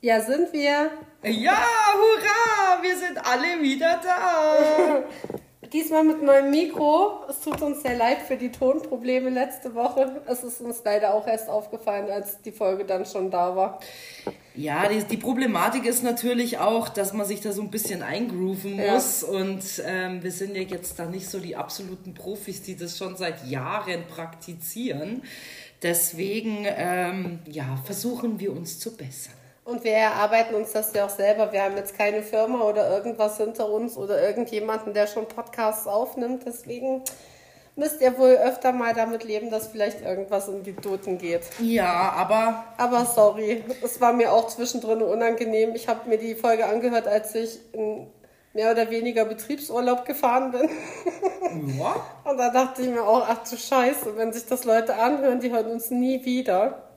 Ja, sind wir. Ja, hurra! Wir sind alle wieder da. Diesmal mit neuem Mikro. Es tut uns sehr leid für die Tonprobleme letzte Woche. Es ist uns leider auch erst aufgefallen, als die Folge dann schon da war. Ja, die, die Problematik ist natürlich auch, dass man sich da so ein bisschen eingrooven muss. Ja. Und ähm, wir sind ja jetzt da nicht so die absoluten Profis, die das schon seit Jahren praktizieren. Deswegen ähm, ja, versuchen wir uns zu bessern. Und wir erarbeiten uns das ja auch selber. Wir haben jetzt keine Firma oder irgendwas hinter uns oder irgendjemanden, der schon Podcasts aufnimmt. Deswegen müsst ihr wohl öfter mal damit leben, dass vielleicht irgendwas in die Doten geht. Ja, aber. Aber sorry, es war mir auch zwischendrin unangenehm. Ich habe mir die Folge angehört, als ich in mehr oder weniger Betriebsurlaub gefahren bin. Ja. Und da dachte ich mir auch, ach du Scheiße, wenn sich das Leute anhören, die hören uns nie wieder.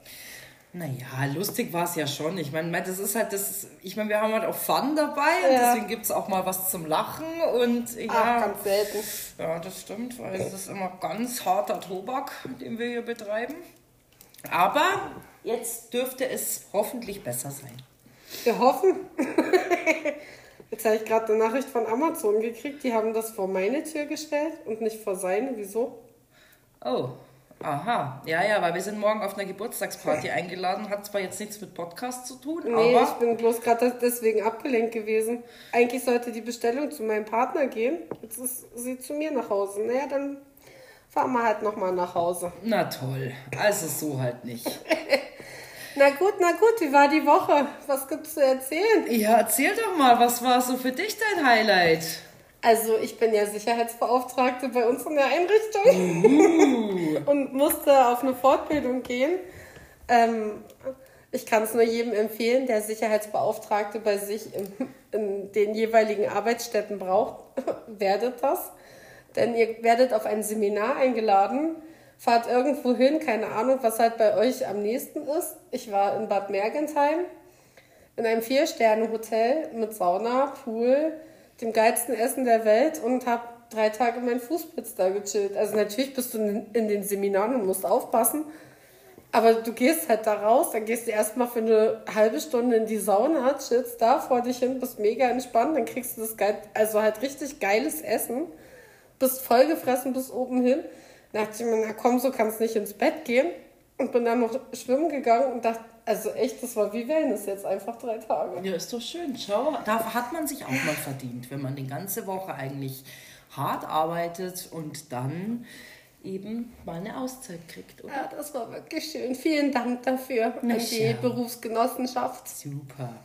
Naja, lustig war es ja schon. Ich meine, das ist halt das, ich meine, wir haben halt auch Fun dabei und ja. deswegen gibt es auch mal was zum Lachen und ja. Ach, ganz selten. Ja, das stimmt, weil es ist immer ganz harter Tobak, den wir hier betreiben. Aber jetzt dürfte es hoffentlich besser sein. Wir hoffen. Jetzt habe ich gerade eine Nachricht von Amazon gekriegt, die haben das vor meine Tür gestellt und nicht vor seine. Wieso? Oh, Aha, ja, ja, weil wir sind morgen auf einer Geburtstagsparty eingeladen. Hat zwar jetzt nichts mit Podcast zu tun, nee, aber... ich bin bloß gerade deswegen abgelenkt gewesen. Eigentlich sollte die Bestellung zu meinem Partner gehen. Jetzt ist sie zu mir nach Hause. Naja, dann fahren wir halt nochmal nach Hause. Na toll, also so halt nicht. na gut, na gut, wie war die Woche? Was gibt's zu erzählen? Ja, erzähl doch mal, was war so für dich dein Highlight? Also ich bin ja Sicherheitsbeauftragte bei uns in der Einrichtung uh. und musste auf eine Fortbildung gehen. Ähm, ich kann es nur jedem empfehlen, der Sicherheitsbeauftragte bei sich in, in den jeweiligen Arbeitsstätten braucht, werdet das. Denn ihr werdet auf ein Seminar eingeladen, fahrt irgendwo hin, keine Ahnung, was halt bei euch am nächsten ist. Ich war in Bad Mergentheim in einem Vier-Sterne-Hotel mit Sauna, Pool, dem geilsten Essen der Welt und habe drei Tage meinen Fußpitz da gechillt. Also natürlich bist du in den Seminaren und musst aufpassen, aber du gehst halt da raus, dann gehst du erstmal für eine halbe Stunde in die Sauna, chillst da vor dich hin, bist mega entspannt, dann kriegst du das geil, also halt richtig geiles Essen, bist vollgefressen bis oben hin. Dachte ich mir, na komm, so kannst nicht ins Bett gehen und bin dann noch schwimmen gegangen und dachte, also echt, das war wie Wellness jetzt einfach drei Tage. Ja, ist doch schön. Schau, da hat man sich auch mal verdient, wenn man die ganze Woche eigentlich hart arbeitet und dann eben mal eine Auszeit kriegt, oder? Ja, das war wirklich schön. Vielen Dank dafür Na, an die Berufsgenossenschaft. Super.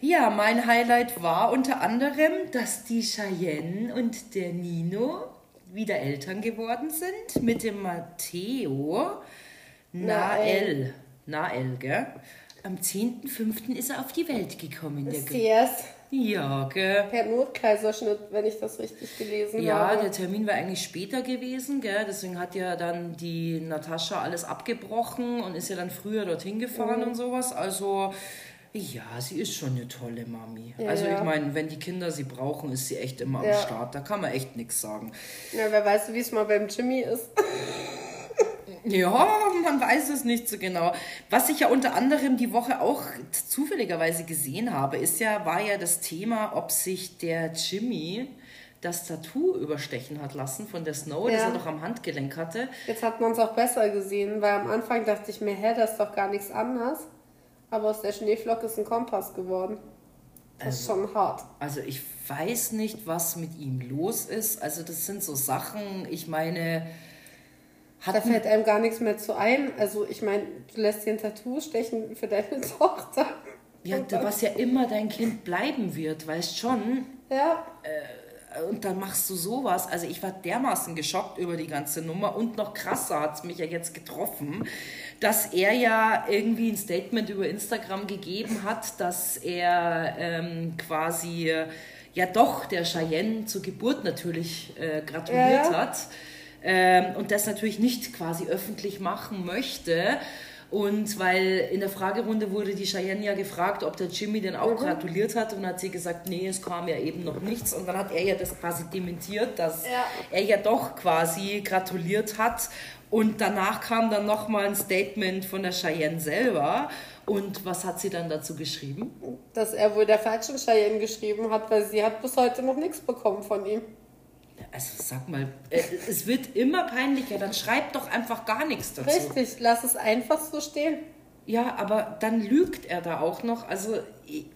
Ja, mein Highlight war unter anderem, dass die Cheyenne und der Nino wieder Eltern geworden sind mit dem Matteo Nael. Nael, gell? Am 10.05. ist er auf die Welt gekommen. Der CS. Ja, gell? Per Notkaiserschnitt, wenn ich das richtig gelesen ja, habe. Ja, der Termin war eigentlich später gewesen, gell? Deswegen hat ja dann die Natascha alles abgebrochen und ist ja dann früher dorthin gefahren mhm. und sowas. Also, ja, sie ist schon eine tolle Mami. Ja, also ich meine, wenn die Kinder sie brauchen, ist sie echt immer ja. am Start. Da kann man echt nichts sagen. Na, wer weiß, wie es mal beim Jimmy ist. Ja, man weiß es nicht so genau. Was ich ja unter anderem die Woche auch zufälligerweise gesehen habe, ist ja, war ja das Thema, ob sich der Jimmy das Tattoo überstechen hat lassen von der Snow, ja. das er doch am Handgelenk hatte. Jetzt hat man es auch besser gesehen, weil am Anfang dachte ich mir, hä, das ist doch gar nichts anderes. Aber aus der Schneeflocke ist ein Kompass geworden. Das also, ist schon hart. Also ich weiß nicht, was mit ihm los ist. Also das sind so Sachen, ich meine, hat da fällt einem gar nichts mehr zu ein. Also ich meine, du lässt dir ein Tattoo stechen für deine Tochter. Ja, was ja immer dein Kind bleiben wird, weißt schon. Ja. Äh, und dann machst du sowas. Also ich war dermaßen geschockt über die ganze Nummer und noch krasser hat es mich ja jetzt getroffen, dass er ja irgendwie ein Statement über Instagram gegeben hat, dass er ähm, quasi ja doch der Cheyenne zur Geburt natürlich äh, gratuliert ja. hat ähm, und das natürlich nicht quasi öffentlich machen möchte. Und weil in der Fragerunde wurde die Cheyenne ja gefragt, ob der Jimmy denn auch mhm. gratuliert hat. Und hat sie gesagt, nee, es kam ja eben noch nichts. Und dann hat er ja das quasi dementiert, dass ja. er ja doch quasi gratuliert hat. Und danach kam dann nochmal ein Statement von der Cheyenne selber. Und was hat sie dann dazu geschrieben? Dass er wohl der falschen Cheyenne geschrieben hat, weil sie hat bis heute noch nichts bekommen von ihm. Also sag mal, äh, es wird immer peinlicher, dann schreib doch einfach gar nichts dazu. Richtig, lass es einfach so stehen. Ja, aber dann lügt er da auch noch. Also,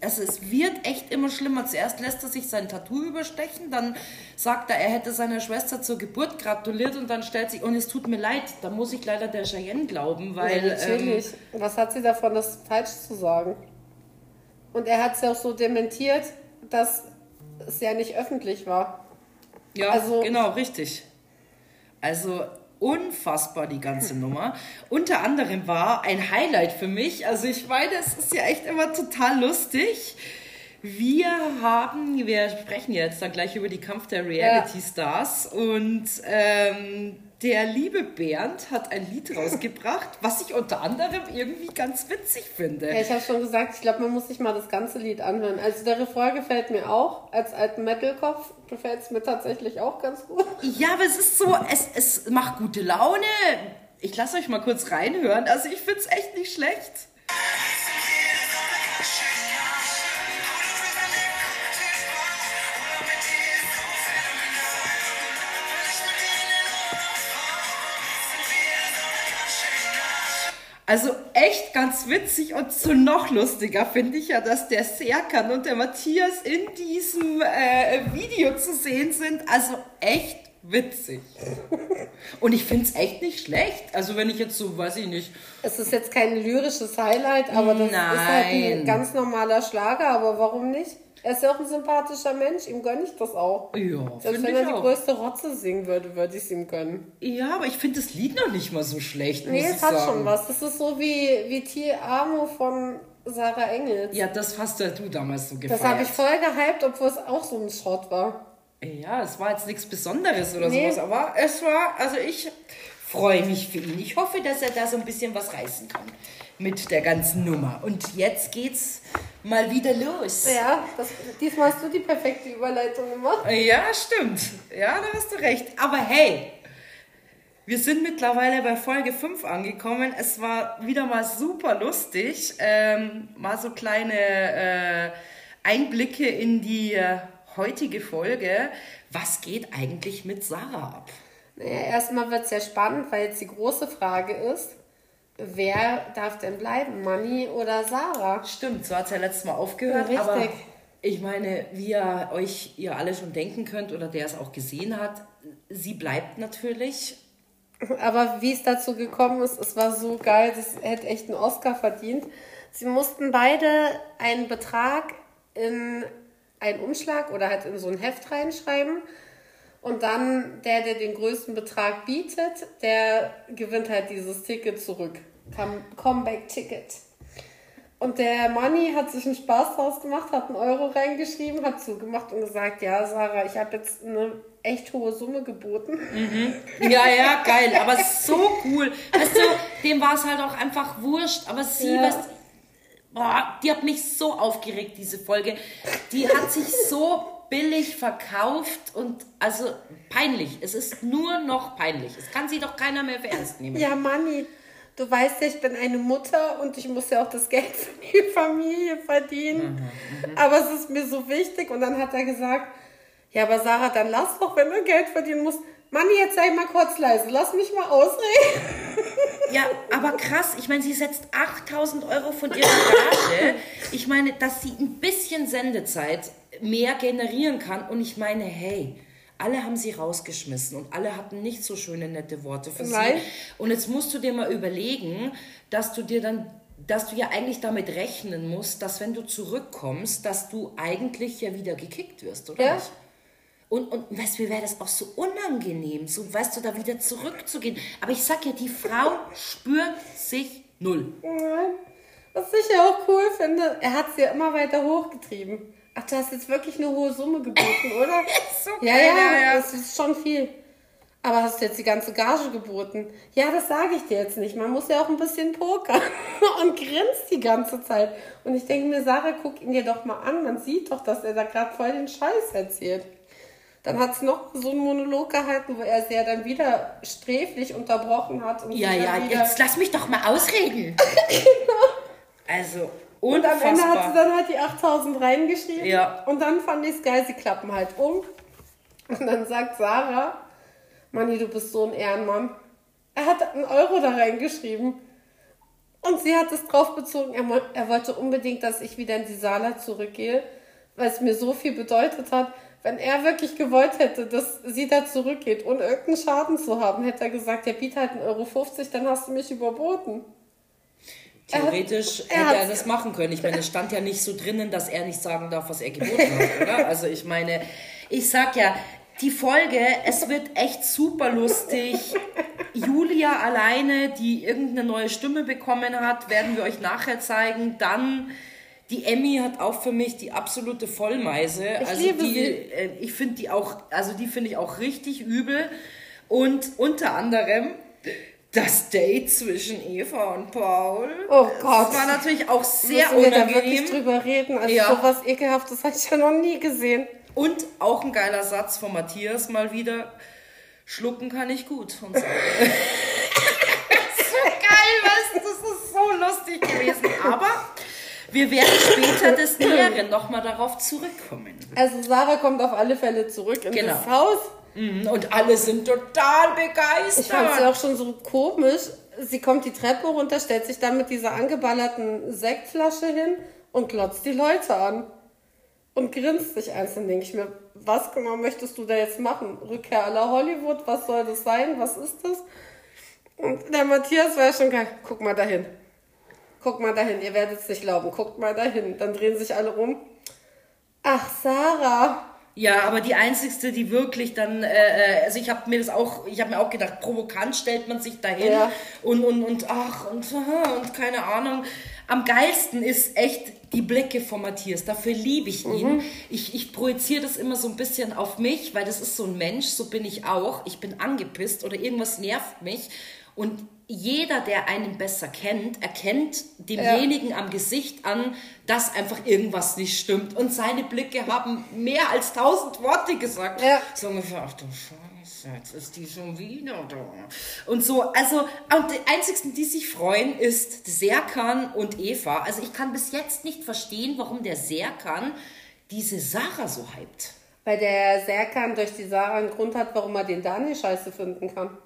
also es wird echt immer schlimmer. Zuerst lässt er sich sein Tattoo überstechen, dann sagt er, er hätte seiner Schwester zur Geburt gratuliert und dann stellt sich, und es tut mir leid, da muss ich leider der Cheyenne glauben, weil... Ja, natürlich. Ähm, Was hat sie davon, das falsch zu sagen? Und er hat es ja auch so dementiert, dass es ja nicht öffentlich war. Ja, also, genau, richtig. Also unfassbar, die ganze Nummer. Unter anderem war ein Highlight für mich, also ich meine, es ist ja echt immer total lustig. Wir haben, wir sprechen jetzt dann gleich über die Kampf der Reality Stars und ähm, der liebe Bernd hat ein Lied rausgebracht, was ich unter anderem irgendwie ganz witzig finde. Ja, ich habe schon gesagt, ich glaube, man muss sich mal das ganze Lied anhören. Also der Refrain gefällt mir auch. Als alten Metalkopf gefällt es mir tatsächlich auch ganz gut. Ja, aber es ist so, es, es macht gute Laune. Ich lasse euch mal kurz reinhören. Also ich finde es echt nicht schlecht. Also echt ganz witzig und so noch lustiger finde ich ja, dass der Serkan und der Matthias in diesem äh, Video zu sehen sind. Also echt witzig. Und ich finde es echt nicht schlecht. Also wenn ich jetzt so, weiß ich nicht. Es ist jetzt kein lyrisches Highlight, aber das Nein. ist halt ein ganz normaler Schlager, aber warum nicht? Er ist ja auch ein sympathischer Mensch, ihm gönne ich das auch. Ja, Selbst wenn er die auch. größte Rotze singen würde, würde ich es ihm gönnen. Ja, aber ich finde das Lied noch nicht mal so schlecht. Nee, es hat sagen. schon was. Das ist so wie, wie Ti Amo von Sarah Engels. Ja, das hast du damals so gefeiert. Das habe ich voll gehypt, obwohl es auch so ein Schrott war. Ja, es war jetzt nichts Besonderes oder nee. sowas, aber es war, also ich freue mich für ihn. Ich hoffe, dass er da so ein bisschen was reißen kann mit der ganzen Nummer. Und jetzt geht's mal wieder los. Ja, das, diesmal hast du die perfekte Überleitung gemacht. Ja, stimmt. Ja, da hast du recht. Aber hey, wir sind mittlerweile bei Folge 5 angekommen. Es war wieder mal super lustig. Ähm, mal so kleine äh, Einblicke in die äh, heutige Folge. Was geht eigentlich mit Sarah ab? Naja, erstmal wird es ja spannend, weil jetzt die große Frage ist, wer darf denn bleiben, Manni oder Sarah? Stimmt, so hat es ja letztes Mal aufgehört. Ja, richtig. Aber ich meine, wie ihr euch ihr alle schon denken könnt oder der es auch gesehen hat, sie bleibt natürlich. Aber wie es dazu gekommen ist, es war so geil, das hätte echt einen Oscar verdient. Sie mussten beide einen Betrag in einen Umschlag oder halt in so ein Heft reinschreiben. Und dann der, der den größten Betrag bietet, der gewinnt halt dieses Ticket zurück. Comeback-Ticket. Und der Money hat sich einen Spaß draus gemacht, hat einen Euro reingeschrieben, hat zugemacht und gesagt, ja, Sarah, ich habe jetzt eine echt hohe Summe geboten. Mhm. Ja, ja, geil, aber so cool. Weißt du, dem war es halt auch einfach wurscht, aber sie, ja. was, boah, die hat mich so aufgeregt, diese Folge. Die hat sich so billig verkauft und also peinlich. Es ist nur noch peinlich. Es kann sie doch keiner mehr für ernst nehmen. Ja, Manni, du weißt ja, ich bin eine Mutter und ich muss ja auch das Geld für die Familie verdienen. Mhm, mhm. aber es ist mir so wichtig. Und dann hat er gesagt, ja, aber Sarah, dann lass doch, wenn du Geld verdienen musst. Manni, jetzt sei mal kurz leise, lass mich mal ausreden. Ja, aber krass, ich meine, sie setzt 8000 Euro von ihrer Gage. Ich meine, dass sie ein bisschen Sendezeit mehr generieren kann. Und ich meine, hey, alle haben sie rausgeschmissen und alle hatten nicht so schöne, nette Worte für Nein. sie. Und jetzt musst du dir mal überlegen, dass du dir dann dass du ja eigentlich damit rechnen musst, dass wenn du zurückkommst, dass du eigentlich ja wieder gekickt wirst, oder ja. nicht? Und, und weißt du, mir wäre das auch so unangenehm, so weißt du, da wieder zurückzugehen. Aber ich sag ja, die Frau spürt sich null. Was ich ja auch cool finde, er hat sie ja immer weiter hochgetrieben. Ach, du hast jetzt wirklich eine hohe Summe geboten, oder? so ja, ja, ja, das ist schon viel. Aber hast du jetzt die ganze Gage geboten? Ja, das sage ich dir jetzt nicht. Man muss ja auch ein bisschen pokern und grinst die ganze Zeit. Und ich denke mir, Sarah, guck ihn dir doch mal an. Man sieht doch, dass er da gerade voll den Scheiß erzählt. Dann hat es noch so einen Monolog gehalten, wo er sie ja dann wieder sträflich unterbrochen hat. ja, ja, jetzt lass mich doch mal ausreden. genau. Also Und am Ende hat sie dann halt die 8000 reingeschrieben. Ja. Und dann fand ich es geil, sie klappen halt um. Und dann sagt Sarah, Manni, du bist so ein Ehrenmann. Er hat einen Euro da reingeschrieben. Und sie hat es drauf bezogen, er, er wollte unbedingt, dass ich wieder in die Sala zurückgehe, weil es mir so viel bedeutet hat. Wenn er wirklich gewollt hätte, dass sie da zurückgeht, ohne irgendeinen Schaden zu haben, hätte er gesagt, ja, biet halt 1,50 Euro, dann hast du mich überboten. Er hat- Theoretisch er hätte er das machen können. Ich meine, es stand ja nicht so drinnen, dass er nicht sagen darf, was er geboten hat, oder? Also ich meine, ich sag ja, die Folge, es wird echt super lustig. Julia alleine, die irgendeine neue Stimme bekommen hat, werden wir euch nachher zeigen. Dann die Emmy hat auch für mich die absolute Vollmeise. Ich also liebe die, äh, ich finde die auch, also die finde ich auch richtig übel. Und unter anderem das Date zwischen Eva und Paul. Oh Gott. Das war natürlich auch sehr Müssen wir da wirklich unangenehm. drüber reden? Also Ja. sowas Ekelhaftes habe ich ja noch nie gesehen. Und auch ein geiler Satz von Matthias mal wieder. Schlucken kann ich gut. Und so. so geil, weißt du, das ist so lustig gewesen. Aber wir werden später des Näheren nochmal darauf zurückkommen. Also Sarah kommt auf alle Fälle zurück in Genau. das Haus. Mhm, Und alle sind total Ich fand sie begeistert. auch schon so komisch. Sie kommt die Treppe runter, stellt sich dann mit dieser angeballerten Sektflasche hin und glotzt die Leute an. Und grinst sich einzeln, denke ich mir, was genau möchtest du da jetzt machen? Rückkehr aller Hollywood, was soll das sein? Was ist das? Und der Matthias war ja schon geil. Guck mal dahin. Guck mal dahin, ihr werdet es nicht glauben. Guckt mal dahin. Dann drehen sich alle rum. Ach, Sarah. Ja, aber die einzigste, die wirklich dann, äh, äh, also ich habe mir das auch, ich habe mir auch gedacht, provokant stellt man sich dahin Ja. und, und, und ach und, und keine Ahnung. Am geilsten ist echt die Blicke von Matthias. Dafür liebe ich ihn. Ich, ich projiziere das immer so ein bisschen auf mich, weil das ist so ein Mensch, so bin ich auch. Ich bin angepisst oder irgendwas nervt mich. Und jeder, der einen besser kennt, erkennt demjenigen am Gesicht an, dass einfach irgendwas nicht stimmt. Und seine Blicke haben mehr als tausend Worte gesagt. Ja. So ungefähr, ach du Scheiße, jetzt ist die schon wieder da. Und so, also, und die einzigsten, die sich freuen, ist Serkan und Eva. Also ich kann bis jetzt nicht verstehen, warum der Serkan diese Sarah so hypt. Weil der Serkan durch die Sarah einen Grund hat, warum er den Daniel scheiße finden kann.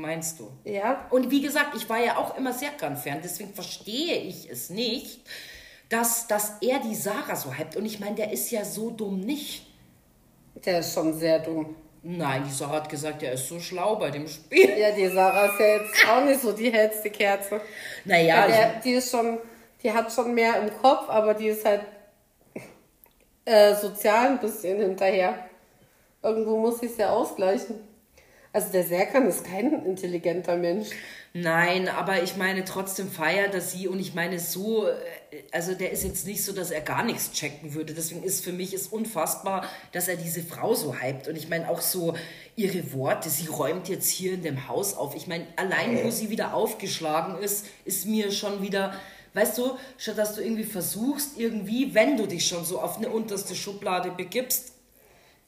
Meinst du? Ja? Und wie gesagt, ich war ja auch immer Serkan-Fan, deswegen verstehe ich es nicht, dass, dass er die Sarah so hypt. Und ich meine, der ist ja so dumm nicht. Der ist schon sehr dumm. Nein, die Sarah hat gesagt, er ist so schlau bei dem Spiel. Ja, die Sarah ist ja jetzt auch nicht so die hellste Kerze. Naja, der, die ist schon, die hat schon mehr im Kopf, aber die ist halt äh, sozial ein bisschen hinterher. Irgendwo muss sie es ja ausgleichen. Also der Serkan ist kein intelligenter Mensch. Nein, aber ich meine, trotzdem feiert er sie und ich meine so, äh, also der ist jetzt nicht so, dass er gar nichts checken würde. Deswegen ist für mich ist unfassbar, dass er diese Frau so hypt. Und ich meine auch so ihre Worte, sie räumt jetzt hier in dem Haus auf. Ich meine, allein wo sie wieder aufgeschlagen ist, ist mir schon wieder, weißt du, statt dass du irgendwie versuchst, irgendwie, wenn du dich schon so auf eine unterste Schublade begibst,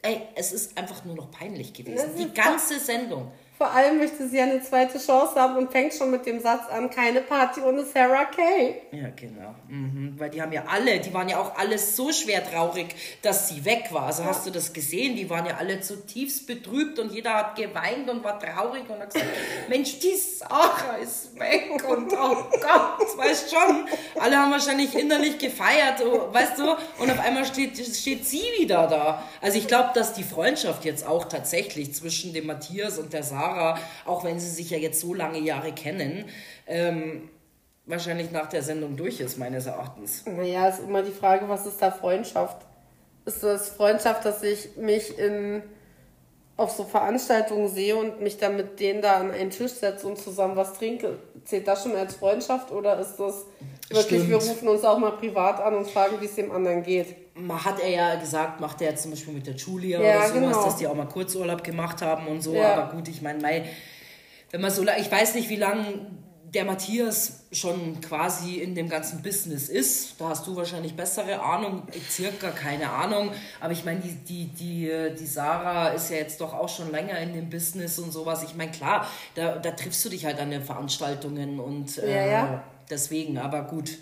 ey, es ist einfach nur noch peinlich gewesen. Die ganze Sendung. Vor allem möchte sie eine zweite Chance haben und fängt schon mit dem Satz an, keine Party ohne Sarah Kay. Ja, genau. Mhm. Weil die haben ja alle, die waren ja auch alle so schwer traurig, dass sie weg war. Also hast du das gesehen? Die waren ja alle zutiefst betrübt und jeder hat geweint und war traurig und hat gesagt, Mensch, die Sarah ist weg und oh Gott, weißt schon. Alle haben wahrscheinlich innerlich gefeiert, oh, weißt du? Und auf einmal steht, steht sie wieder da. Also ich glaube, dass die Freundschaft jetzt auch tatsächlich zwischen dem Matthias und der Sarah, auch wenn sie sich ja jetzt so lange Jahre kennen, ähm, wahrscheinlich nach der Sendung durch ist, meines Erachtens. Naja, ist immer die Frage, was ist da Freundschaft? Ist das Freundschaft, dass ich mich in, auf so Veranstaltungen sehe und mich dann mit denen da an einen Tisch setze und zusammen was trinke? Zählt das schon als Freundschaft oder ist das wirklich, Stimmt. wir rufen uns auch mal privat an und fragen, wie es dem anderen geht? Hat er ja gesagt, macht er zum Beispiel mit der Julia Ja, oder sowas, genau. dass die auch mal Kurzurlaub gemacht haben und so. Ja. Aber gut, ich meine, mei, wenn man so ich weiß nicht, wie lange der Matthias schon quasi in dem ganzen Business ist. Da hast du wahrscheinlich bessere Ahnung, ich circa keine Ahnung. Aber ich meine, die, die, die, äh, die Sarah ist ja jetzt doch auch schon länger in dem Business und sowas. Ich meine, klar, da, da triffst du dich halt an den Veranstaltungen und äh, Ja, ja. deswegen, aber gut.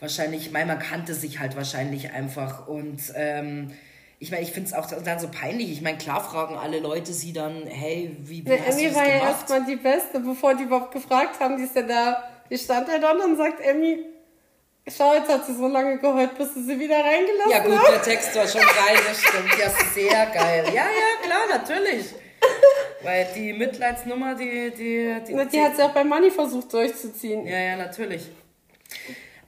wahrscheinlich, weil man kannte sich halt wahrscheinlich einfach und ähm, ich meine, ich finde es auch dann so peinlich. Ich meine, klar fragen alle Leute sie dann, hey, wie, wie Ja, hast du Emmy war ja gemacht? erstmal die Beste, bevor die überhaupt gefragt haben. Die ist ja da, die stand ja dann und sagt, Emmy, schau, jetzt hat sie so lange geheult, bis du sie wieder reingelassen Ja gut, hast. der Text war schon geil, das stimmt. Ja, sehr geil. Ja, ja, klar, natürlich. Weil die Mitleidsnummer, die, die, die, Na, Die hat sie auch bei Money versucht durchzuziehen. Ja, ja, natürlich.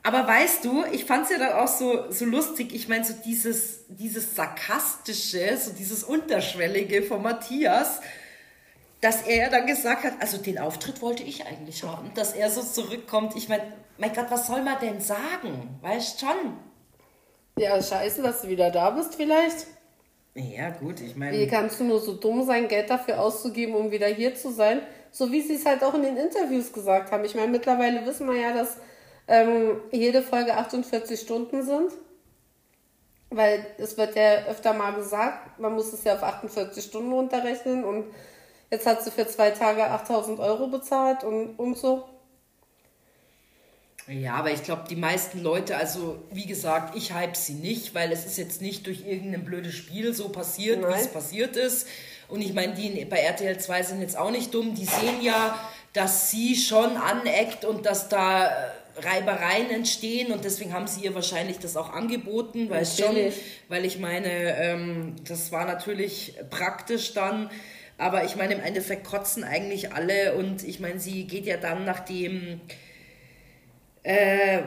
Aber weißt du, ich fand es ja dann auch so, so lustig. Ich meine, so dieses, dieses Sarkastische, so dieses Unterschwellige von Matthias, dass er ja dann gesagt hat, also den Auftritt wollte ich eigentlich haben, dass er so zurückkommt. Ich meine, mein Gott, was soll man denn sagen? Weißt schon? Ja, scheiße, dass du wieder da bist vielleicht. Ja, gut, ich Wie meine. kannst du nur so dumm sein, Geld dafür auszugeben, um wieder hier zu sein? So wie sie es halt auch in den Interviews gesagt haben. Ich meine, mittlerweile wissen wir ja, dass ähm, jede Folge 48 Stunden sind. Weil es wird ja öfter mal gesagt, man muss es ja auf 48 Stunden runterrechnen und jetzt hat sie für zwei Tage 8000 Euro bezahlt und, und so. Ja, aber ich glaube, die meisten Leute, also wie gesagt, ich hype sie nicht, weil es ist jetzt nicht durch irgendein blödes Spiel so passiert, wie es passiert ist. Und ich meine, die bei RTL 2 sind jetzt auch nicht dumm. Die sehen ja, dass sie schon aneckt und dass da äh, Reibereien entstehen und deswegen haben sie ihr wahrscheinlich das auch angeboten, weil schon, weil ich meine, ähm, das war natürlich praktisch dann. Aber ich meine, im Endeffekt kotzen eigentlich alle und ich meine, sie geht ja dann, nachdem äh,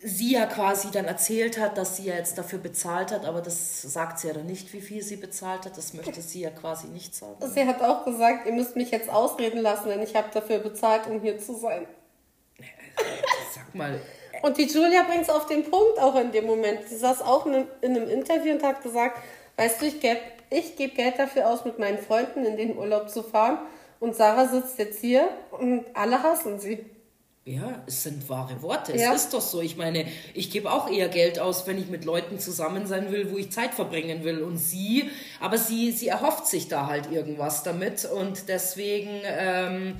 sie ja quasi dann erzählt hat, dass sie ja jetzt dafür bezahlt hat, aber das sagt sie ja dann nicht, wie viel sie bezahlt hat. Das möchte sie ja quasi nicht sagen. Sie hat auch gesagt, ihr müsst mich jetzt ausreden lassen, denn ich habe dafür bezahlt, um hier zu sein. Sag mal, Und die Julia bringt es auf den Punkt auch in dem Moment. Sie saß auch in einem, in einem Interview und hat gesagt, weißt du, ich gebe ich geb Geld dafür aus, mit meinen Freunden in den Urlaub zu fahren. Und Sarah sitzt jetzt hier und alle hassen sie. ja, es sind wahre Worte. Es Ja. ist doch so. Ich meine, ich gebe auch eher Geld aus, wenn ich mit Leuten zusammen sein will, wo ich Zeit verbringen will. Und sie, aber sie, sie erhofft sich da halt irgendwas damit. Und deswegen, ähm,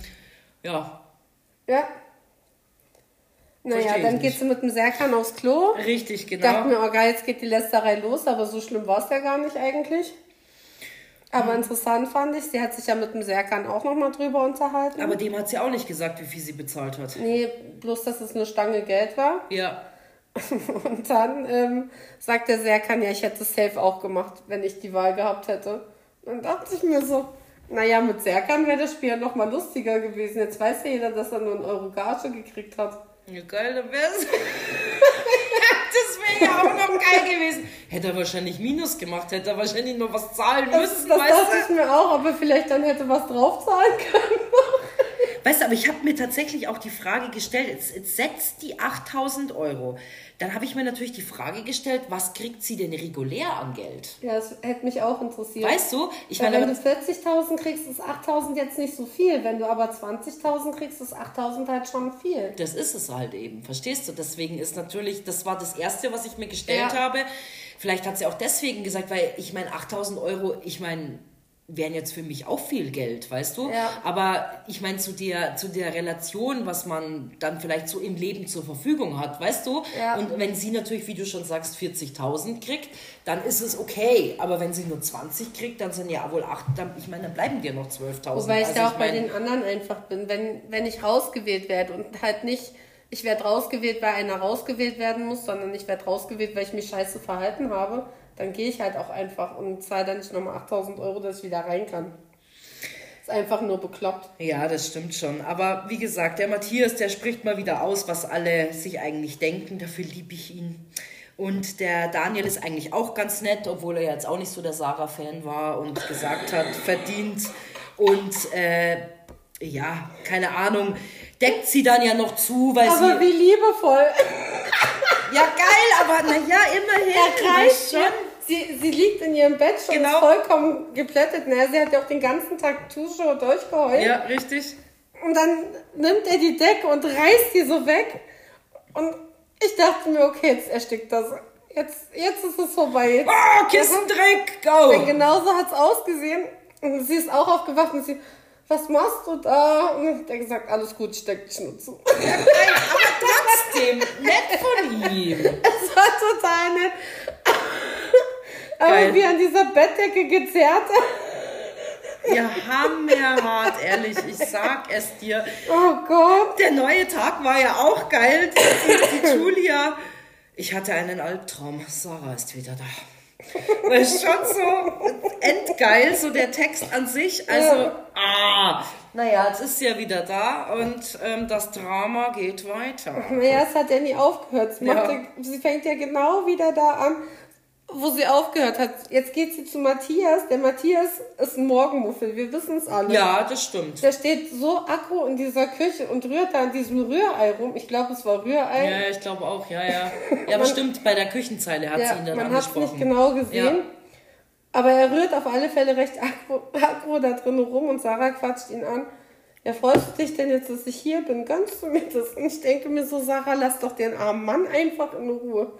ja, Ja. Naja, Versteh dann geht sie mit dem Serkan aufs Klo. richtig, Ich dachte genau. mir, oh geil, jetzt geht die Lästerei los, aber so schlimm war es ja gar nicht eigentlich. Aber Hm. interessant fand ich, sie hat sich ja mit dem Serkan auch nochmal drüber unterhalten. Aber dem hat sie auch nicht gesagt, wie viel sie bezahlt hat. nee, bloß, dass es eine Stange Geld war. Ja, Und dann ähm, sagt der Serkan, ja, ich hätte es safe auch gemacht, wenn ich die Wahl gehabt hätte. Dann dachte ich mir so, naja, mit Serkan wäre das Spiel ja noch mal lustiger gewesen. Jetzt weiß ja jeder, dass er nur einen Euro Gage gekriegt hat. Ja, geil, dann wär's. das wäre ja auch noch geil gewesen. Hätte er wahrscheinlich Minus gemacht, hätte er wahrscheinlich noch was zahlen Das, müssen, das weißt dachte du? ich mir auch, aber vielleicht dann hätte was draufzahlen können. Weißt du, aber ich habe mir tatsächlich auch die Frage gestellt, jetzt, jetzt setzt die 8000 Euro. Dann habe ich mir natürlich die Frage gestellt, was kriegt sie denn regulär an Geld? Ja, das hätte mich auch interessiert. Weißt du, ich Weil meine, wenn du 40.000 kriegst, ist 8.000 jetzt nicht so viel. Wenn du aber 20.000 kriegst, ist 8.000 halt schon viel. Das ist es halt eben, verstehst du? Deswegen ist natürlich, das war das Erste, was ich mir gestellt Ja. habe. Vielleicht hat sie auch deswegen gesagt, weil ich meine, 8000 Euro, ich meine, wären jetzt für mich auch viel Geld, weißt du? Ja. Aber ich meine, zu der, zu der Relation, was man dann vielleicht so im Leben zur Verfügung hat, weißt du? Ja. Und wenn sie natürlich, wie du schon sagst, 40.000 kriegt, dann ist es okay. Aber wenn sie nur 20 kriegt, dann sind ja wohl 8, dann, ich meine, dann bleiben dir noch 12.000. Wobei ich Also da auch bei mein- den anderen einfach bin. Wenn, wenn ich rausgewählt werde und halt nicht, ich werde rausgewählt, weil einer rausgewählt werden muss, sondern ich werde rausgewählt, weil ich mich scheiße verhalten habe, dann gehe ich halt auch einfach und zahle dann nicht nochmal 8000 Euro, dass ich wieder rein kann. Ist einfach nur bekloppt. Ja, das stimmt schon. Aber wie gesagt, der Matthias, der spricht mal wieder aus, was alle sich eigentlich denken. Dafür liebe ich ihn. Und der Daniel ist eigentlich auch ganz nett, obwohl er jetzt auch nicht so der Sarah-Fan war und gesagt hat, verdient. Und äh, ja, keine Ahnung, deckt sie dann ja noch zu, weil Aber sie. wie liebevoll. Ja, geil, aber naja, immerhin. Er weißt schon. Sie, sie liegt in ihrem Bett schon Genau. vollkommen geplättet. Naja, sie hat ja auch den ganzen Tag Tusche durchgeheult. Ja, richtig. Und dann nimmt er die Decke und reißt die so weg. Und ich dachte mir, okay, jetzt erstickt das. Jetzt, jetzt ist es vorbei. Jetzt, Oh, Kissendreck, Denn go! genauso hat es ausgesehen. Und sie ist auch aufgewacht und sie, was machst du da? Und der gesagt, alles gut, steck dich nur zu. Nein, aber trotzdem, nett von ihm. Es war total nett. Aber wie an dieser Bettdecke gezerrt. Ja, hammerhart, ehrlich, ich sag es dir. Oh Gott. Der neue Tag war ja auch geil. Die, die Julia. Ich hatte einen Albtraum. Sarah ist wieder da. Weil es schon so endgeil, so der Text an sich. Also, ah, naja, jetzt ist ja wieder da und ähm, das Drama geht weiter. Naja, es hat ja nie aufgehört. Ja. ja, sie fängt ja genau wieder da an, wo sie aufgehört hat. Jetzt geht sie zu Matthias. Der Matthias ist ein Morgenmuffel, wir wissen es alle. Ja, das stimmt. Der steht so aggro in dieser Küche und rührt da an diesem Rührei rum. Ich glaube, es war Rührei. Ja, ich glaube auch, ja, ja. Ja, aber stimmt, bei der Küchenzeile hat Ja, sie ihn dann man hat es angesprochen. nicht genau gesehen. Ja. Aber er rührt auf alle Fälle recht aggro, aggro da drin rum und Sarah quatscht ihn an. Ja, freust du dich denn jetzt, dass ich hier bin? Gönnst du mir das? Und ich denke mir so, Sarah, lass doch den armen Mann einfach in Ruhe.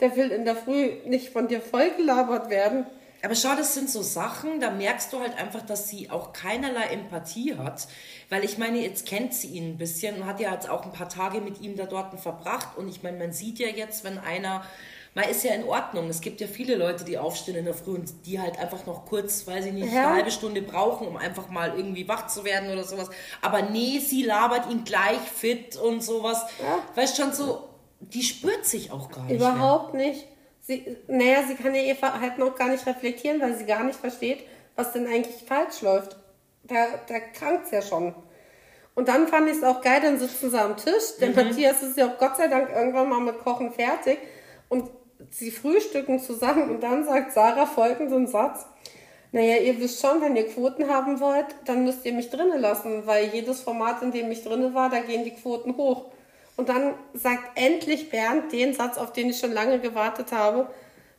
Der will in der Früh nicht von dir vollgelabert werden. Aber schau, das sind so Sachen, da merkst du halt einfach, dass sie auch keinerlei Empathie hat. Weil ich meine, jetzt kennt sie ihn ein bisschen und hat ja jetzt auch ein paar Tage mit ihm da dort verbracht. Und ich meine, man sieht ja jetzt, wenn einer, man ist ja in Ordnung. Es gibt ja viele Leute, die aufstehen in der Früh und die halt einfach noch kurz, weiß ich nicht, Ja. eine halbe Stunde brauchen, um einfach mal irgendwie wach zu werden oder sowas. Aber nee, sie labert ihn gleich fit und sowas. Ja. Weißt schon so, die spürt sich auch gar nicht. Überhaupt nicht. Sie, naja, sie kann ja ihr Verhalten auch gar nicht reflektieren, weil sie gar nicht versteht, was denn eigentlich falsch läuft. Da, da krankt's ja schon. Und dann fand ich es auch geil, dann sitzen sie am Tisch. Der Matthias ist ja auch Gott sei Dank irgendwann mal mit Kochen fertig. Und sie frühstücken zusammen und dann sagt Sarah folgenden Satz. Naja, ihr wisst schon, wenn ihr Quoten haben wollt, dann müsst ihr mich drinnen lassen, weil jedes Format, in dem ich drinne war, da gehen die Quoten hoch. Und dann sagt endlich Bernd den Satz, auf den ich schon lange gewartet habe.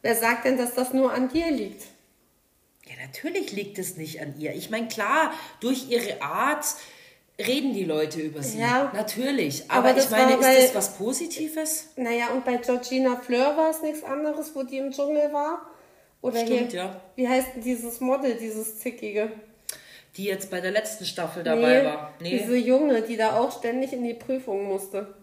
Wer sagt denn, dass das nur an dir liegt? Ja, natürlich liegt es nicht an ihr. Ich meine, klar, durch ihre Art reden die Leute über sie. Ja. Natürlich. Aber, Aber ich meine, bei- ist das was Positives? Naja, und bei Georgina Fleur war es nichts anderes, wo die im Dschungel war. Oder Stimmt, hier, ja. wie heißt denn dieses Model, dieses zickige? Die jetzt bei der letzten Staffel dabei war. Nee. Diese Junge, die da auch ständig in die Prüfung musste.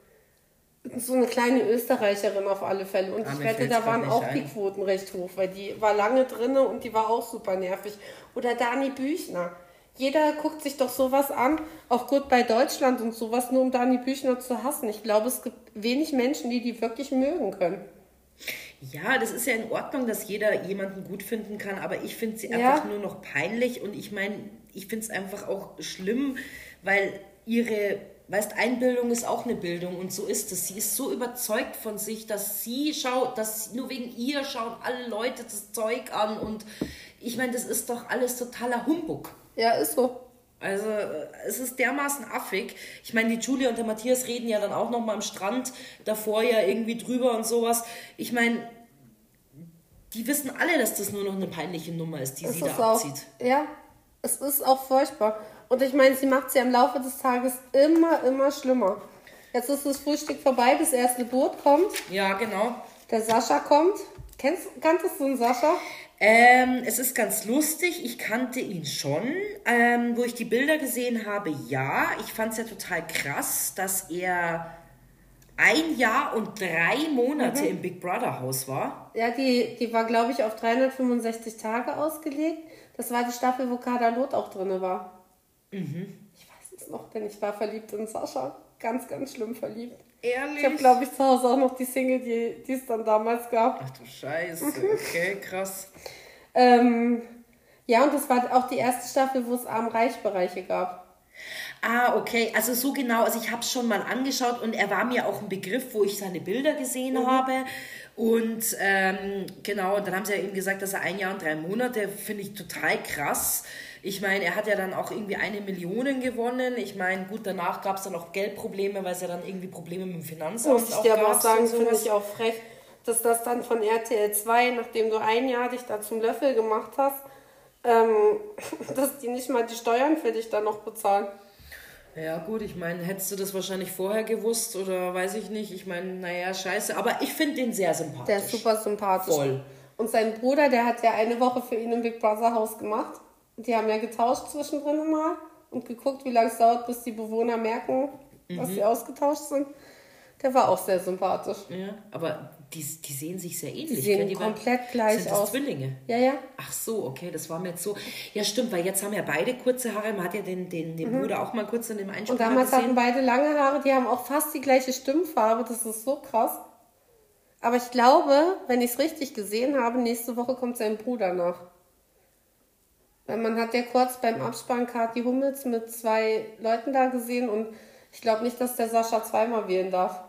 So eine kleine Österreicherin auf alle Fälle. Und Ah, ich wette, da waren auch ein. die Quoten recht hoch, weil die war lange drinne und die war auch super nervig. Oder Dani Büchner. Jeder guckt sich doch sowas an, auch gut bei Deutschland und sowas, nur um Dani Büchner zu hassen. Ich glaube, es gibt wenig Menschen, die die wirklich mögen können. Ja, das ist ja in Ordnung, dass jeder jemanden gut finden kann, aber ich finde sie Ja. einfach nur noch peinlich und ich meine, ich finde es einfach auch schlimm, weil ihre, weißt, Einbildung ist auch eine Bildung und so ist es. Sie ist so überzeugt von sich, dass sie schaut, dass nur wegen ihr schauen alle Leute das Zeug an und ich meine, das ist doch alles totaler Humbug. Ja, ist so. Also äh, es ist dermaßen affig. Ich meine, die Julia und der Matthias reden ja dann auch noch mal am Strand davor ja irgendwie drüber und sowas. Ich meine, die wissen alle, dass das nur noch eine peinliche Nummer ist, die Es sie ist da auch, abzieht. ja, es ist auch furchtbar. Und ich meine, sie macht es ja im Laufe des Tages immer, immer schlimmer. Jetzt ist das Frühstück vorbei, das erste Boot kommt, Ja, genau. der Sascha kommt. Kennst, kanntest du einen Sascha? Ähm, es ist ganz lustig. Ich kannte ihn schon. Ähm, wo ich die Bilder gesehen habe, ja. Ich fand es ja total krass, dass er ein Jahr und drei Monate Mhm. im Big Brother Haus war. Ja, die, die war, glaube ich, auf 365 Tage ausgelegt. Das war die Staffel, wo Kader Loth auch drin war. Mhm. Ich weiß es noch, denn ich war verliebt in Sascha. Ganz, ganz schlimm verliebt. Ehrlich? Ich habe, glaube ich, zu Hause auch noch die Single, die, die es dann damals gab. Ach du Scheiße, okay, krass. Ähm, ja, und das war auch die erste Staffel, wo es Arm-Reich-Bereiche gab. Ah, okay, also so genau, also ich habe es schon mal angeschaut und er war mir auch ein Begriff, wo ich seine Bilder gesehen habe. Und ähm, genau, und dann haben sie ja eben gesagt, dass er ein Jahr und drei Monate, finde ich total krass. Ich meine, er hat ja dann auch irgendwie eine Million gewonnen. Ich meine, gut, danach gab es dann auch Geldprobleme, weil es ja dann irgendwie Probleme mit dem Finanzamt Muss ich dir aber auch gab sagen, finde ich auch frech, dass das dann von RTL 2, nachdem du ein Jahr dich da zum Löffel gemacht hast, ähm, dass die nicht mal die Steuern für dich dann noch bezahlen. Ja, gut, ich meine, hättest du das wahrscheinlich vorher gewusst oder weiß ich nicht. Ich meine, naja, scheiße. Aber ich finde den sehr sympathisch. Der ist super sympathisch. Voll. Und sein Bruder, der hat ja eine Woche für ihn im Big Brother Haus gemacht. Die haben ja getauscht zwischendrin mal. und geguckt, wie lange es dauert, bis die Bewohner merken, dass Mhm. sie ausgetauscht sind. Der war auch sehr sympathisch. Ja, aber die, die sehen sich sehr ähnlich. Die sehen waren- komplett gleich sind das aus. Zwillinge? Ja, ja. Ach so, okay, das war mir jetzt so. Ja, stimmt, weil jetzt haben ja beide kurze Haare. Man hat ja den, den, den Bruder auch mal kurz in dem Und Einspieler damals hatten gesehen. beide lange Haare, die haben auch fast die gleiche Stimmfarbe. Das ist so krass. Aber ich glaube, wenn ich es richtig gesehen habe, nächste Woche kommt sein Bruder nach. Weil man hat ja kurz beim Abspann Kati Hummels mit zwei Leuten da gesehen und ich glaube nicht, dass der Sascha zweimal wählen darf.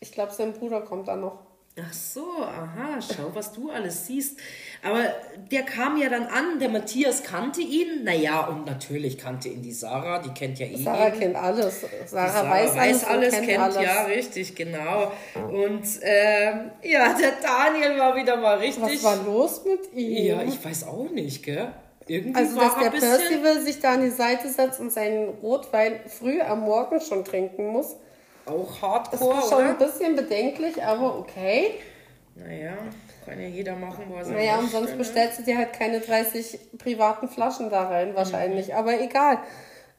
Ich glaube, sein Bruder kommt da noch. Ach so, aha, schau, was du alles siehst. Aber der kam ja dann an, der Matthias kannte ihn. Naja, und natürlich kannte ihn die Sarah, die kennt ja eh Sarah jeden. kennt alles. Sarah, Sarah weiß, weiß alles, und kennt, alles. ja, richtig, genau. Und ähm, ja, der Daniel war wieder mal richtig. Was war los mit ihm? Ja, ich weiß auch nicht, gell? Irgendwie Also, dass er der ein. Percival sich da an die Seite setzt und seinen Rotwein früh am Morgen schon trinken muss, Auch Hardcore, ist schon ein oder? bisschen bedenklich, aber okay. Naja, kann ja jeder machen, was er Naja, und sonst ne? bestellst du dir halt keine 30 privaten Flaschen da rein, wahrscheinlich. Mhm. Aber egal.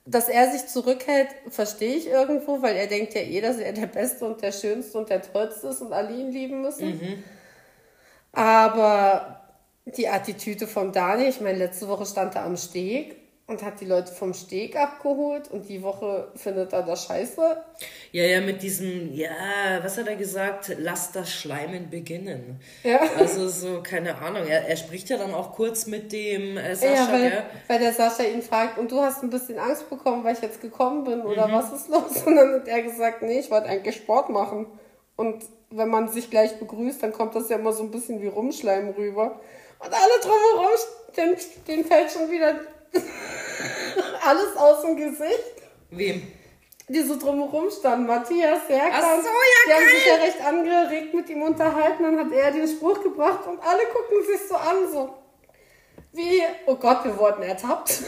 Dass er sich zurückhält, verstehe ich irgendwo, weil er denkt ja eh, dass er der Beste und der Schönste und der Tollste ist und alle ihn lieben müssen. Mhm. Aber die Attitüde von Daniel, ich meine, letzte Woche stand er am Steg und hat die Leute vom Steg abgeholt und die Woche findet er das scheiße. Ja, ja, mit diesem, ja, was hat er gesagt? Lass das Schleimen beginnen. Ja. Also so, keine Ahnung. Er, er spricht ja dann auch kurz mit dem äh, Sascha, ja, weil, gell? weil der Sascha ihn fragt, und du hast ein bisschen Angst bekommen, weil ich jetzt gekommen bin, oder was ist los? Und dann hat er gesagt, nee, ich wollte eigentlich Sport machen. Und wenn man sich gleich begrüßt, dann kommt das ja immer so ein bisschen wie Rumschleim rüber. Und alle drumherum, den, den fällt schon wieder alles aus dem Gesicht. Wem? Die so drumherum standen. Matthias, Serkan, Ach so, ja, die haben sich ja recht angeregt mit ihm unterhalten. Dann hat er den Spruch gebracht und alle gucken sich so an, so wie, oh Gott, wir wurden ertappt.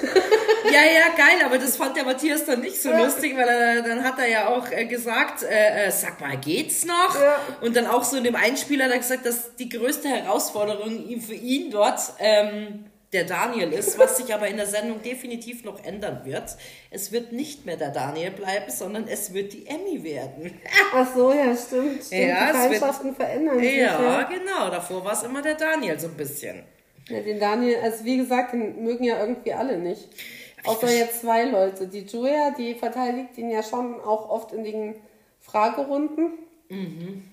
Ja, ja, geil, aber das fand der Matthias dann nicht so Ja. lustig, weil er, dann hat er ja auch äh, gesagt, äh, äh, sag mal, geht's noch? Ja. Und dann auch so in dem Einspieler hat er gesagt, dass die größte Herausforderung für ihn dort ähm, der Daniel ist, was sich aber in der Sendung definitiv noch ändern wird. Es wird nicht mehr der Daniel bleiben, sondern es wird die Emmy werden. Ach so, ja, stimmt. stimmt. Ja, die Feindschaften verändern sich. Ja, Ja. genau. Davor war es immer der Daniel so ein bisschen. Ja, den Daniel, also wie gesagt, den mögen ja irgendwie alle nicht. Außer jetzt zwei Leute. Die Julia, die verteidigt ihn ja schon auch oft in den Fragerunden. Mhm.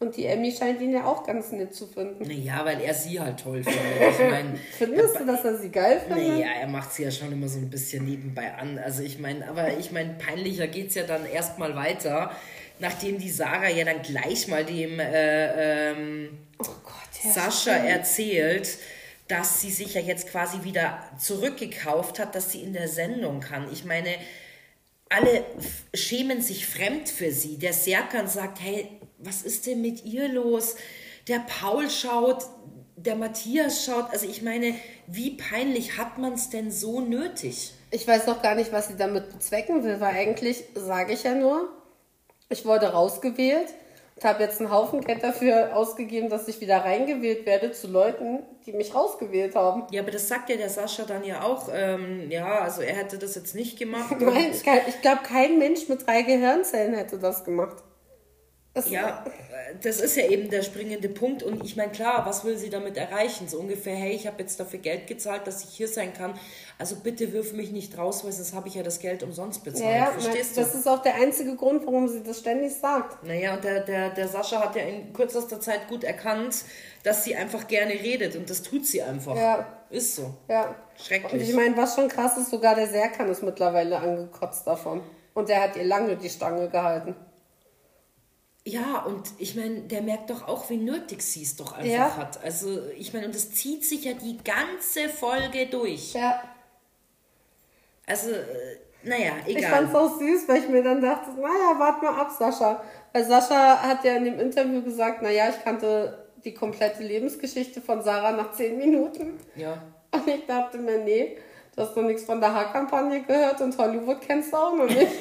Und die Emmy scheint ihn ja auch ganz nett zu finden. Naja, weil er sie halt toll findet. Ich meine, Findest du, dass er sie geil findet? Naja, er macht sie ja schon immer so ein bisschen nebenbei an. Also ich meine, aber ich meine, peinlicher geht's ja dann erstmal weiter, nachdem die Sarah ja dann gleich mal dem äh, ähm, Oh Gott, ja. Sascha erzählt, dass sie sich ja jetzt quasi wieder zurückgekauft hat, dass sie in der Sendung kann. Ich meine, alle schämen sich fremd für sie. Der Serkan sagt, hey, was ist denn mit ihr los? Der Paul schaut, der Matthias schaut. Also ich meine, wie peinlich hat man es denn so nötig? Ich weiß noch gar nicht, was sie damit bezwecken will, weil eigentlich sage ich ja nur, ich wurde rausgewählt und habe jetzt einen Haufen Geld dafür ausgegeben, dass ich wieder reingewählt werde zu Leuten, die mich rausgewählt haben. Ja, aber das sagt ja der Sascha dann ja auch. Ähm, ja, also er hätte das jetzt nicht gemacht. Nein, ich, ich glaube, kein Mensch mit drei Gehirnzellen hätte das gemacht. Das, Ja, das ist ja eben der springende Punkt. Und ich meine, klar, was will sie damit erreichen? So ungefähr, hey, ich habe jetzt dafür Geld gezahlt, dass ich hier sein kann. Also bitte wirf mich nicht raus, weil sonst habe ich ja das Geld umsonst bezahlt. Ja, Verstehst das du? ist auch der einzige Grund, warum sie das ständig sagt. Naja, und der, der, der Sascha hat ja in kürzester Zeit gut erkannt, dass sie einfach gerne redet. Und das tut sie einfach. Ja. Ist so. Ja. Schrecklich. Und ich meine, was schon krass ist, sogar der Serkan ist mittlerweile angekotzt davon. Und der hat ihr lange die Stange gehalten. Ja, und ich meine, der merkt doch auch, wie nötig sie es doch einfach Ja. hat. Also, ich meine, und das zieht sich ja die ganze Folge durch. Ja. Also, äh, naja, Ich egal. fand's auch süß, weil ich mir dann dachte, naja, wart mal ab, Sascha. Weil Sascha hat ja in dem Interview gesagt, naja, ich kannte die komplette Lebensgeschichte von Sarah nach zehn Minuten. ja. Und ich dachte mir, nee, du hast noch nichts von der Haarkampagne gehört und Hollywood kennst du auch noch nicht.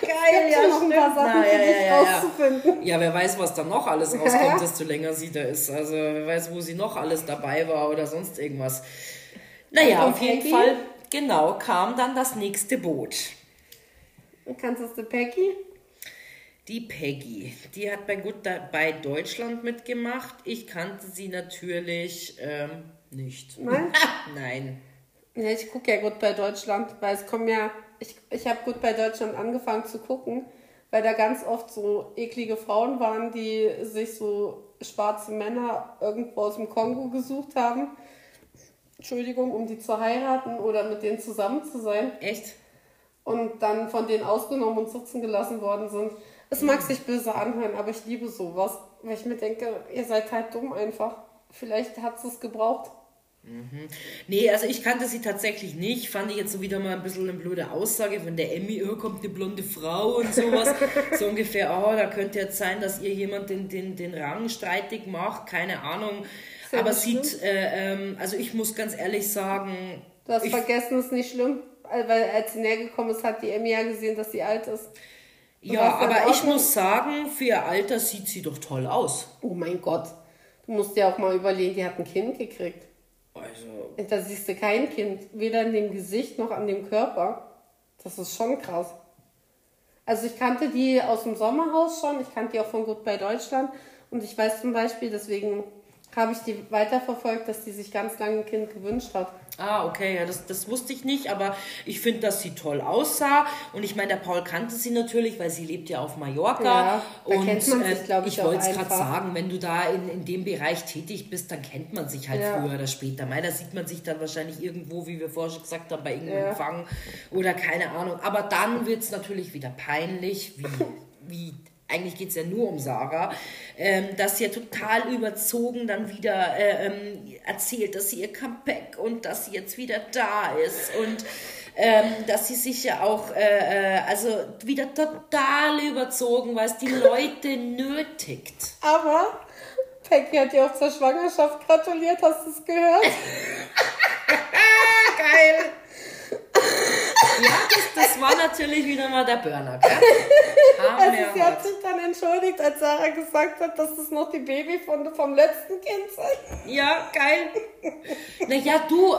Geil, ja, noch ein paar Sachen für dich rauszufinden. Ja, wer weiß, was da noch alles rauskommt, Ja. desto länger sie da ist. Also, wer weiß, wo sie noch alles dabei war oder sonst irgendwas. Naja, Und auf jeden Peggy? Fall, genau, kam dann das nächste Boot. Kannst du Peggy? Die Peggy, die hat bei Gut bei Deutschland mitgemacht. Ich kannte sie natürlich ähm, nicht. Nein? Nein. Ja, ich gucke ja gut bei Deutschland, weil es kommen ja, ich, ich habe gut bei Deutschland angefangen zu gucken, weil da ganz oft so eklige Frauen waren, die sich so schwarze Männer irgendwo aus dem Kongo gesucht haben. Entschuldigung, um die zu heiraten oder mit denen zusammen zu sein. Echt? Und dann von denen ausgenommen und sitzen gelassen worden sind. Es mag sich böse anhören, aber ich liebe sowas, weil ich mir denke, ihr seid halt dumm einfach. Vielleicht hat es gebraucht. Mhm. Nee, also ich kannte sie tatsächlich nicht. Fand ich jetzt so wieder mal ein bisschen eine blöde Aussage von der Emmy, oh, kommt eine blonde Frau und sowas. so ungefähr, oh, da könnte jetzt sein, dass ihr jemand den, den, den Rang streitig macht, keine Ahnung. Sehr Aber sieht, äh, ähm, also ich muss ganz ehrlich sagen. Du hast ich, vergessen, ist nicht schlimm, weil als sie näher gekommen ist, hat die Emmy ja gesehen, dass sie alt ist. Ja, aber ich muss sagen, für ihr Alter sieht sie doch toll aus. Oh mein Gott. Du musst dir auch mal überlegen, die hat ein Kind gekriegt. Also. Da siehst du kein Kind, weder in dem Gesicht noch an dem Körper. Das ist schon krass. Also ich kannte die aus dem Sommerhaus schon, ich kannte die auch von Gut bei Deutschland und ich weiß zum Beispiel, deswegen habe ich die weiterverfolgt, dass die sich ganz lange ein Kind gewünscht hat. Ah, okay, ja, das, das wusste ich nicht, aber ich finde, dass sie toll aussah. Und ich meine, der Paul kannte sie natürlich, weil sie lebt ja auf Mallorca. Ja, da und kennt man sich, äh, ich, ich wollte es gerade sagen, wenn du da in, in dem Bereich tätig bist, dann kennt man sich halt ja. früher oder später. Meiner sieht man sich dann wahrscheinlich irgendwo, wie wir vorher schon gesagt haben, bei irgendeinem ja. Empfang oder keine Ahnung. Aber dann wird es natürlich wieder peinlich, wie, wie eigentlich geht es ja nur um Sarah, ähm, dass sie ja total überzogen dann wieder äh, ähm, erzählt, dass sie ihr Comeback und dass sie jetzt wieder da ist und ähm, dass sie sich ja auch, äh, äh also wieder total überzogen, weil es die Leute nötigt. Aber Peggy hat dir auch zur Schwangerschaft gratuliert, hast du es gehört? Geil! Ja, das, das, war natürlich wieder mal der Burner, gell? also sie hat sich dann entschuldigt, als Sarah gesagt hat, dass das noch die Babyfunde vom letzten Kind sind. Ja, geil. Naja, du,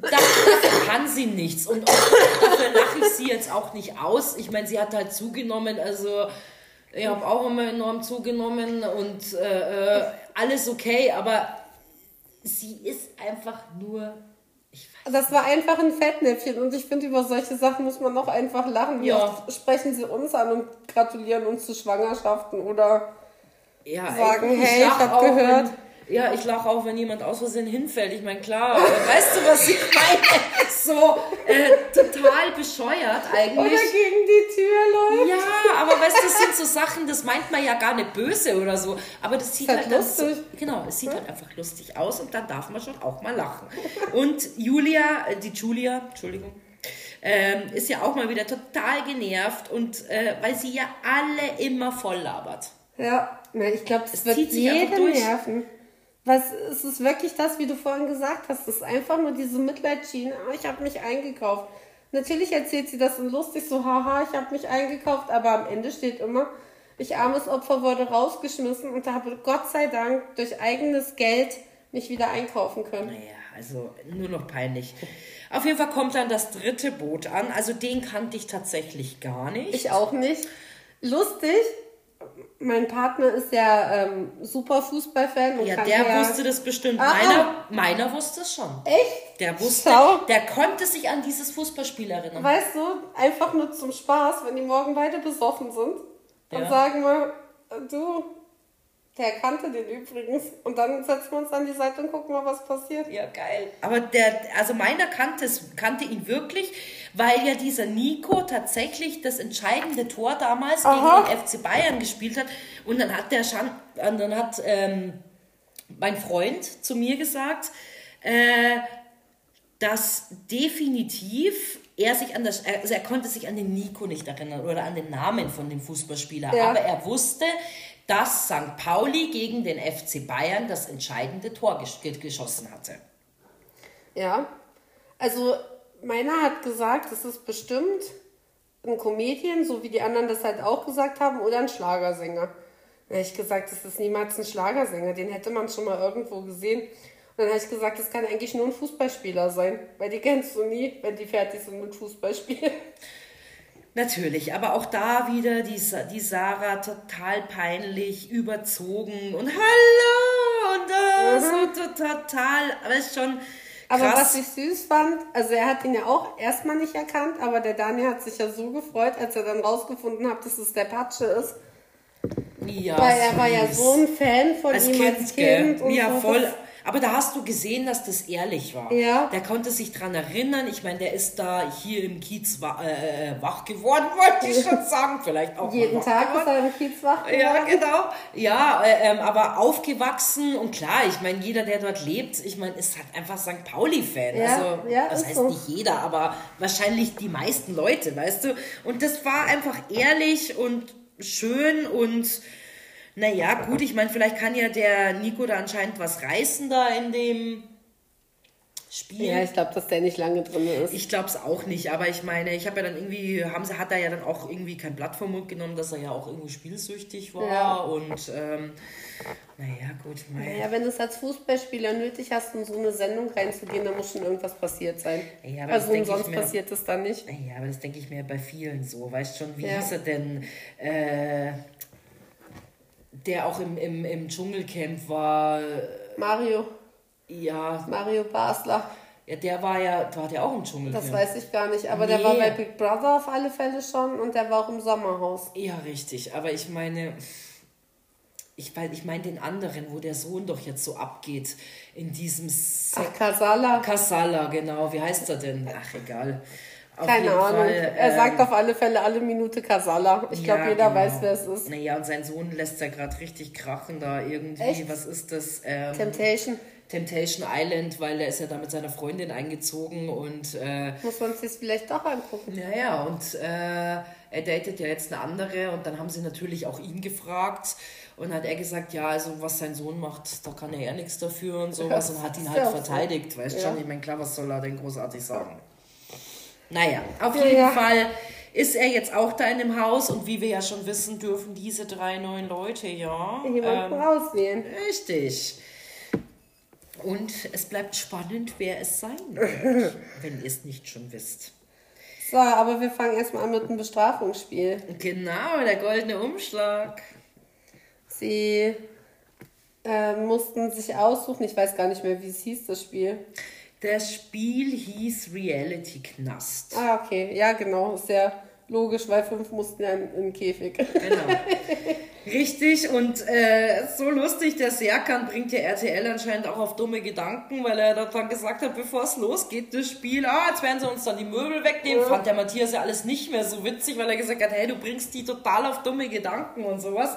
dafür kann sie nichts. Und dafür lache ich sie jetzt auch nicht aus. Ich meine, sie hat halt zugenommen, also ich habe auch immer enorm zugenommen und äh, äh alles okay, aber sie ist einfach nur das war einfach ein Fettnäpfchen und ich finde, über solche Sachen muss man auch einfach lachen. Wie ja. oft sprechen sie uns an und gratulieren uns zu Schwangerschaften oder ja, sagen, ich, hey, ich habe gehört. Wenn, ja, ich lache auch, wenn jemand aus Versehen hinfällt. Ich meine, klar, weißt du, was ich meine? So äh, total bescheuert eigentlich. Oder gegen die Tür läuft. Ja, aber weißt du, das sind so Sachen, das meint man ja gar nicht böse oder so. Aber das sieht halt, halt lustig. So, genau, es sieht halt einfach lustig aus und dann darf man schon auch mal lachen. Und Julia, äh, die Julia, Entschuldigung, ähm, ist ja auch mal wieder total genervt und äh, weil sie ja alle immer voll labert. Ja, ich glaube, das es wird jeden nerven. Was es ist wirklich das, wie du vorhin gesagt hast, es ist einfach nur diese Mitleidschiene. Oh, ich habe mich eingekauft. Natürlich erzählt sie das so lustig, so haha, ich habe mich eingekauft, aber am Ende steht immer, ich armes Opfer wurde rausgeschmissen und habe Gott sei Dank durch eigenes Geld mich wieder einkaufen können. Naja, also nur noch peinlich. Auf jeden Fall kommt dann das dritte Boot an. Also den kannte ich tatsächlich gar nicht. Ich auch nicht. Lustig, mein Partner ist ja ähm, super Fußballfan. ja, der ja wusste das bestimmt. Ah, meiner, ah. meiner wusste es schon. Echt? Der wusste, Schau. der konnte sich an dieses Fußballspiel erinnern. Weißt du, einfach nur zum Spaß, wenn die morgen beide besoffen sind, dann ja. sagen wir, du, der kannte den übrigens. Und dann setzen wir uns an die Seite und gucken mal, was passiert. Ja, geil. Aber der, also meiner kannte, kannte ihn wirklich, weil ja dieser Nico tatsächlich das entscheidende Tor damals Aha. gegen den FC Bayern gespielt hat. Und dann hat der schon, dann hat ähm, mein Freund zu mir gesagt, äh, dass definitiv er sich an das, also er konnte sich an den Nico nicht erinnern oder an den Namen von dem Fußballspieler, ja. aber er wusste, dass St. Pauli gegen den FC Bayern das entscheidende Tor gesch geschossen hatte. Ja, also meiner hat gesagt, es ist bestimmt ein Comedian, so wie die anderen das halt auch gesagt haben, oder ein Schlagersänger. Da habe ich gesagt, das ist niemals ein Schlagersänger, den hätte man schon mal irgendwo gesehen. dann habe ich gesagt, das kann eigentlich nur ein Fußballspieler sein, weil die kennst du nie, wenn die fertig sind mit Fußballspielen. Natürlich, aber auch da wieder die, die Sarah total peinlich, überzogen und hallo und äh, mhm. so total, aber ist schon aber was ich süß fand, also er hat ihn ja auch erstmal nicht erkannt, aber der Daniel hat sich ja so gefreut, als er dann rausgefunden hat, dass es der Patsche ist. Ja, Weil er war ja so ein Fan von als ihm kind, als Kind. Und ja, so, voll. Aber da hast du gesehen, dass das ehrlich war. Ja. Der konnte sich dran erinnern. Ich meine, der ist da hier im Kiez wa äh, äh wach geworden, wollte ich schon sagen. Vielleicht auch Jeden Tag geworden. ist er im Kiez wach geworden. Ja, genau. Ja, äh, ähm, aber aufgewachsen und klar, ich meine, jeder, der dort lebt, ich meine, ist halt einfach St. Pauli-Fan. Ja, also, ja, das heißt so. nicht jeder, aber wahrscheinlich die meisten Leute, weißt du. Und das war einfach ehrlich und schön und naja, gut, ich meine, vielleicht kann ja der Nico da anscheinend was reißen da in dem Spiel. Ja, ich glaube, dass der nicht lange drin ist. Ich glaube es auch nicht, aber ich meine, ich habe ja dann irgendwie, haben sie, hat er ja dann auch irgendwie kein Blatt vom Mund genommen, dass er ja auch irgendwie spielsüchtig war ja. und ähm, naja, gut. Naja, wenn du es als Fußballspieler nötig hast, um so eine Sendung reinzugehen, dann muss schon irgendwas passiert sein. Ja, also umsonst mir, passiert es dann nicht. Ja, aber das denke ich mir bei vielen so. Weißt schon, wie ja. hieß er denn? Äh, der auch im, im, im Dschungelcamp war. Mario. Ja. Mario Basler. Ja, der war ja, war der auch im Dschungelcamp? Das weiß ich gar nicht, aber nee. der war bei Big Brother auf alle Fälle schon und der war auch im Sommerhaus. Ja, richtig, aber ich meine, ich, ich meine den anderen, wo der Sohn doch jetzt so abgeht, in diesem... Se Ach, Casala. Casala, genau, wie heißt er denn? Ach, egal. Auf Keine Ahnung. Fall, er ähm, sagt auf alle Fälle alle Minute Kasala. Ich glaube, jeder genau. weiß, wer es ist. Naja, und sein Sohn lässt ja gerade richtig krachen da irgendwie. Echt? Was ist das? Ähm, Temptation. Temptation Island, weil er ist ja da mit seiner Freundin eingezogen und... Äh, Muss man sich vielleicht doch angucken. Ja, ja, und äh, er datet ja jetzt eine andere und dann haben sie natürlich auch ihn gefragt und hat er gesagt, ja, also was sein Sohn macht, da kann er ja nichts dafür und sowas und hat ihn halt verteidigt, weißt ja. schon? Ich meine, klar, was soll er denn großartig sagen? Naja, auf jeden ja. Fall ist er jetzt auch da in dem Haus und wie wir ja schon wissen, dürfen diese drei neuen Leute ja jemanden ähm, auswählen. Richtig. Und es bleibt spannend, wer es sein wird, wenn ihr es nicht schon wisst. So, aber wir fangen erstmal an mit einem Bestrafungsspiel. Genau, der goldene Umschlag. Sie äh, mussten sich aussuchen, ich weiß gar nicht mehr, wie es hieß, das Spiel. Das Spiel hieß Reality Knast. Ah, okay. Ja, genau. Sehr logisch, weil fünf mussten ja in, den Käfig. Genau. Richtig und äh, so lustig, der Serkan bringt ja RTL anscheinend auch auf dumme Gedanken, weil er dann gesagt hat, bevor es losgeht, das Spiel, ah, jetzt werden sie uns dann die Möbel wegnehmen. Ja. Fand der Matthias ja alles nicht mehr so witzig, weil er gesagt hat, hey, du bringst die total auf dumme Gedanken und sowas.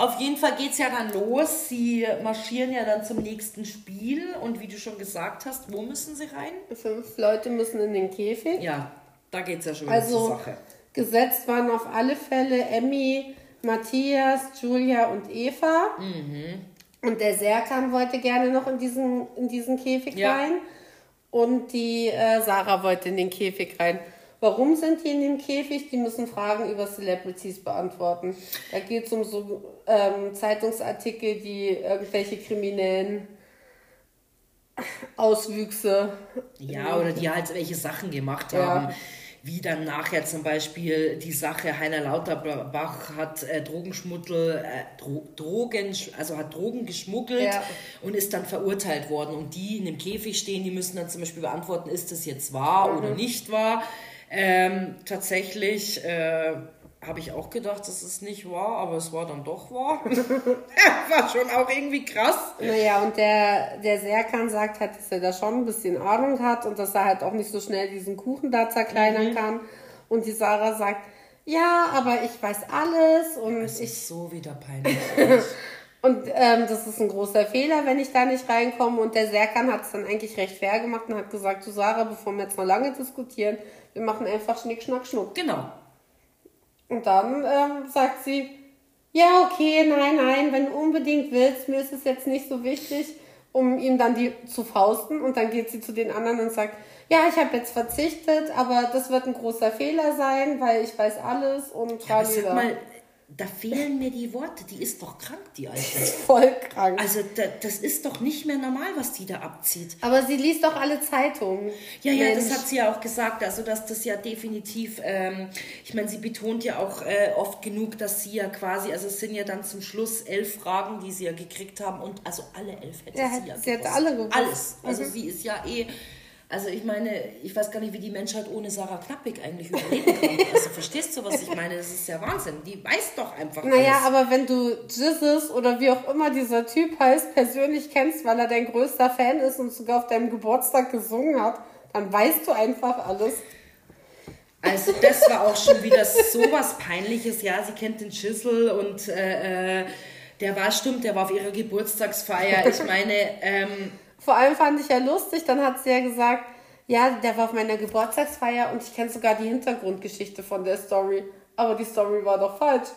Auf jeden Fall geht es ja dann los. Sie marschieren ja dann zum nächsten Spiel. Und wie du schon gesagt hast, wo müssen sie rein? Fünf Leute müssen in den Käfig. Ja, da geht es ja schon also, zur Sache. Gesetzt waren auf alle Fälle Emmy, Matthias, Julia und Eva. Mhm. Und der Serkan wollte gerne noch in diesen, in diesen Käfig ja. rein. Und die äh, Sarah wollte in den Käfig rein. Warum sind die in dem Käfig? Die müssen Fragen über Celebrities beantworten. Da geht es um so ähm, Zeitungsartikel, die irgendwelche kriminellen Auswüchse. Ja, oder die halt welche Sachen gemacht haben. Ja. Wie dann nachher zum Beispiel die Sache, Heiner Lauterbach hat äh, Drogenschmuggel, äh, Dro Drogen, also hat Drogen geschmuggelt ja. und ist dann verurteilt worden. Und die in dem Käfig stehen, die müssen dann zum Beispiel beantworten, ist das jetzt wahr mhm. oder nicht wahr. Ähm, tatsächlich äh, habe ich auch gedacht, das ist nicht wahr, aber es war dann doch wahr. war schon auch irgendwie krass. Naja, und der, der Serkan sagt halt, dass er da schon ein bisschen Ahnung hat und dass er halt auch nicht so schnell diesen Kuchen da zerkleinern mhm. kann. Und die Sarah sagt, ja, aber ich weiß alles und es ich. Ist so wieder peinlich. Und ähm, das ist ein großer Fehler, wenn ich da nicht reinkomme. Und der Serkan hat es dann eigentlich recht fair gemacht und hat gesagt, zu Sarah, bevor wir jetzt noch lange diskutieren, wir machen einfach Schnick, Schnack, Schnuck. Genau. Und dann ähm, sagt sie, ja, okay, nein, nein, wenn du unbedingt willst, mir ist es jetzt nicht so wichtig, um ihm dann die zu fausten. Und dann geht sie zu den anderen und sagt, ja, ich habe jetzt verzichtet, aber das wird ein großer Fehler sein, weil ich weiß alles und ja, sag mal, da fehlen mir die Worte. Die ist doch krank, die Alte. Voll krank. Also da, das ist doch nicht mehr normal, was die da abzieht. Aber sie liest doch alle Zeitungen. Ja, ja, Mensch. das hat sie ja auch gesagt. Also dass das ja definitiv, ähm, ich meine, sie betont ja auch äh, oft genug, dass sie ja quasi, also es sind ja dann zum Schluss elf Fragen, die sie ja gekriegt haben und also alle elf hätte Ja, sie ja sie hätte gewusst. alle gewusst. Alles. Also Mhm. sie ist ja eh... Also ich meine, ich weiß gar nicht, wie die Menschheit ohne Sarah Knappig eigentlich überleben kann. Also verstehst du, was ich meine? Das ist ja Wahnsinn. Die weiß doch einfach Naja, alles. aber wenn du Jesus oder wie auch immer dieser Typ heißt, persönlich kennst, weil er dein größter Fan ist und sogar auf deinem Geburtstag gesungen hat, dann weißt du einfach alles. Also das war auch schon wieder sowas Peinliches. Ja, sie kennt den Schüssel und äh, äh, der war, stimmt, der war auf ihrer Geburtstagsfeier. Ich meine, ähm, Vor allem fand ich ja lustig, dann hat sie ja gesagt, ja, der war auf meiner Geburtstagsfeier und ich kenne sogar die Hintergrundgeschichte von der Story. Aber die Story war doch falsch.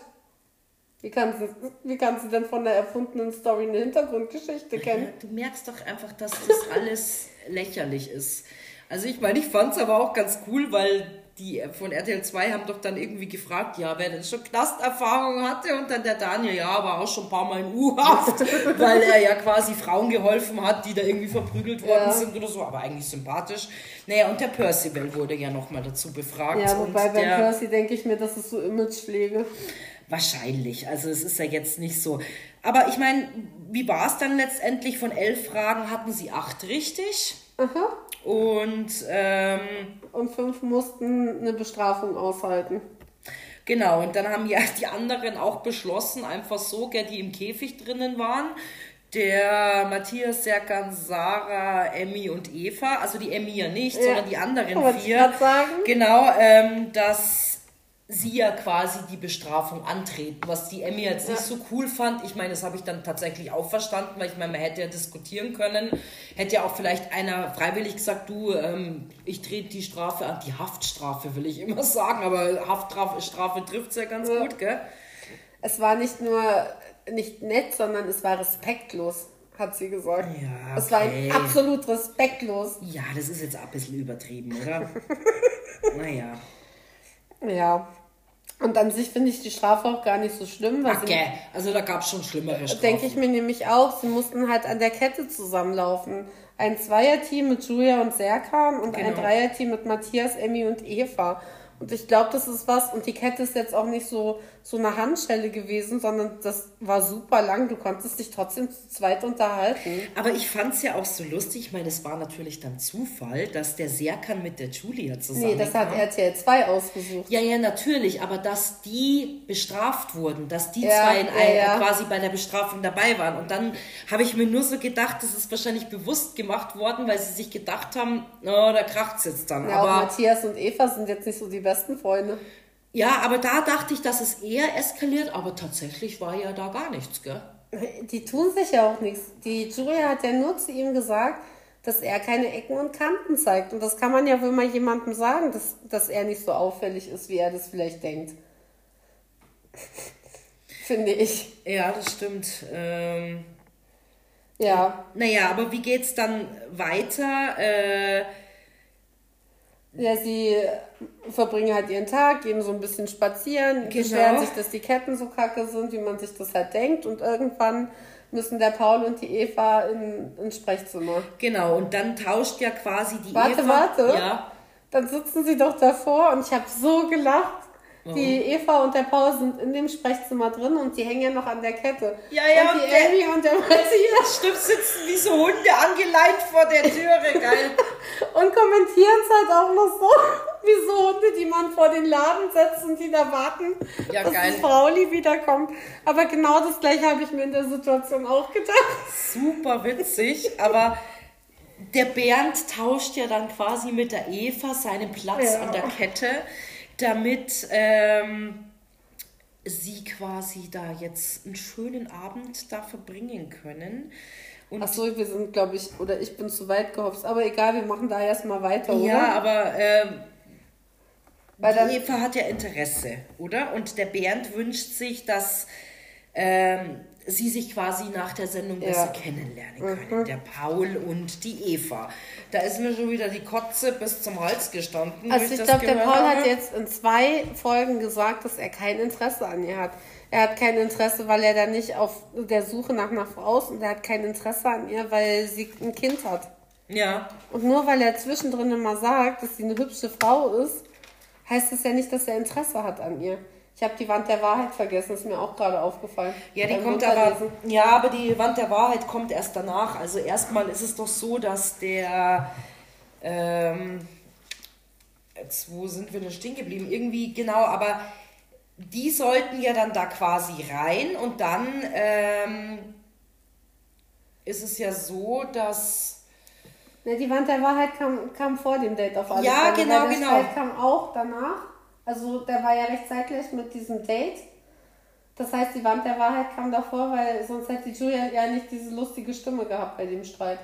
Wie kann sie, wie kann sie denn von der erfundenen Story eine Hintergrundgeschichte kennen? du merkst doch einfach, dass das alles lächerlich ist. Also ich meine, ich fand es aber auch ganz cool, weil die von RTL 2 haben doch dann irgendwie gefragt, ja, wer denn schon Knasterfahrung hatte und dann der Daniel, ja, war auch schon ein paar Mal in U-Haft, weil er ja quasi Frauen geholfen hat, die da irgendwie verprügelt worden Ja. sind oder so, aber eigentlich sympathisch. Naja, und der Percival wurde ja nochmal dazu befragt. Ja, wobei und bei der, Percy denke ich mir, das ist so Imagepflege. Wahrscheinlich. Also es ist ja jetzt nicht so. Aber ich meine, wie war es dann letztendlich? Von elf Fragen hatten sie acht richtig. Aha. Und ähm, Und fünf mussten eine Bestrafung aushalten. genau, und dann haben ja die anderen auch beschlossen, einfach so, gell, die im Käfig drinnen waren. Der Matthias, Serkan, Sarah, Emmy und Eva, also die Emmy ja nicht, Ja, sondern die anderen vier. sagen. Genau, ähm, dass sie ja quasi die Bestrafung antreten, was die Emmy jetzt nicht so cool fand. Ich meine, das habe ich dann tatsächlich auch verstanden, weil ich meine, man hätte ja diskutieren können. Hätte ja auch vielleicht einer freiwillig gesagt, du, ähm, ich trete die Strafe an, die Haftstrafe will ich immer sagen, aber Haftstrafe Strafe trifft es ja ganz Ja. gut, gell? Es war nicht nur nicht nett, sondern es war respektlos, hat sie gesagt. Ja, Es war okay. absolut respektlos. Ja, das ist jetzt ein bisschen übertrieben, oder? naja. Ja. Und an sich finde ich die Strafe auch gar nicht so schlimm, weil Okay, also da gab es schon schlimmere Strafen. Denke ich mir nämlich auch. Sie mussten halt an der Kette zusammenlaufen. Ein Zweierteam mit Julia und Serkan und ein Genau. Dreierteam mit Matthias, Emmy und Eva. Und ich glaube, das ist was. Und die Kette ist jetzt auch nicht so, so eine Handschelle gewesen, sondern das war super lang. Du konntest dich trotzdem zu zweit unterhalten. Aber ich fand es ja auch so lustig. Ich meine, es war natürlich dann Zufall, dass der Serkan mit der Julia zusammen Nee, das hat RTL 2 ausgesucht. Ja, ja, natürlich, aber dass die bestraft wurden, dass die Ja, zwei in ja, ja. quasi bei der Bestrafung dabei waren. Und dann habe ich mir nur so gedacht, das ist wahrscheinlich bewusst gemacht worden, weil sie sich gedacht haben, oh, da kracht's jetzt dann. Ja, auch aber Matthias und Eva sind jetzt nicht so die besten Freunde. Ja, aber da dachte ich, dass es eher eskaliert, aber tatsächlich war ja da gar nichts, gell? Die tun sich ja auch nichts. Die Julia hat ja nur zu ihm gesagt, dass er keine Ecken und Kanten zeigt. Und das kann man ja wohl mal jemandem sagen, dass, dass er nicht so auffällig ist, wie er das vielleicht denkt. Finde ich. Ja, das stimmt. Ähm, Ja. naja, aber wie geht's dann weiter? Äh, Ja, sie verbringen halt ihren Tag, gehen so ein bisschen spazieren, Genau. beschweren sich, dass die Ketten so kacke sind, wie man sich das halt denkt. Und irgendwann müssen der Paul und die Eva in, ins Sprechzimmer. genau, und dann tauscht ja quasi die Warte, Eva. warte. Ja, Dann sitzen sie doch davor und ich habe so gelacht. Die Eva und der Paul sind in dem Sprechzimmer drin und die hängen ja noch an der Kette. Ja, ja, Und die Emmy und der Matthias stimmt, sitzen wie so Hunde angeleint vor der Türe, geil. und kommentieren es halt auch noch so, wie so Hunde, die man vor den Laden setzt und die da warten, Ja, dass geil. die Frauli wiederkommt. Aber genau das gleiche habe ich mir in der Situation auch gedacht. Super witzig, aber der Bernd tauscht ja dann quasi mit der Eva seinen Platz Ja. an der Kette, damit ähm, sie quasi da jetzt einen schönen Abend da verbringen können. Und Achso, wir sind, glaube ich, oder ich bin zu weit gehopst. Aber egal, wir machen da erstmal weiter, oder? ja, aber ähm, Weil dann, Eva hat ja Interesse, oder? Und der Bernd wünscht sich, dass ähm, sie sich quasi nach der Sendung Ja. besser kennenlernen können. Der Paul und die Eva. Da ist mir schon wieder die Kotze bis zum Hals gestanden. Also ich glaube, der Paul habe. hat jetzt in zwei Folgen gesagt, dass er kein Interesse an ihr hat. er hat kein Interesse, weil er da nicht auf der Suche nach einer Frau ist und er hat kein Interesse an ihr, weil sie ein Kind hat. Ja. Und nur weil er zwischendrin immer sagt, dass sie eine hübsche Frau ist, heißt das ja nicht, dass er Interesse hat an ihr. Ich habe die Wand der Wahrheit vergessen, ist mir auch gerade aufgefallen. Ja, die kommt aber, ja, aber die Wand der Wahrheit kommt erst danach. Also erstmal ist es doch so, dass der, ähm, jetzt, wo sind wir denn stehen geblieben? Irgendwie, genau, aber die sollten ja dann da quasi rein und dann ähm, ist es ja so, dass, Ne, die Wand der Wahrheit kam, kam vor dem Date auf alle Ja, Fälle, genau, weil der genau. Streit kam auch danach. Also der war ja recht zeitgleich mit diesem Date. Das heißt, die Wand der Wahrheit kam davor, weil sonst hätte Julia ja nicht diese lustige Stimme gehabt bei dem Streit.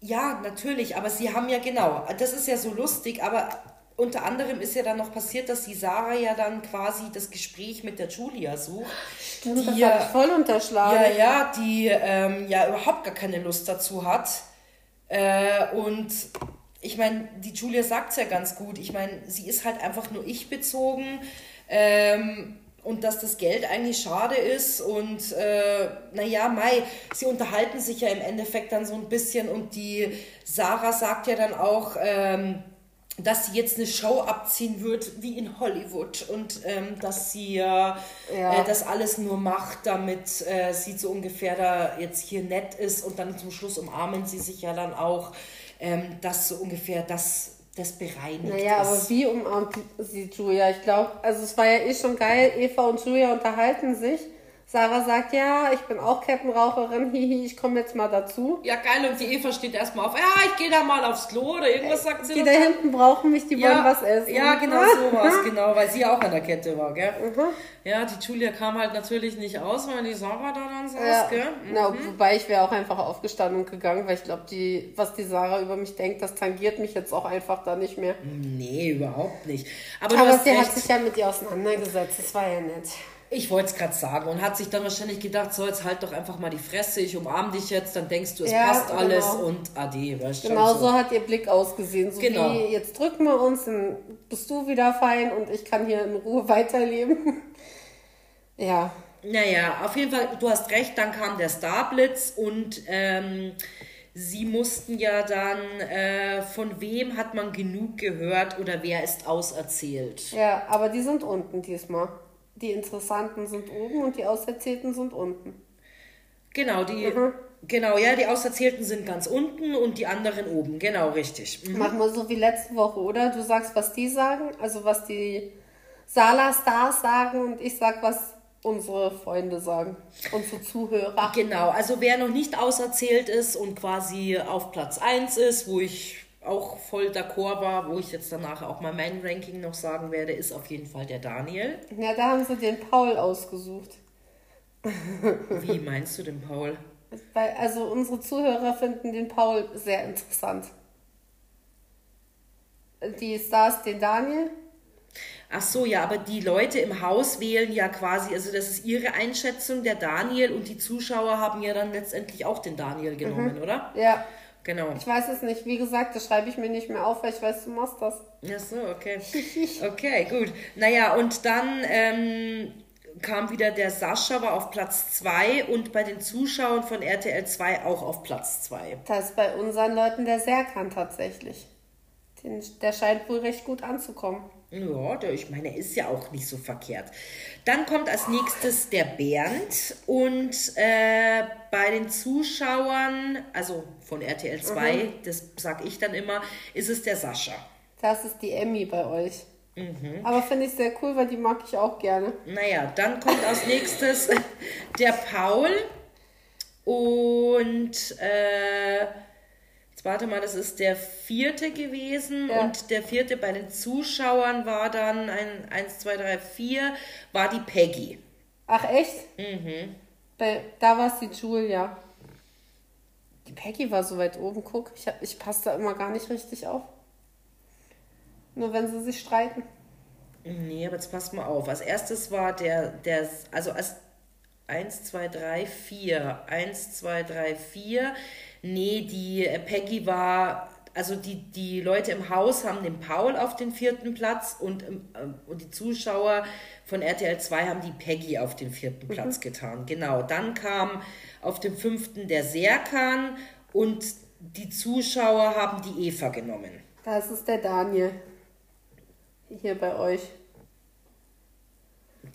ja, natürlich, aber sie haben ja genau, das ist ja so lustig, aber unter anderem ist ja dann noch passiert, dass die Sarah ja dann quasi das Gespräch mit der Julia sucht. Stimmt, das die habe ja- voll unterschlagen. Ja, ja, die ähm, ja überhaupt gar keine Lust dazu hat. Äh, und ich meine, die Julia sagt es ja ganz gut. Ich meine, sie ist halt einfach nur ich bezogen. Ähm, und dass das Geld eigentlich schade ist und äh, naja, Mai, sie unterhalten sich ja im Endeffekt dann so ein bisschen und die Sarah sagt ja dann auch, ähm, dass sie jetzt eine Show abziehen wird wie in Hollywood und ähm, dass sie ja. Äh, das alles nur macht, damit äh, sie so ungefähr da jetzt hier nett ist und dann zum Schluss umarmen sie sich ja dann auch, ähm, dass so ungefähr das, das bereinigt Naja, ist. aber wie umarmt sie Julia? Ich glaube, also es war ja eh schon geil. Eva und Julia unterhalten sich. Sarah sagt, ja, ich bin auch Kettenraucherin, hihi, ich komme jetzt mal dazu. ja, geil, und die Eva steht erstmal auf, ja, ich gehe da mal aufs Klo oder irgendwas sagt sie. Die da dann. hinten brauchen mich, die wollen was essen. Ja, genau sowas, genau, weil sie auch an der Kette war, gell? Ja, die Julia kam halt natürlich nicht aus, weil die Sarah da dann saß, Ja. gell? Na, wobei ich wäre auch einfach aufgestanden und gegangen, weil ich glaube, die, was die Sarah über mich denkt, das tangiert mich jetzt auch einfach da nicht mehr. Nee, überhaupt nicht. Aber, du Aber hast sie recht. hat sich ja mit ihr auseinandergesetzt, das war ja nett. Ich wollte es gerade sagen und hat sich dann wahrscheinlich gedacht, so jetzt halt doch einfach mal die Fresse, ich umarm dich jetzt, dann denkst du, es Ja, passt alles genau. und ade, weißt du Genau schon so hat ihr Blick ausgesehen. So Genau. wie, jetzt drücken wir uns, dann bist du wieder fein und ich kann hier in Ruhe weiterleben. ja, Naja, auf jeden Fall, du hast recht, dann kam der Starblitz und ähm, sie mussten ja dann, äh, von wem hat man genug gehört oder wer ist auserzählt? ja, aber die sind unten diesmal. Die Interessanten sind oben und die Auserzählten sind unten. Genau, die, Mhm. genau, ja, die Auserzählten sind ganz unten und die anderen oben, genau, richtig. Mhm. Machen wir so wie letzte Woche, oder? Du sagst, was die sagen, also was die Sala-Stars sagen und ich sag, was unsere Freunde sagen. Unsere Zuhörer. Genau, also wer noch nicht auserzählt ist und quasi auf Platz 1 ist, wo ich auch voll d'accord war, wo ich jetzt danach auch mal mein Ranking noch sagen werde, ist auf jeden Fall der Daniel. Ja, da haben sie den Paul ausgesucht. Wie meinst du den Paul? Weil, also unsere Zuhörer finden den Paul sehr interessant. Die Stars den Daniel. Ach so, ja, aber die Leute im Haus wählen ja quasi, also das ist ihre Einschätzung, der Daniel und die Zuschauer haben ja dann letztendlich auch den Daniel genommen, oder? Ja, Genau. ich weiß es nicht. Wie gesagt, das schreibe ich mir nicht mehr auf, weil ich weiß, du machst das. Ach so, okay. Okay, gut. Naja, und dann ähm, kam wieder der Sascha, war auf Platz 2 und bei den Zuschauern von RTL 2 auch auf Platz 2. Das ist bei unseren Leuten der Serkan tatsächlich. Den, der scheint wohl recht gut anzukommen. Ja, der, ich meine, er ist ja auch nicht so verkehrt. Dann kommt als nächstes der Bernd und äh, bei den Zuschauern, also von RTL 2, das sag ich dann immer, ist es der Sascha. Das ist die Emmy bei euch. Aber finde ich sehr cool, weil die mag ich auch gerne. Naja, dann kommt als nächstes der Paul und äh, warte mal, das ist der vierte gewesen Ja. und der vierte bei den Zuschauern war dann ein 1, 2, 3, 4, war die Peggy. Ach, echt? Mhm. Bei, da war es die Julia. Die Peggy war so weit oben, guck. Ich, hab- ich passe da immer gar nicht richtig auf. Nur wenn sie sich streiten. Nee, aber jetzt passt mal auf. Als erstes war der, der also als 1, 2, 3, 4. 1, 2, 3, 4. Nee, die äh, Peggy war also die, die Leute im Haus haben den Paul auf den vierten Platz und, ähm, und die Zuschauer von RTL 2 haben die Peggy auf den vierten Platz getan. Genau. Dann kam auf dem fünften der Serkan und die Zuschauer haben die Eva genommen. Das ist der Daniel. Hier bei euch.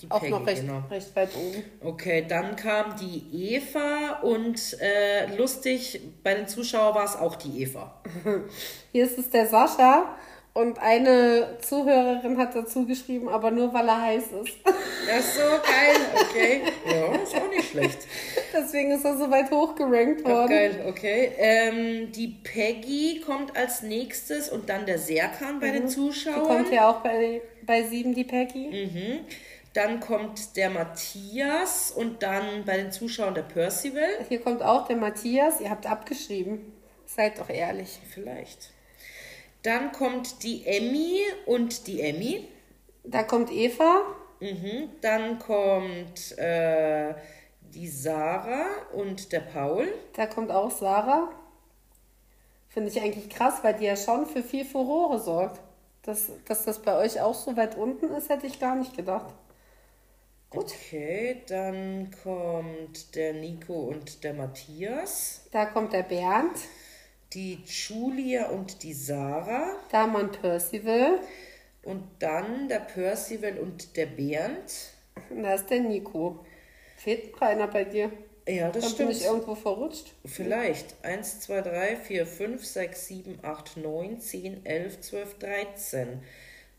Die Auch Peggy, noch recht, genau. recht weit oben. Okay, dann kam die Eva und äh, lustig, bei den Zuschauern war es auch die Eva. Hier ist es der Sascha und eine Zuhörerin hat dazu geschrieben, aber nur weil er heiß ist. Das ist so geil, okay. Ja, ist auch nicht schlecht. Deswegen ist er so weit hochgerankt Auch worden. geil, okay. Ähm, die Peggy kommt als nächstes und dann der Serkan bei den Die Zuschauern. kommt ja auch bei, bei sieben, die Peggy. Mhm. Dann kommt der Matthias und dann bei den Zuschauern der Percival. Hier kommt auch der Matthias. Ihr habt abgeschrieben. Seid doch ehrlich. Vielleicht. Dann kommt die Emmy und die Emmy. Da kommt Eva. Mhm. Dann kommt äh, die Sarah und der Paul. Da kommt auch Sarah. Finde ich eigentlich krass, weil die ja schon für viel Furore sorgt. Dass, dass das bei euch auch so weit unten ist, hätte ich gar nicht gedacht. Okay, dann kommt der Nico und der Matthias. Da kommt der Bernd. Die Julia und die Sarah. Da einen Percival. Und dann der Percival und der Bernd. Und da ist der Nico. Fehlt noch einer bei dir? Ja, das Dann bin stimmt. ich irgendwo verrutscht. Vielleicht. 1, 2, 3, 4, 5, 6, 7, 8, 9, 10, 11, 12, 13.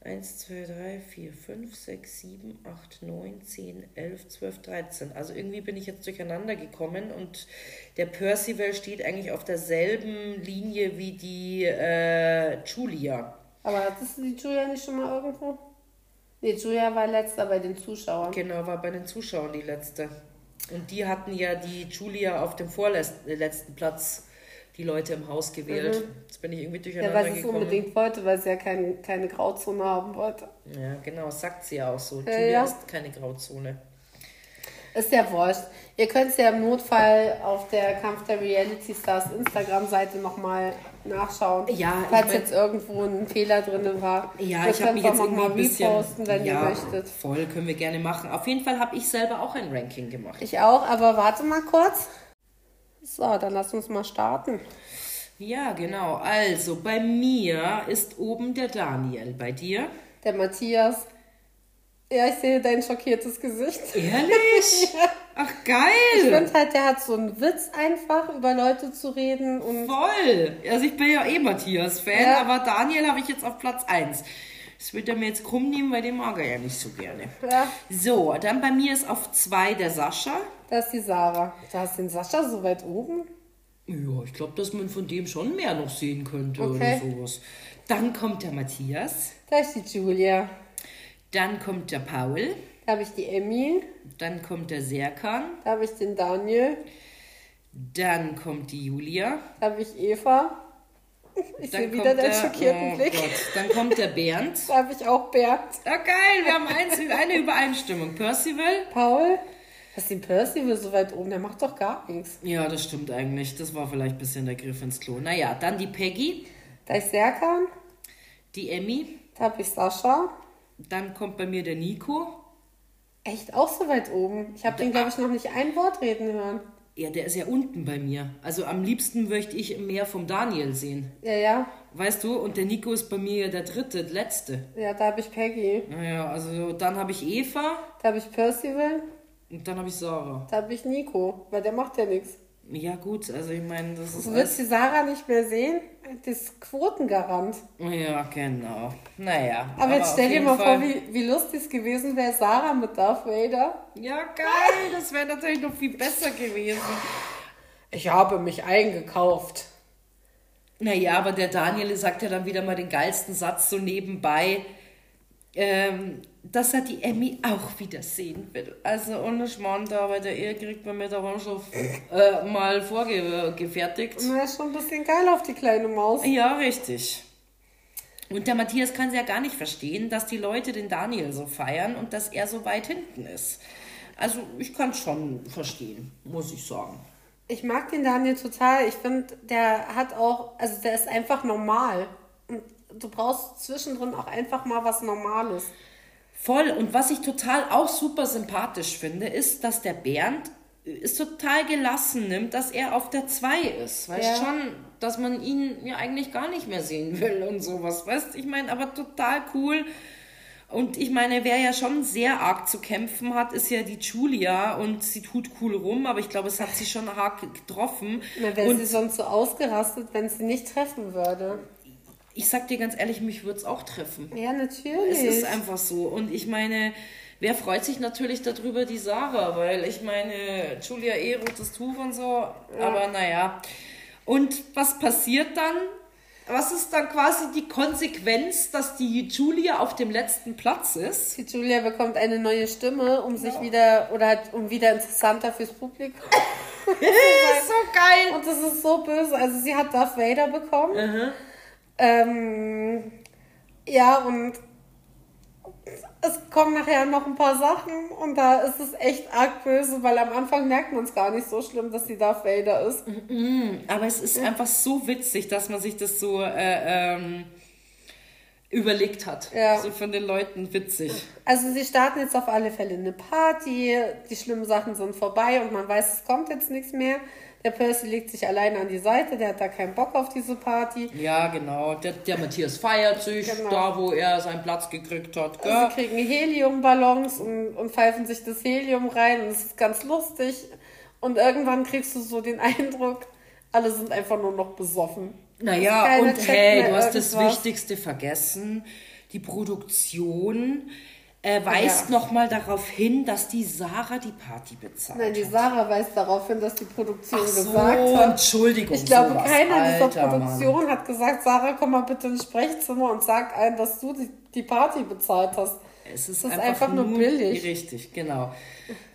1, 2, 3, 4, 5, 6, 7, 8, 9, 10, 11, 12, 13. Also irgendwie bin ich jetzt durcheinander gekommen und der Percival steht eigentlich auf derselben Linie wie die äh, Julia. Aber hattest du die Julia nicht schon mal irgendwo? Nee, Julia war letzter bei den Zuschauern. Genau, war bei den Zuschauern die letzte. Und die hatten ja die Julia auf dem vorletzten Platz, die Leute im Haus gewählt. Jetzt bin ich irgendwie Ja, durcheinander weil sie es gekommen. unbedingt wollte, weil sie ja kein, keine Grauzone haben wollte. Ja, genau, sagt sie ja auch so. Ja, Julia ja. ist keine Grauzone. Ist ja wurscht. Ihr könnt es ja im Notfall auf der Kampf der Reality Stars Instagram-Seite nochmal nachschauen. Ja, ich Falls mein- jetzt irgendwo ein Fehler drin war. Ja, ich habe mich jetzt irgendwie ein bisschen... reposten, wenn ja, ihr möchtet. voll, können wir gerne machen. Auf jeden Fall habe ich selber auch ein Ranking gemacht. Ich auch, aber warte mal kurz. So, dann lass uns mal starten. Ja, genau. Also, bei mir ist oben der Daniel. Bei dir? Der Matthias. Ja, ich sehe dein schockiertes Gesicht. Ehrlich? Ach, Ich geil! finde halt, der hat so einen Witz einfach, über Leute zu reden und Voll! Also ich bin ja eh Matthias-Fan, Ja. aber Daniel habe ich jetzt auf Platz 1. Das wird er mir jetzt krumm nehmen, weil den mag er ja nicht so gerne. ja, So, dann bei mir ist auf 2 der Sascha. da ist die Sarah. Du hast den Sascha so weit oben. Ja, ich glaube, dass man von dem schon mehr noch sehen könnte Okay. oder sowas. Dann kommt der Matthias. Da ist die Julia. Dann kommt der Paul. Da habe ich die Emmy. Dann kommt der Serkan. Da habe ich den Daniel. Dann kommt die Julia. Da habe ich Eva. Ich Dann sehe wieder der, schockierten oh Blick. Gott. Dann kommt der Bernd. Da habe ich auch Bernd. Ja, geil, wir haben eins, eine Übereinstimmung. Percival? Paul. Was ist den Percival so weit oben? Der macht doch gar nichts. Ja, das stimmt eigentlich. Das war vielleicht ein bisschen der Griff ins Klo. Naja, dann die Peggy, Da ist Serkan. die Emmy. Da habe ich Sascha. Dann kommt bei mir der Nico. Echt auch so weit oben. Ich habe den, glaube ich, noch nicht ein Wort reden hören. Ja, der ist ja unten bei mir. Also am liebsten möchte ich mehr vom Daniel sehen. Ja, ja. Weißt du? Und der Nico ist bei mir ja der dritte, letzte. Ja, da habe ich Peggy. Naja, also dann habe ich Eva Da habe ich Percival. und dann habe ich Sarah. Da habe ich Nico. Weil der macht ja nichts. Ja gut, also ich meine, das ist Du willst die Sarah nicht mehr sehen? Das ist Quotengarant. Ja, genau. Naja. Aber, jetzt auf stell dir mal Fall- vor, wie, wie lustig es gewesen wäre, Sarah mit Darth Vader. Ja, geil, das wäre natürlich noch viel besser gewesen. Ich habe mich eingekauft. Naja, aber der Daniel sagt ja dann wieder mal den geilsten Satz so nebenbei, ähm, dass er die Emmy auch wieder sehen will. Also ohne Schmarrn da, weil der Ehe kriegt man mir da auch schon äh, mal vorgefertigt. Na, ist schon ein bisschen geil auf die kleine Maus. Ja, richtig. Und der Matthias kann es ja gar nicht verstehen, dass die Leute den Daniel so feiern und dass er so weit hinten ist. Also ich kann es schon verstehen, muss ich sagen. Ich mag den Daniel total. Ich finde, der hat auch, also der ist einfach normal. Und du brauchst zwischendrin auch einfach mal was Normales. Voll. Und was ich total auch super sympathisch finde, ist, dass der Bernd ist total gelassen nimmt, dass er auf der 2 ist. Weißt ja. schon, dass man ihn ja eigentlich gar nicht mehr sehen will und sowas. Weißt ich meine, aber total cool. Und ich meine, wer ja schon sehr arg zu kämpfen hat, ist ja die Julia und sie tut cool rum, aber ich glaube, es hat sie schon arg getroffen. Na, wäre sie sonst so ausgerastet, wenn sie nicht treffen würde. Ich sag dir ganz ehrlich, mich würde es auch treffen. Ja, natürlich. Es ist einfach so. Und ich meine, wer freut sich natürlich darüber? Die Sarah, weil ich meine, Julia eh rotes Tuch und so. Ja. Aber naja. Und was passiert dann? Was ist dann quasi die Konsequenz, dass die Julia auf dem letzten Platz ist? Die Julia bekommt eine neue Stimme, um sich wieder oder halt, um wieder interessanter fürs Publikum. das ist so geil. Und das ist so böse. Also sie hat Darth Vader bekommen. Uh -huh. Ähm, ja, und es kommen nachher noch ein paar Sachen und da ist es echt arg böse, weil am Anfang merkt man es gar nicht so schlimm, dass sie Darth Vader ist. Mhm, aber es ist einfach so witzig, dass man sich das so äh, ähm, überlegt hat. Ja. So von den Leuten witzig. Also sie starten jetzt auf alle Fälle eine Party, die schlimmen Sachen sind vorbei und man weiß, es kommt jetzt nichts mehr. Der Percy legt sich allein an die Seite, der hat da keinen Bock auf diese Party. Ja, genau. Der, der Matthias feiert sich genau. da, wo er seinen Platz gekriegt hat. Gell? Sie kriegen Heliumballons und, und pfeifen sich das Helium rein und es ist ganz lustig. Und irgendwann kriegst du so den Eindruck, alle sind einfach nur noch besoffen. Naja, und hey, du hast irgendwas. das Wichtigste vergessen. Die Produktion äh, weist ja. nochmal darauf hin, dass die Sarah die Party bezahlt. Nein, die Sarah weist darauf hin, dass die Produktion Ach so, gesagt hat. Entschuldigung. Ich glaube, sowas. keiner Alter, dieser Produktion Mann. hat gesagt, Sarah, komm mal bitte ins Sprechzimmer und sag ein, dass du die, die Party bezahlt hast. Es ist, ist einfach, einfach, nur billig. Richtig, genau.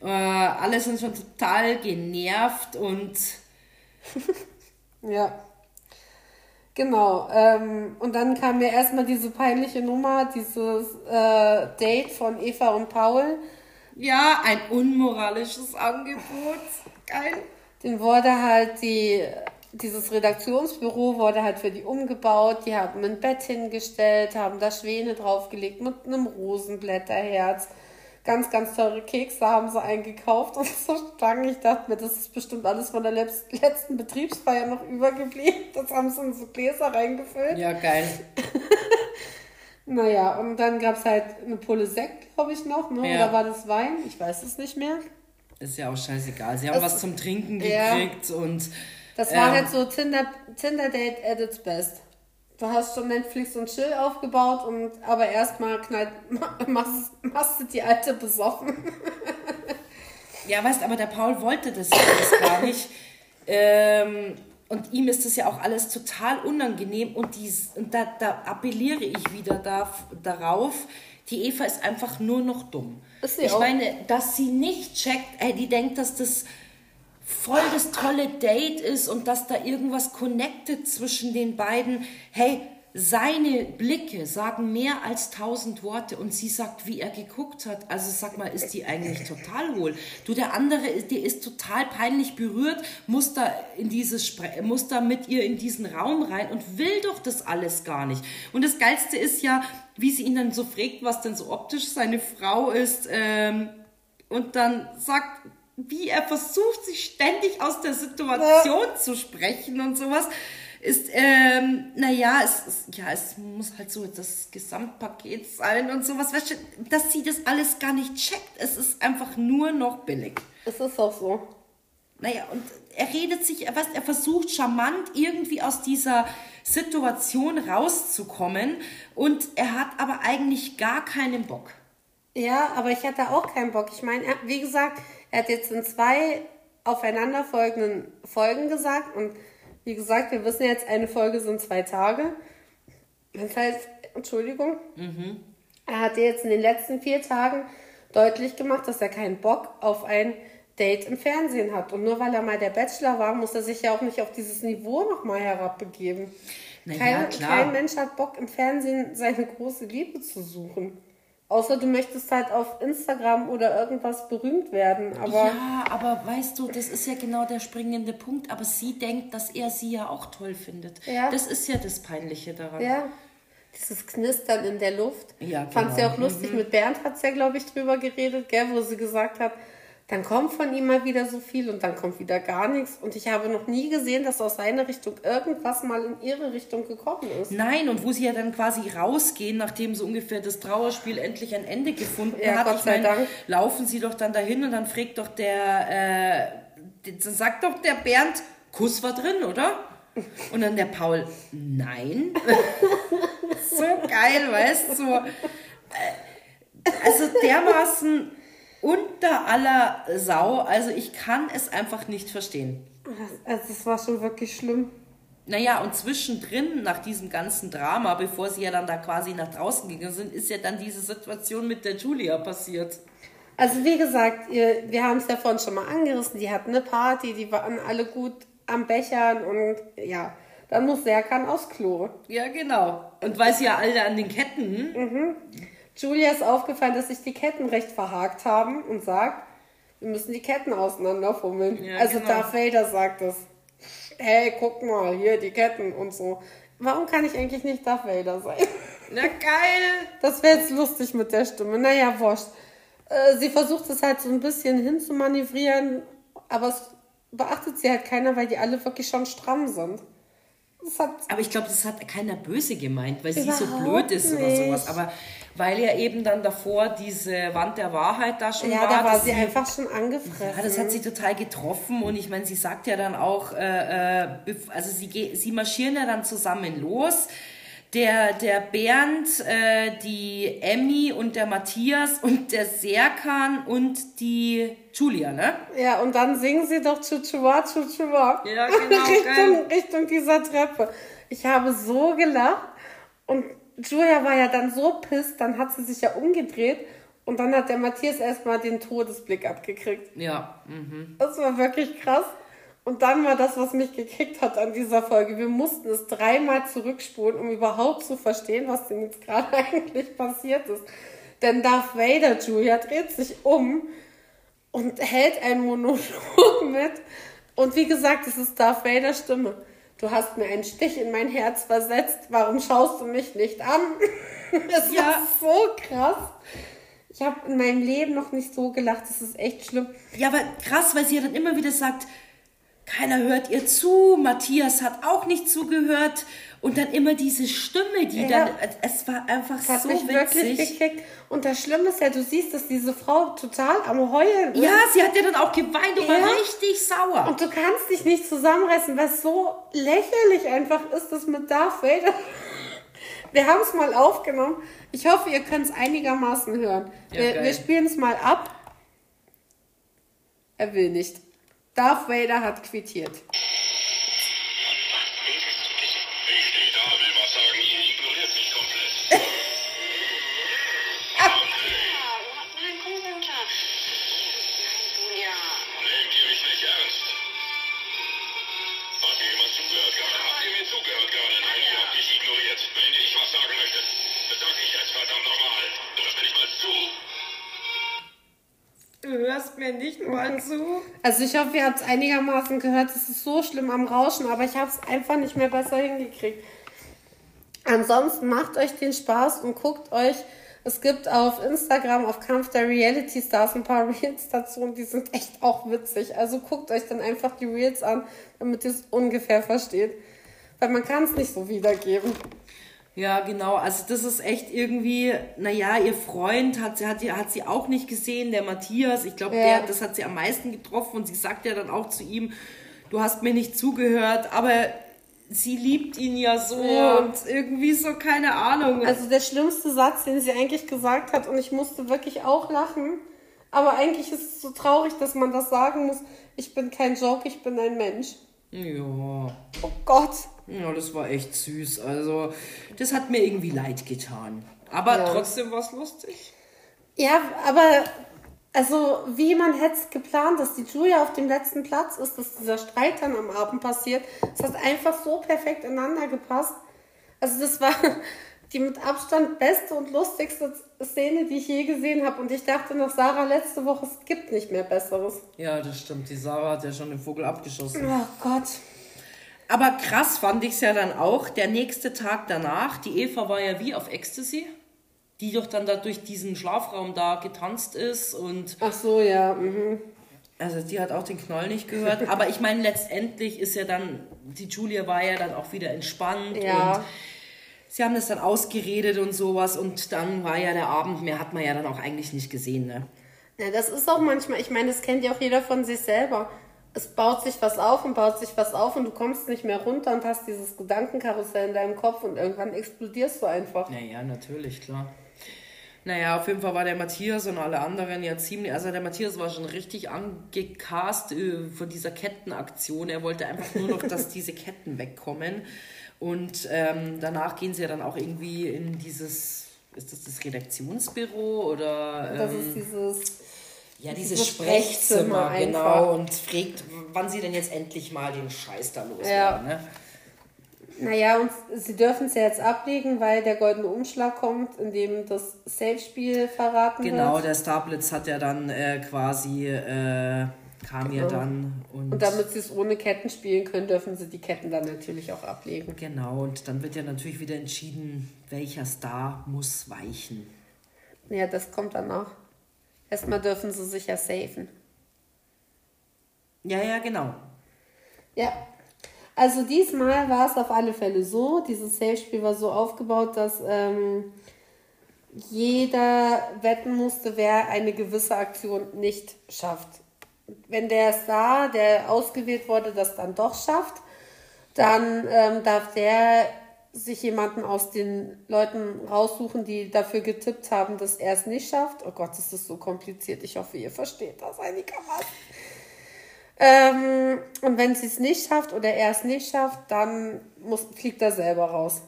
Äh, alle sind schon total genervt und. ja. Genau. Ähm, und dann kam mir erstmal diese peinliche Nummer, dieses äh, Date von Eva und Paul. Ja, ein unmoralisches Angebot. Geil. Den wurde halt die, dieses Redaktionsbüro wurde halt für die umgebaut. Die haben ein Bett hingestellt, haben da Schwäne draufgelegt mit einem Rosenblätterherz ganz, ganz teure Kekse haben sie eingekauft und so Stangen. Ich dachte mir, das ist bestimmt alles von der letzten Betriebsfeier noch übergeblieben. Das haben sie in so Gläser reingefüllt. Ja, geil. naja, und dann gab es halt eine Pulle Sekt, glaube ich, noch. Ne? Ja. Oder war das Wein? Ich weiß es nicht mehr. Ist ja auch scheißegal. Sie haben es, was zum Trinken gekriegt ja. und. Das war ähm, halt so Tinder, Tinder Date at its best du hast schon Netflix und Chill aufgebaut und aber erstmal machst, machst du die alte besoffen. ja, weißt aber der Paul wollte das alles gar nicht. Ähm, und ihm ist das ja auch alles total unangenehm und, dies, und da, da appelliere ich wieder da, darauf, die Eva ist einfach nur noch dumm. ich auch? meine, dass sie nicht checkt, ey, die denkt, dass das voll das tolle Date ist und dass da irgendwas connected zwischen den beiden. Hey, seine Blicke sagen mehr als tausend Worte und sie sagt, wie er geguckt hat. Also sag mal, ist die eigentlich total wohl? Du, der andere, der ist total peinlich berührt, muss da in dieses, muss da mit ihr in diesen Raum rein und will doch das alles gar nicht. Und das Geilste ist ja, wie sie ihn dann so fragt, was denn so optisch seine Frau ist, ähm, und dann sagt wie er versucht, sich ständig aus der Situation ja. zu sprechen und sowas, ist, ähm, naja, es, ist, ja, es muss halt so das Gesamtpaket sein und sowas, weißt du, dass sie das alles gar nicht checkt. Es ist einfach nur noch billig. Es ist auch so. Naja, und er redet sich, was, er versucht charmant irgendwie aus dieser Situation rauszukommen und er hat aber eigentlich gar keinen Bock. Ja, aber ich hatte auch keinen Bock. Ich meine, wie gesagt, er hat jetzt in zwei aufeinanderfolgenden Folgen gesagt und wie gesagt, wir wissen jetzt, eine Folge sind zwei Tage. Das heißt, Entschuldigung, mhm. er hat jetzt in den letzten vier Tagen deutlich gemacht, dass er keinen Bock auf ein Date im Fernsehen hat. Und nur weil er mal der Bachelor war, muss er sich ja auch nicht auf dieses Niveau nochmal herabbegeben. Naja, kein, kein Mensch hat Bock im Fernsehen seine große Liebe zu suchen. Außer du möchtest halt auf Instagram oder irgendwas berühmt werden. Aber ja, aber weißt du, das ist ja genau der springende Punkt. Aber sie denkt, dass er sie ja auch toll findet. Ja. Das ist ja das Peinliche daran. ja, dieses Knistern in der Luft. Ja, Fand sie genau. auch lustig. Mit Bernd hat sie ja, glaube ich, drüber geredet, gell, wo sie gesagt hat, dann kommt von ihm mal wieder so viel und dann kommt wieder gar nichts. Und ich habe noch nie gesehen, dass aus seiner Richtung irgendwas mal in ihre Richtung gekommen ist. Nein, und wo sie ja dann quasi rausgehen, nachdem so ungefähr das Trauerspiel endlich ein Ende gefunden Ja, hat. Gott ich sei mein, Dank. laufen sie doch dann dahin und dann fragt doch der, äh, dann sagt doch der Bernd, Kuss war drin, oder? Und dann der Paul, nein. so geil, weißt du? So, äh, also dermaßen unter aller Sau. Also ich kann es einfach nicht verstehen. Also das war schon wirklich schlimm. Naja, und zwischendrin, nach diesem ganzen Drama, bevor sie ja dann da quasi nach draußen gegangen sind, ist ja dann diese Situation mit der Julia passiert. Also wie gesagt, ihr, wir haben es ja vorhin schon mal angerissen, die hatten eine Party, die waren alle gut am Bechern und ja, dann muss Serkan aufs Klo. Ja, genau. Und weil sie ja alle an den Ketten. Julia ist aufgefallen, dass sich die Ketten recht verhakt haben und sagt, wir müssen die Ketten auseinanderfummeln. Ja, also genau. Darth Vader sagt es. Hey, guck mal, hier die Ketten und so. Warum kann ich eigentlich nicht Darth Vader sein? Na geil! Das wäre jetzt lustig mit der Stimme. Naja, wurscht. Äh, sie versucht es halt so ein bisschen hinzumanövrieren, aber es beachtet sie halt keiner, weil die alle wirklich schon stramm sind. Aber ich glaube, das hat keiner böse gemeint, weil sie so blöd ist oder nicht. sowas. Aber weil ja eben dann davor diese Wand der Wahrheit da schon ja, war. da war sie einfach schon angefressen. Ja, das hat sie total getroffen und ich meine, sie sagt ja dann auch, äh, äh, also sie, sie marschieren ja dann zusammen los. Der, der Bernd, äh, die Emmy und der Matthias und der Serkan und die Julia, ne? Ja, und dann singen sie doch Chuchua, Chuchua. Ja, genau, Richtung, Richtung dieser Treppe. Ich habe so gelacht. Und Julia war ja dann so pisst, dann hat sie sich ja umgedreht. Und dann hat der Matthias erstmal den Todesblick abgekriegt. Ja, mhm. Das war wirklich krass. Und dann war das, was mich gekickt hat an dieser Folge. Wir mussten es dreimal zurückspulen, um überhaupt zu verstehen, was denn jetzt gerade eigentlich passiert ist. Denn Darth Vader, Julia, dreht sich um und hält einen Monolog mit. Und wie gesagt, es ist Darth Vaders Stimme. Du hast mir einen Stich in mein Herz versetzt. Warum schaust du mich nicht an? Es Ja. war so krass. Ich habe in meinem Leben noch nicht so gelacht. Das ist echt schlimm. Ja, aber krass, weil sie ja dann immer wieder sagt, keiner hört ihr zu, Matthias hat auch nicht zugehört und dann immer diese Stimme, die Ja. dann, es war einfach Das hat so mich wirklich witzig. gekickt. Und das Schlimme ist ja, du siehst, dass diese Frau total am Heulen ist. Ja, sie hat ja dann auch geweint und Ja. war richtig sauer. Und du kannst dich nicht zusammenreißen, weil es so lächerlich einfach ist, das mit Darth Vader. Wir haben es mal aufgenommen. Ich hoffe, ihr könnt es einigermaßen hören. Ja, wir wir spielen es mal ab. Er will nicht. Darth Vader hat quittiert. Hörst mir nicht mal zu. Also ich hoffe, ihr habt es einigermaßen gehört. Es ist so schlimm am Rauschen, aber ich habe es einfach nicht mehr besser hingekriegt. Ansonsten macht euch den Spaß und guckt euch. Es gibt auf Instagram, auf Kampf der Reality Stars ein paar Reels dazu und die sind echt auch witzig. Also guckt euch dann einfach die Reels an, damit ihr es ungefähr versteht. Weil man kann es nicht so wiedergeben. Ja, genau. Also das ist echt irgendwie, naja, ihr Freund hat sie, hat, hat sie auch nicht gesehen, der Matthias. Ich glaube, Ja. der, das hat sie am meisten getroffen und sie sagt ja dann auch zu ihm, du hast mir nicht zugehört, aber sie liebt ihn ja so Ja. und irgendwie so, keine Ahnung. Also der schlimmste Satz, den sie eigentlich gesagt hat und ich musste wirklich auch lachen. Aber eigentlich ist es so traurig, dass man das sagen muss. Ich bin kein Joke, ich bin ein Mensch. ja. Oh Gott. Ja, das war echt süß. Also das hat mir irgendwie leid getan. Aber Ja. trotzdem war es lustig. Ja, aber also wie man hätte es geplant, dass die Julia auf dem letzten Platz ist, dass dieser Streit dann am Abend passiert. Es hat einfach so perfekt ineinander gepasst. Also das war die mit Abstand beste und lustigste Szene, die ich je gesehen habe. Und ich dachte nach Sarah letzte Woche, es gibt nicht mehr Besseres. Ja, das stimmt. Die Sarah hat ja schon den Vogel abgeschossen. Oh Gott. Aber krass fand ich es ja dann auch, der nächste Tag danach, die Eva war ja wie auf Ecstasy, die doch dann da durch diesen Schlafraum da getanzt ist und Ach so, ja. Mhm. also die hat auch den Knoll nicht gehört. Aber ich meine, letztendlich ist ja dann, die Julia war ja dann auch wieder entspannt Ja. und sie haben das dann ausgeredet und sowas und dann war ja der Abend, mehr hat man ja dann auch eigentlich nicht gesehen, ne? Ja, das ist auch manchmal, ich meine, das kennt ja auch jeder von sich selber. Es baut sich was auf und baut sich was auf und du kommst nicht mehr runter und hast dieses Gedankenkarussell in deinem Kopf und irgendwann explodierst du einfach. Naja, natürlich, klar. Naja, auf jeden Fall war der Matthias und alle anderen ja ziemlich, also der Matthias war schon richtig angecast äh, von dieser Kettenaktion. Er wollte einfach nur noch, dass diese Ketten wegkommen. Und ähm, danach gehen sie ja dann auch irgendwie in dieses, ist das das Redaktionsbüro oder? Das ähm, ist dieses. Ja, dieses Sprechzimmer, genau, und fragt, wann sie denn jetzt endlich mal den Scheiß da loswerden. Ja. Ne? Naja, und sie dürfen es ja jetzt ablegen, weil der goldene Umschlag kommt, in dem das Safe-Spiel verraten Genau, wird. der Starblitz hat ja dann äh, quasi, äh, kam ja dann und, Und damit sie es ohne Ketten spielen können, dürfen sie die Ketten dann natürlich auch ablegen. genau, und dann wird ja natürlich wieder entschieden, welcher Star muss weichen. Ja, das kommt dann auch. Erstmal dürfen sie sich ja safen. Ja, ja, genau. Ja. Also diesmal war es auf alle Fälle so, dieses Safe-Spiel war so aufgebaut, dass ähm, jeder wetten musste, wer eine gewisse Aktion nicht schafft. Wenn der Star, der ausgewählt wurde, das dann doch schafft, dann ähm, darf der sich jemanden aus den Leuten raussuchen, die dafür getippt haben, dass er es nicht schafft. Oh Gott, ist das so kompliziert. Ich hoffe, ihr versteht das einigermaßen. Ähm, und wenn sie es nicht schafft oder er es nicht schafft, dann muss, fliegt er selber raus.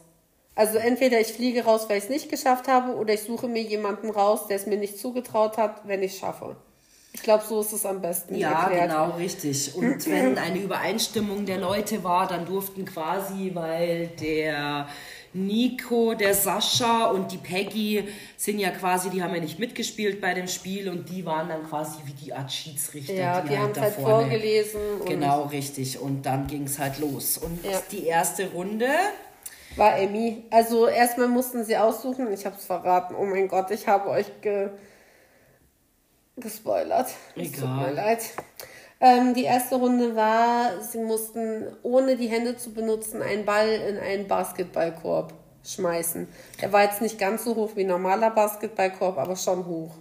Also entweder ich fliege raus, weil ich es nicht geschafft habe, oder ich suche mir jemanden raus, der es mir nicht zugetraut hat, wenn ich es schaffe. Ich glaube, so ist es am besten Ja, erklärt. genau, richtig. Und wenn eine Übereinstimmung der Leute war, dann durften quasi, weil der Nico, der Sascha und die Peggy sind ja quasi, die haben ja nicht mitgespielt bei dem Spiel und die waren dann quasi wie die Art Schiedsrichter. Ja, die, haben es halt vorgelesen. Genau, richtig. Und dann ging es halt los. Und Ja. die erste Runde, War Emmy. Also erstmal mussten sie aussuchen. Ich habe es verraten. Oh mein Gott, ich habe euch ge gespoilert. Es tut Egal. mir leid. Ähm, die erste Runde war, sie mussten ohne die Hände zu benutzen einen Ball in einen Basketballkorb schmeißen. Der war jetzt nicht ganz so hoch wie ein normaler Basketballkorb, aber schon hoch.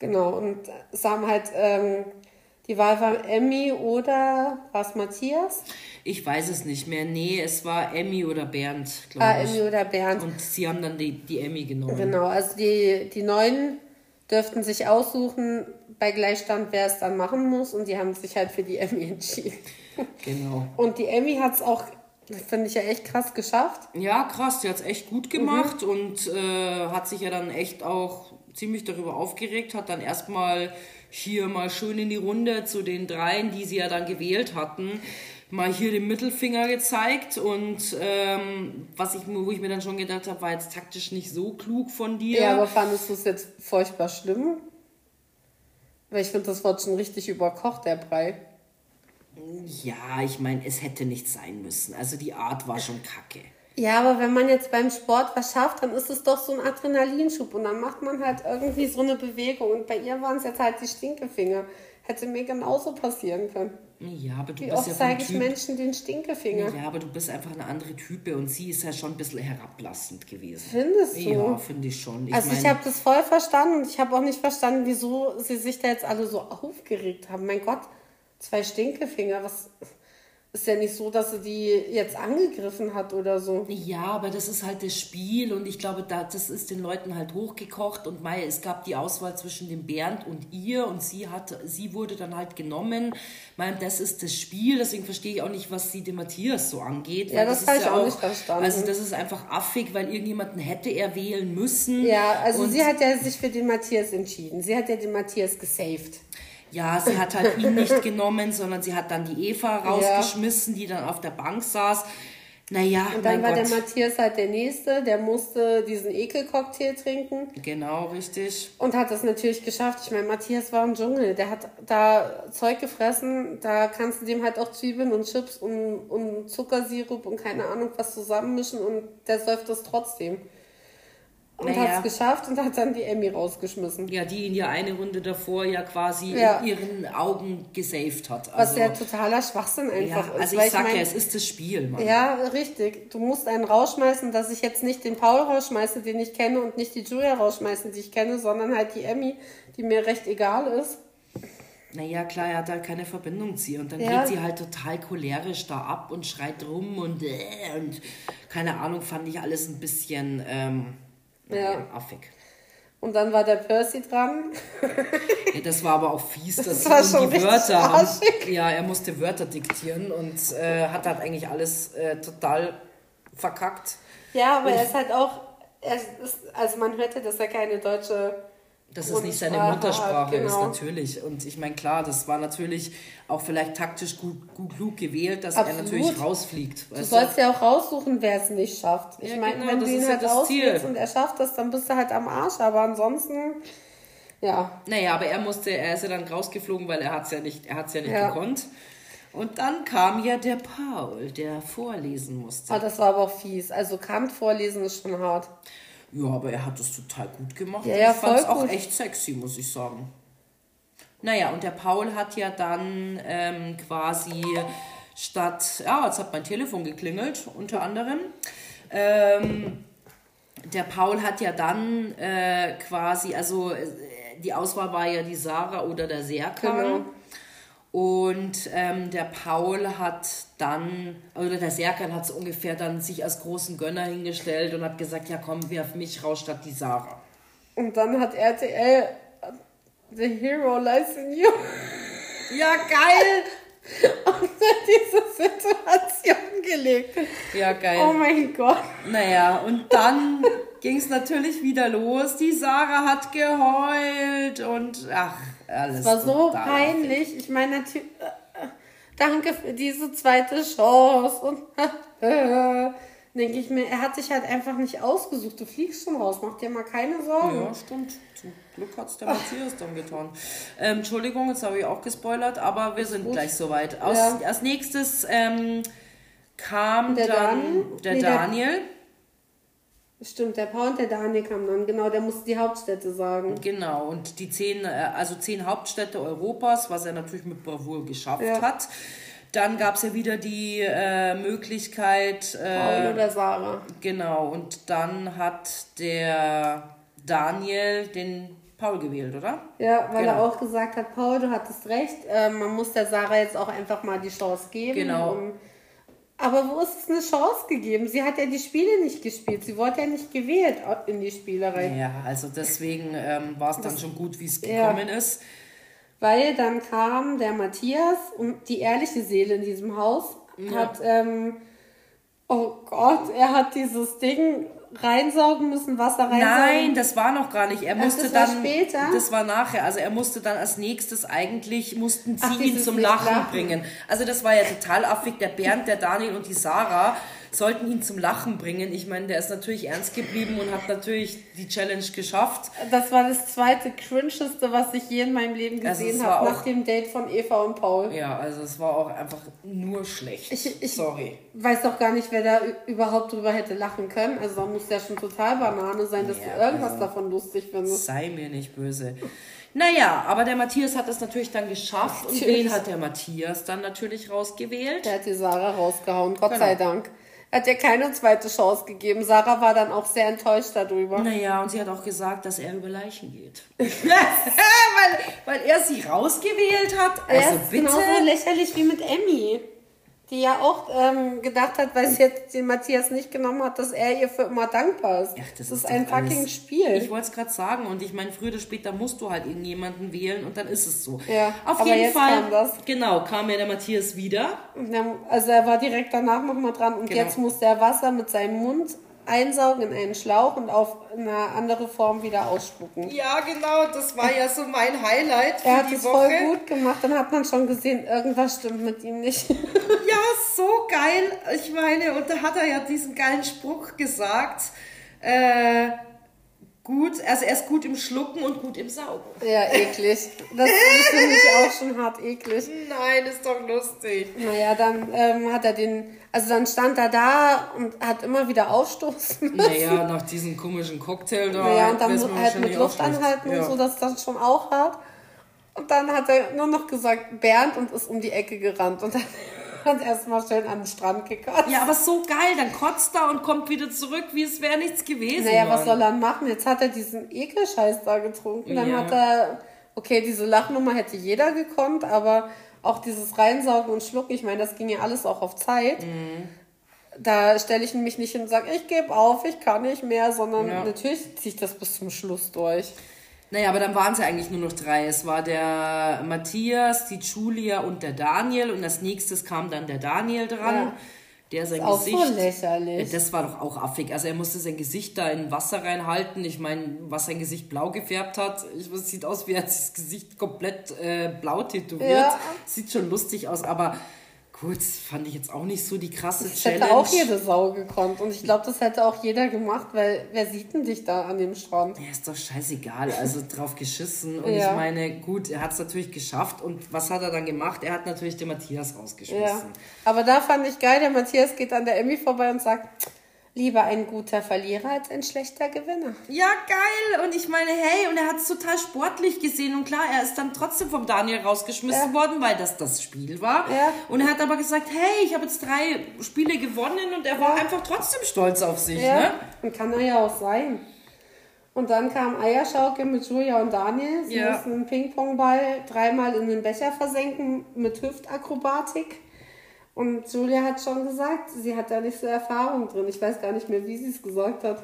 Genau, und es haben halt, ähm, die Wahl war Emmy oder war es Matthias? ich weiß es nicht mehr. Nee, es war Emmy oder Bernd, glaube Ah, ich. Emmy oder Bernd. Und sie haben dann die, die Emmy genommen. Genau, also die, die Neuen dürften sich aussuchen bei Gleichstand, wer es dann machen muss und die haben sich halt für die Emmy entschieden. Genau. Und die Emmy hat es auch, finde ich ja echt krass geschafft. Ja, krass, die hat es echt gut gemacht und äh, hat sich ja dann echt auch ziemlich darüber aufgeregt, hat dann erstmal hier mal schön in die Runde zu den dreien, die sie ja dann gewählt hatten, mal hier den Mittelfinger gezeigt und ähm, was ich wo ich mir dann schon gedacht habe, war jetzt taktisch nicht so klug von dir. Ja, aber fandest du es jetzt furchtbar schlimm? Weil ich finde, das wird schon richtig überkocht, der Brei. Ja, ich meine, es hätte nicht sein müssen. Also die Art war schon kacke. Ja, aber wenn man jetzt beim Sport was schafft, dann ist es doch so ein Adrenalinschub und dann macht man halt irgendwie so eine Bewegung. Und bei ihr waren es jetzt halt die Stinkefinger. Hätte mir genauso passieren können. Ja, aber du Wie bist oft ja zeige ich Typ. Menschen den Stinkefinger? Ja, aber du bist einfach eine andere Type und sie ist ja schon ein bisschen herablassend gewesen. Findest du? Ja, finde ich schon. Ich also ich mein, habe das voll verstanden und ich habe auch nicht verstanden, wieso sie sich da jetzt alle so aufgeregt haben. Mein Gott, zwei Stinkefinger, was ist ja nicht so, dass sie die jetzt angegriffen hat oder so. Ja, aber das ist halt das Spiel und ich glaube, da, das ist den Leuten halt hochgekocht und Mei, es gab die Auswahl zwischen dem Bernd und ihr und sie hat, sie wurde dann halt genommen. Mei, das ist das Spiel, deswegen verstehe ich auch nicht, was sie dem Matthias so angeht. Ja, das ist habe ich auch nicht verstanden. Also das ist einfach affig, weil irgendjemanden hätte er wählen müssen. Ja, also sie hat ja sich für den Matthias entschieden. Sie hat ja den Matthias gesaved. Ja, sie hat halt ihn nicht genommen, sondern sie hat dann die Eva rausgeschmissen, die dann auf der Bank saß. Naja, Und dann war Gott. der Matthias halt der Nächste, der musste diesen Ekelcocktail trinken Genau, richtig. und hat das natürlich geschafft. Ich meine, Matthias war im Dschungel, der hat da Zeug gefressen, da kannst du dem halt auch Zwiebeln und Chips und, und Zuckersirup und keine Ahnung was zusammenmischen und der säuft das trotzdem. Und Naja. hat es geschafft und hat dann die Emmy rausgeschmissen. Ja, die ihn ja eine Runde davor ja quasi Ja. in ihren Augen gesaved hat. Was Also, ja totaler Schwachsinn ja, einfach ist. also ich sag mein, ja, es ist das Spiel, Mann. Ja, richtig. Du musst einen rausschmeißen, dass ich jetzt nicht den Paul rausschmeiße, den ich kenne, und nicht die Julia rausschmeißen, die ich kenne, sondern halt die Emmy, die mir recht egal ist. Naja, klar, er hat halt keine Verbindung zu ihr. Und dann Ja. geht sie halt total cholerisch da ab und schreit rum und, äh, und keine Ahnung, fand ich alles ein bisschen ähm, Ja. affig. Und dann war der Percy dran. Ja, das war aber auch fies, dass Das war schon die Wörter arschig. Ja, er musste Wörter diktieren und äh, hat halt eigentlich alles äh, total verkackt. Ja, aber er ist halt auch, ist, also man hörte, dass er keine deutsche Dass es nicht seine Muttersprache hat, ist, genau. natürlich. Und ich meine, klar, das war natürlich auch vielleicht taktisch gut, gut klug gewählt, dass er Absolut. natürlich rausfliegt. Du sollst ja auch raussuchen, wer es nicht schafft. Ich Ja, meine, genau, wenn du ihn ja halt auswählst Ziel. und er schafft das, dann bist du halt am Arsch. Aber ansonsten, ja. Naja, aber er musste, er ist ja dann rausgeflogen, weil er hat es ja nicht, er hat's ja nicht Ja. gekonnt. Und dann kam ja der Paul, der vorlesen musste. Ah, das war aber auch fies. Also Kant vorlesen ist schon hart. Ja, aber er hat es total gut gemacht. Ja, ja, ich fand es auch gut. echt sexy, muss ich sagen. Naja, und der Paul hat ja dann ähm, quasi statt, ja, jetzt hat mein Telefon geklingelt, unter anderem. Ähm, der Paul hat ja dann äh, quasi, also äh, die Auswahl war ja die Sarah oder der Serkan. Genau. Und ähm, der Paul hat dann, oder der Serkan hat so ungefähr dann sich als großen Gönner hingestellt und hat gesagt, ja komm, wirf mich raus statt die Sarah. Und dann hat RTL The Hero Lies in You Ja, geil! auf diese Situation gelegt. Ja, geil. Oh mein Gott. Naja, und dann ging es natürlich wieder los. Die Sarah hat geheult und ach, alles. Es war so peinlich. Ich meine, natürlich. Danke für diese zweite Chance. Und denke ich mir, er hat sich halt einfach nicht ausgesucht. Du fliegst schon raus. Mach dir mal keine Sorgen. Ja, stimmt. Zum Glück hat es der Matthias dann getan. Ähm, Entschuldigung, jetzt habe ich auch gespoilert, aber wir sind gleich soweit. Aus, Ja. Als nächstes ähm, kam Der dann Dan- der nee, der- Daniel. Stimmt, der Paul und der Daniel kamen dann. Genau, der musste die Hauptstädte sagen. Genau, und die zehn, äh, also zehn Hauptstädte Europas, was er natürlich mit Bravour geschafft Ja. hat. Dann gab es ja wieder die äh, Möglichkeit, äh, Paul oder Sarah. genau, und dann hat der Daniel den Paul gewählt, oder? Ja, weil er Genau. auch gesagt hat, Paul, du hattest recht, äh, man muss der Sarah jetzt auch einfach mal die Chance geben. Genau. Und, aber wo ist es eine Chance gegeben? Sie hat ja die Spiele nicht gespielt. Sie wurde ja nicht gewählt in die Spielerei. Ja, also deswegen ähm, war es dann schon gut, wie es Ja. gekommen ist. Weil dann kam der Matthias und die ehrliche Seele in diesem Haus hat, ähm, oh Gott, er hat dieses Ding reinsaugen müssen, Wasser reinsaugen. Nein, das war noch gar nicht. Er musste das war dann. später? Das war nachher. Also er musste dann als nächstes eigentlich mussten sie Ach, ihn zum Lachen, Lachen. bringen. Also das war ja total affig. Der Bernd, der Daniel und die Sarah sollten ihn zum Lachen bringen. Ich meine, der ist natürlich ernst geblieben und hat natürlich die Challenge geschafft. Das war das zweite cringeste, was ich je in meinem Leben Also gesehen es war habe, nach dem Date von Eva und Paul. Ja, also es war auch einfach nur schlecht. Ich, ich Sorry. weiß doch gar nicht, wer da überhaupt drüber hätte lachen können. Also da muss ja schon total Banane sein, dass Ja, du irgendwas also- davon lustig findest. Sei mir nicht böse. Naja, aber der Matthias hat das natürlich dann geschafft. Und Natürlich. wen hat der Matthias dann natürlich rausgewählt? Der hat die Sarah rausgehauen, Gott Genau. sei Dank. Er hat ihr keine zweite Chance gegeben. Sarah war dann auch sehr enttäuscht darüber. Naja, und sie hat auch gesagt, dass er über Leichen geht. weil, weil er sie rausgewählt hat. er Also ist bitte. genauso lächerlich wie mit Emmy. Die ja auch ähm, gedacht hat, weil sie jetzt den Matthias nicht genommen hat, dass er ihr für immer dankbar ist. Ach, das, das ist ein fucking alles- Spiel. Ich wollte es gerade sagen und ich meine, früher oder später musst du halt irgendjemanden wählen und dann ist es so. Ja, Auf jeden Fall. kam. Genau, kam ja der Matthias wieder. Also er war direkt danach nochmal dran und Genau. jetzt musste er Wasser mit seinem Mund einsaugen in einen Schlauch und auf eine andere Form wieder ausspucken. Ja, genau, das war ja so mein Highlight für Er hat die es Woche. voll gut gemacht, dann hat man schon gesehen, irgendwas stimmt mit ihm nicht. Ja, so geil. Ich meine, und da hat er ja diesen geilen Spruch gesagt. Äh, gut, also er ist gut im Schlucken und gut im Saugen. Ja, eklig. Das finde ich auch schon hart eklig. Nein, ist doch lustig. Naja, dann ähm, hat er den, also dann stand er da und hat immer wieder ausstoßen müssen. Naja, nach diesem komischen Cocktail da. Naja, und dann mir halt mit Luft anhalten ja. und so, das ist dann schon auch hart. Und dann hat er nur noch gesagt, Bernd und ist um die Ecke gerannt und dann hat erstmal schön an den Strand gekotzt. Ja, aber so geil, dann kotzt er und kommt wieder zurück, wie es wäre nichts gewesen. Naja, was Mann. soll er machen? Jetzt hat er diesen Ekelscheiß da getrunken. Dann Ja. hat er, okay, diese Lachnummer hätte jeder gekonnt, aber auch dieses Reinsaugen und Schlucken, ich meine, das ging ja alles auch auf Zeit. Mhm. Da stelle ich mich nicht hin und sage, ich gebe auf, ich kann nicht mehr, sondern Ja. natürlich ziehe ich das bis zum Schluss durch. Naja, aber dann waren es ja eigentlich nur noch drei. Es war der Matthias, die Julia und der Daniel. Und als nächstes kam dann der Daniel dran. Ja. Der sein Auch so Gesicht. lächerlich. Das war doch auch affig. Also er musste sein Gesicht da in Wasser reinhalten. Ich meine, was sein Gesicht blau gefärbt hat, ich, es sieht aus, wie er das Gesicht komplett äh, blau tätowiert. Ja. Sieht schon lustig aus, aber gut, fand ich jetzt auch nicht so die krasse Das Challenge. hätte auch jede Sau gekonnt. Und ich glaube, das hätte auch jeder gemacht, weil wer sieht denn dich da an dem Strand? Ja, ist doch scheißegal, also drauf geschissen. Und Ja. ich meine, gut, er hat es natürlich geschafft. Und was hat er dann gemacht? Er hat natürlich den Matthias Ja. rausgeschmissen. Aber da fand ich geil, der Matthias geht an der Emmy vorbei und sagt, lieber ein guter Verlierer als ein schlechter Gewinner. Ja, geil. Und ich meine, hey, und er hat es total sportlich gesehen. Und klar, er ist dann trotzdem vom Daniel rausgeschmissen Ja. worden, weil das das Spiel war. Ja. Und er hat aber gesagt, hey, ich habe jetzt drei Spiele gewonnen. Und er war einfach trotzdem stolz auf sich. Ne? Und kann er ja auch sein. Und dann kam Eierschauke mit Julia und Daniel. Sie Ja. mussten einen Ping-Pong-Ball dreimal in den Becher versenken mit Hüftakrobatik. Und Julia hat schon gesagt, sie hat da nicht so Erfahrung drin. Ich weiß gar nicht mehr, wie sie es gesagt hat.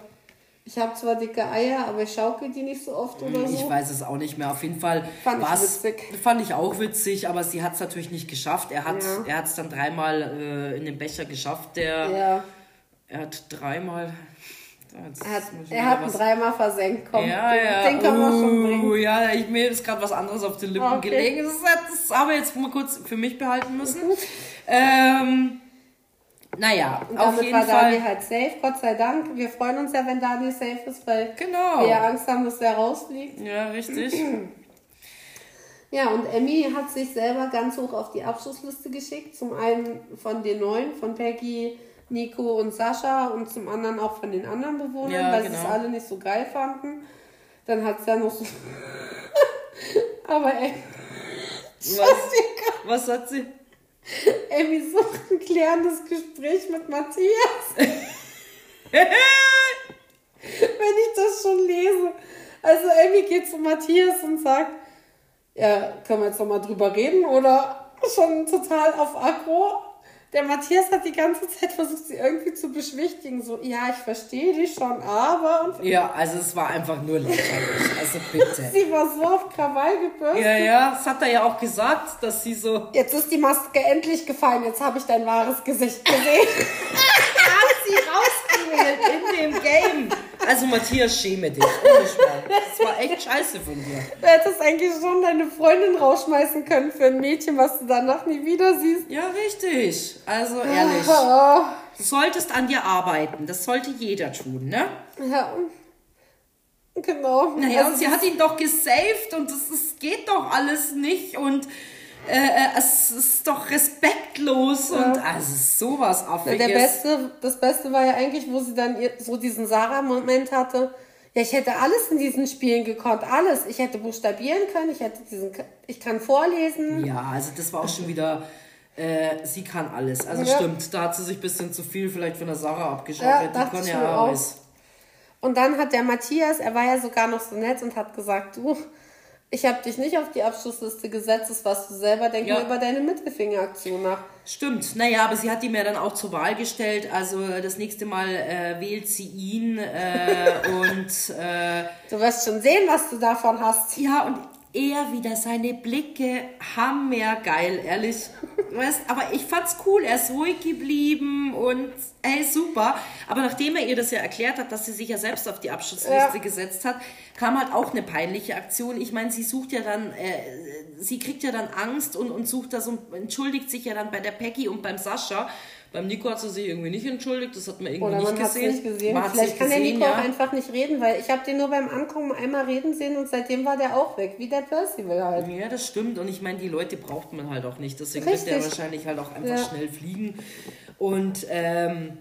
Ich habe zwar dicke Eier, aber ich schaukel die nicht so oft oder so. Ich weiß es auch nicht mehr. Auf jeden Fall Fand ich witzig. Fand ich auch witzig, aber sie hat es natürlich nicht geschafft. Er hat Ja. hat's dann dreimal äh, in den Becher geschafft. Der, Ja, Er hat dreimal. Jetzt er hat, er hat ihn dreimal versenkt. Komm, Ja, den, ja. den kann man schon Uh, bringen. Ja, ich, mir ist gerade was anderes auf den Lippen Okay. gelegen. Das, das habe ich jetzt mal kurz für mich behalten müssen. ähm, naja, Und auf damit jeden war Fall. Daniel halt safe, Gott sei Dank. Wir freuen uns ja, wenn Daniel safe ist, weil Genau. wir ja Angst haben, dass der rausfliegt. Ja, richtig. Ja, und Emmy hat sich selber ganz hoch auf die Abschlussliste geschickt. Zum einen von den neuen, von Peggy, Nico und Sascha und zum anderen auch von den anderen Bewohnern, Ja, weil sie es genau. alle nicht so geil fanden. Dann hat es ja noch so. Aber ey, Was, was hat sie? Emmy sucht ein klärendes Gespräch mit Matthias. Wenn ich das schon lese. Also Emmy geht zu Matthias und sagt, ja, können wir jetzt noch mal drüber reden oder schon total auf Akro? Der Matthias hat die ganze Zeit versucht, sie irgendwie zu beschwichtigen. So, ja, ich verstehe dich schon, aber... Und Ja, also es war einfach nur lächerlich. Also bitte. sie war so auf Krawall gebürstet. Ja, ja, das hat er ja auch gesagt, dass sie so. Jetzt ist die Maske endlich gefallen. Jetzt habe ich dein wahres Gesicht gesehen. hat sie rausgewählt in dem Game. Also Matthias, schäme dich. Das war echt scheiße von dir. Du hättest eigentlich schon deine Freundin rausschmeißen können für ein Mädchen, was du danach nie wieder siehst. Ja, richtig. Also ehrlich. Oh, Du solltest an dir arbeiten. Das sollte jeder tun, ne? ja. Genau. Naja, Also und sie hat ihn doch gesaved und das, das geht doch alles nicht und äh, äh, es ist doch respektlos und also sowas Affiges. der Beste, das Beste war ja eigentlich, wo sie dann so diesen Sarah-Moment hatte. Ja, ich hätte alles in diesen Spielen gekonnt, alles. Ich hätte buchstabieren können, ich hätte diesen, ich kann vorlesen. Ja, also das war auch schon wieder, äh, sie kann alles. Also Ja. stimmt, da hat sie sich ein bisschen zu viel vielleicht von der Sarah abgeschaut. Ja, die kann ja alles. Und dann hat der Matthias, er war ja sogar noch so nett und hat gesagt, du, ich habe dich nicht auf die Abschlussliste gesetzt, das warst du selber, denk Ja. über deine Mittelfingeraktion nach. Stimmt, naja, aber sie hat ihm ja dann auch zur Wahl gestellt. Also das nächste Mal äh, wählt sie ihn äh, und äh, Du wirst schon sehen, was du davon hast. ja, und er wieder seine Blicke hammergeil, ehrlich. Weißt, aber ich fand's cool, er ist ruhig geblieben und ey, super. Aber nachdem er ihr das ja erklärt hat, dass sie sich ja selbst auf die Abschussliste Ja. gesetzt hat, kam halt auch eine peinliche Aktion. Ich meine, sie sucht ja dann, äh, sie kriegt ja dann Angst und, und sucht das und entschuldigt sich ja dann bei der Peggy und beim Sascha. Beim Nico hat sie sich irgendwie nicht entschuldigt, das hat man irgendwie Oder nicht man gesehen. nicht gesehen. Man Vielleicht kann der gesehen, Nico ja. auch einfach nicht reden, weil ich habe den nur beim Ankommen einmal reden sehen und seitdem war der auch weg, wie der Percival halt. Ja, das stimmt. Und ich meine, die Leute braucht man halt auch nicht. Deswegen wird der Richtig. wahrscheinlich halt auch einfach Ja. schnell fliegen. Und ähm,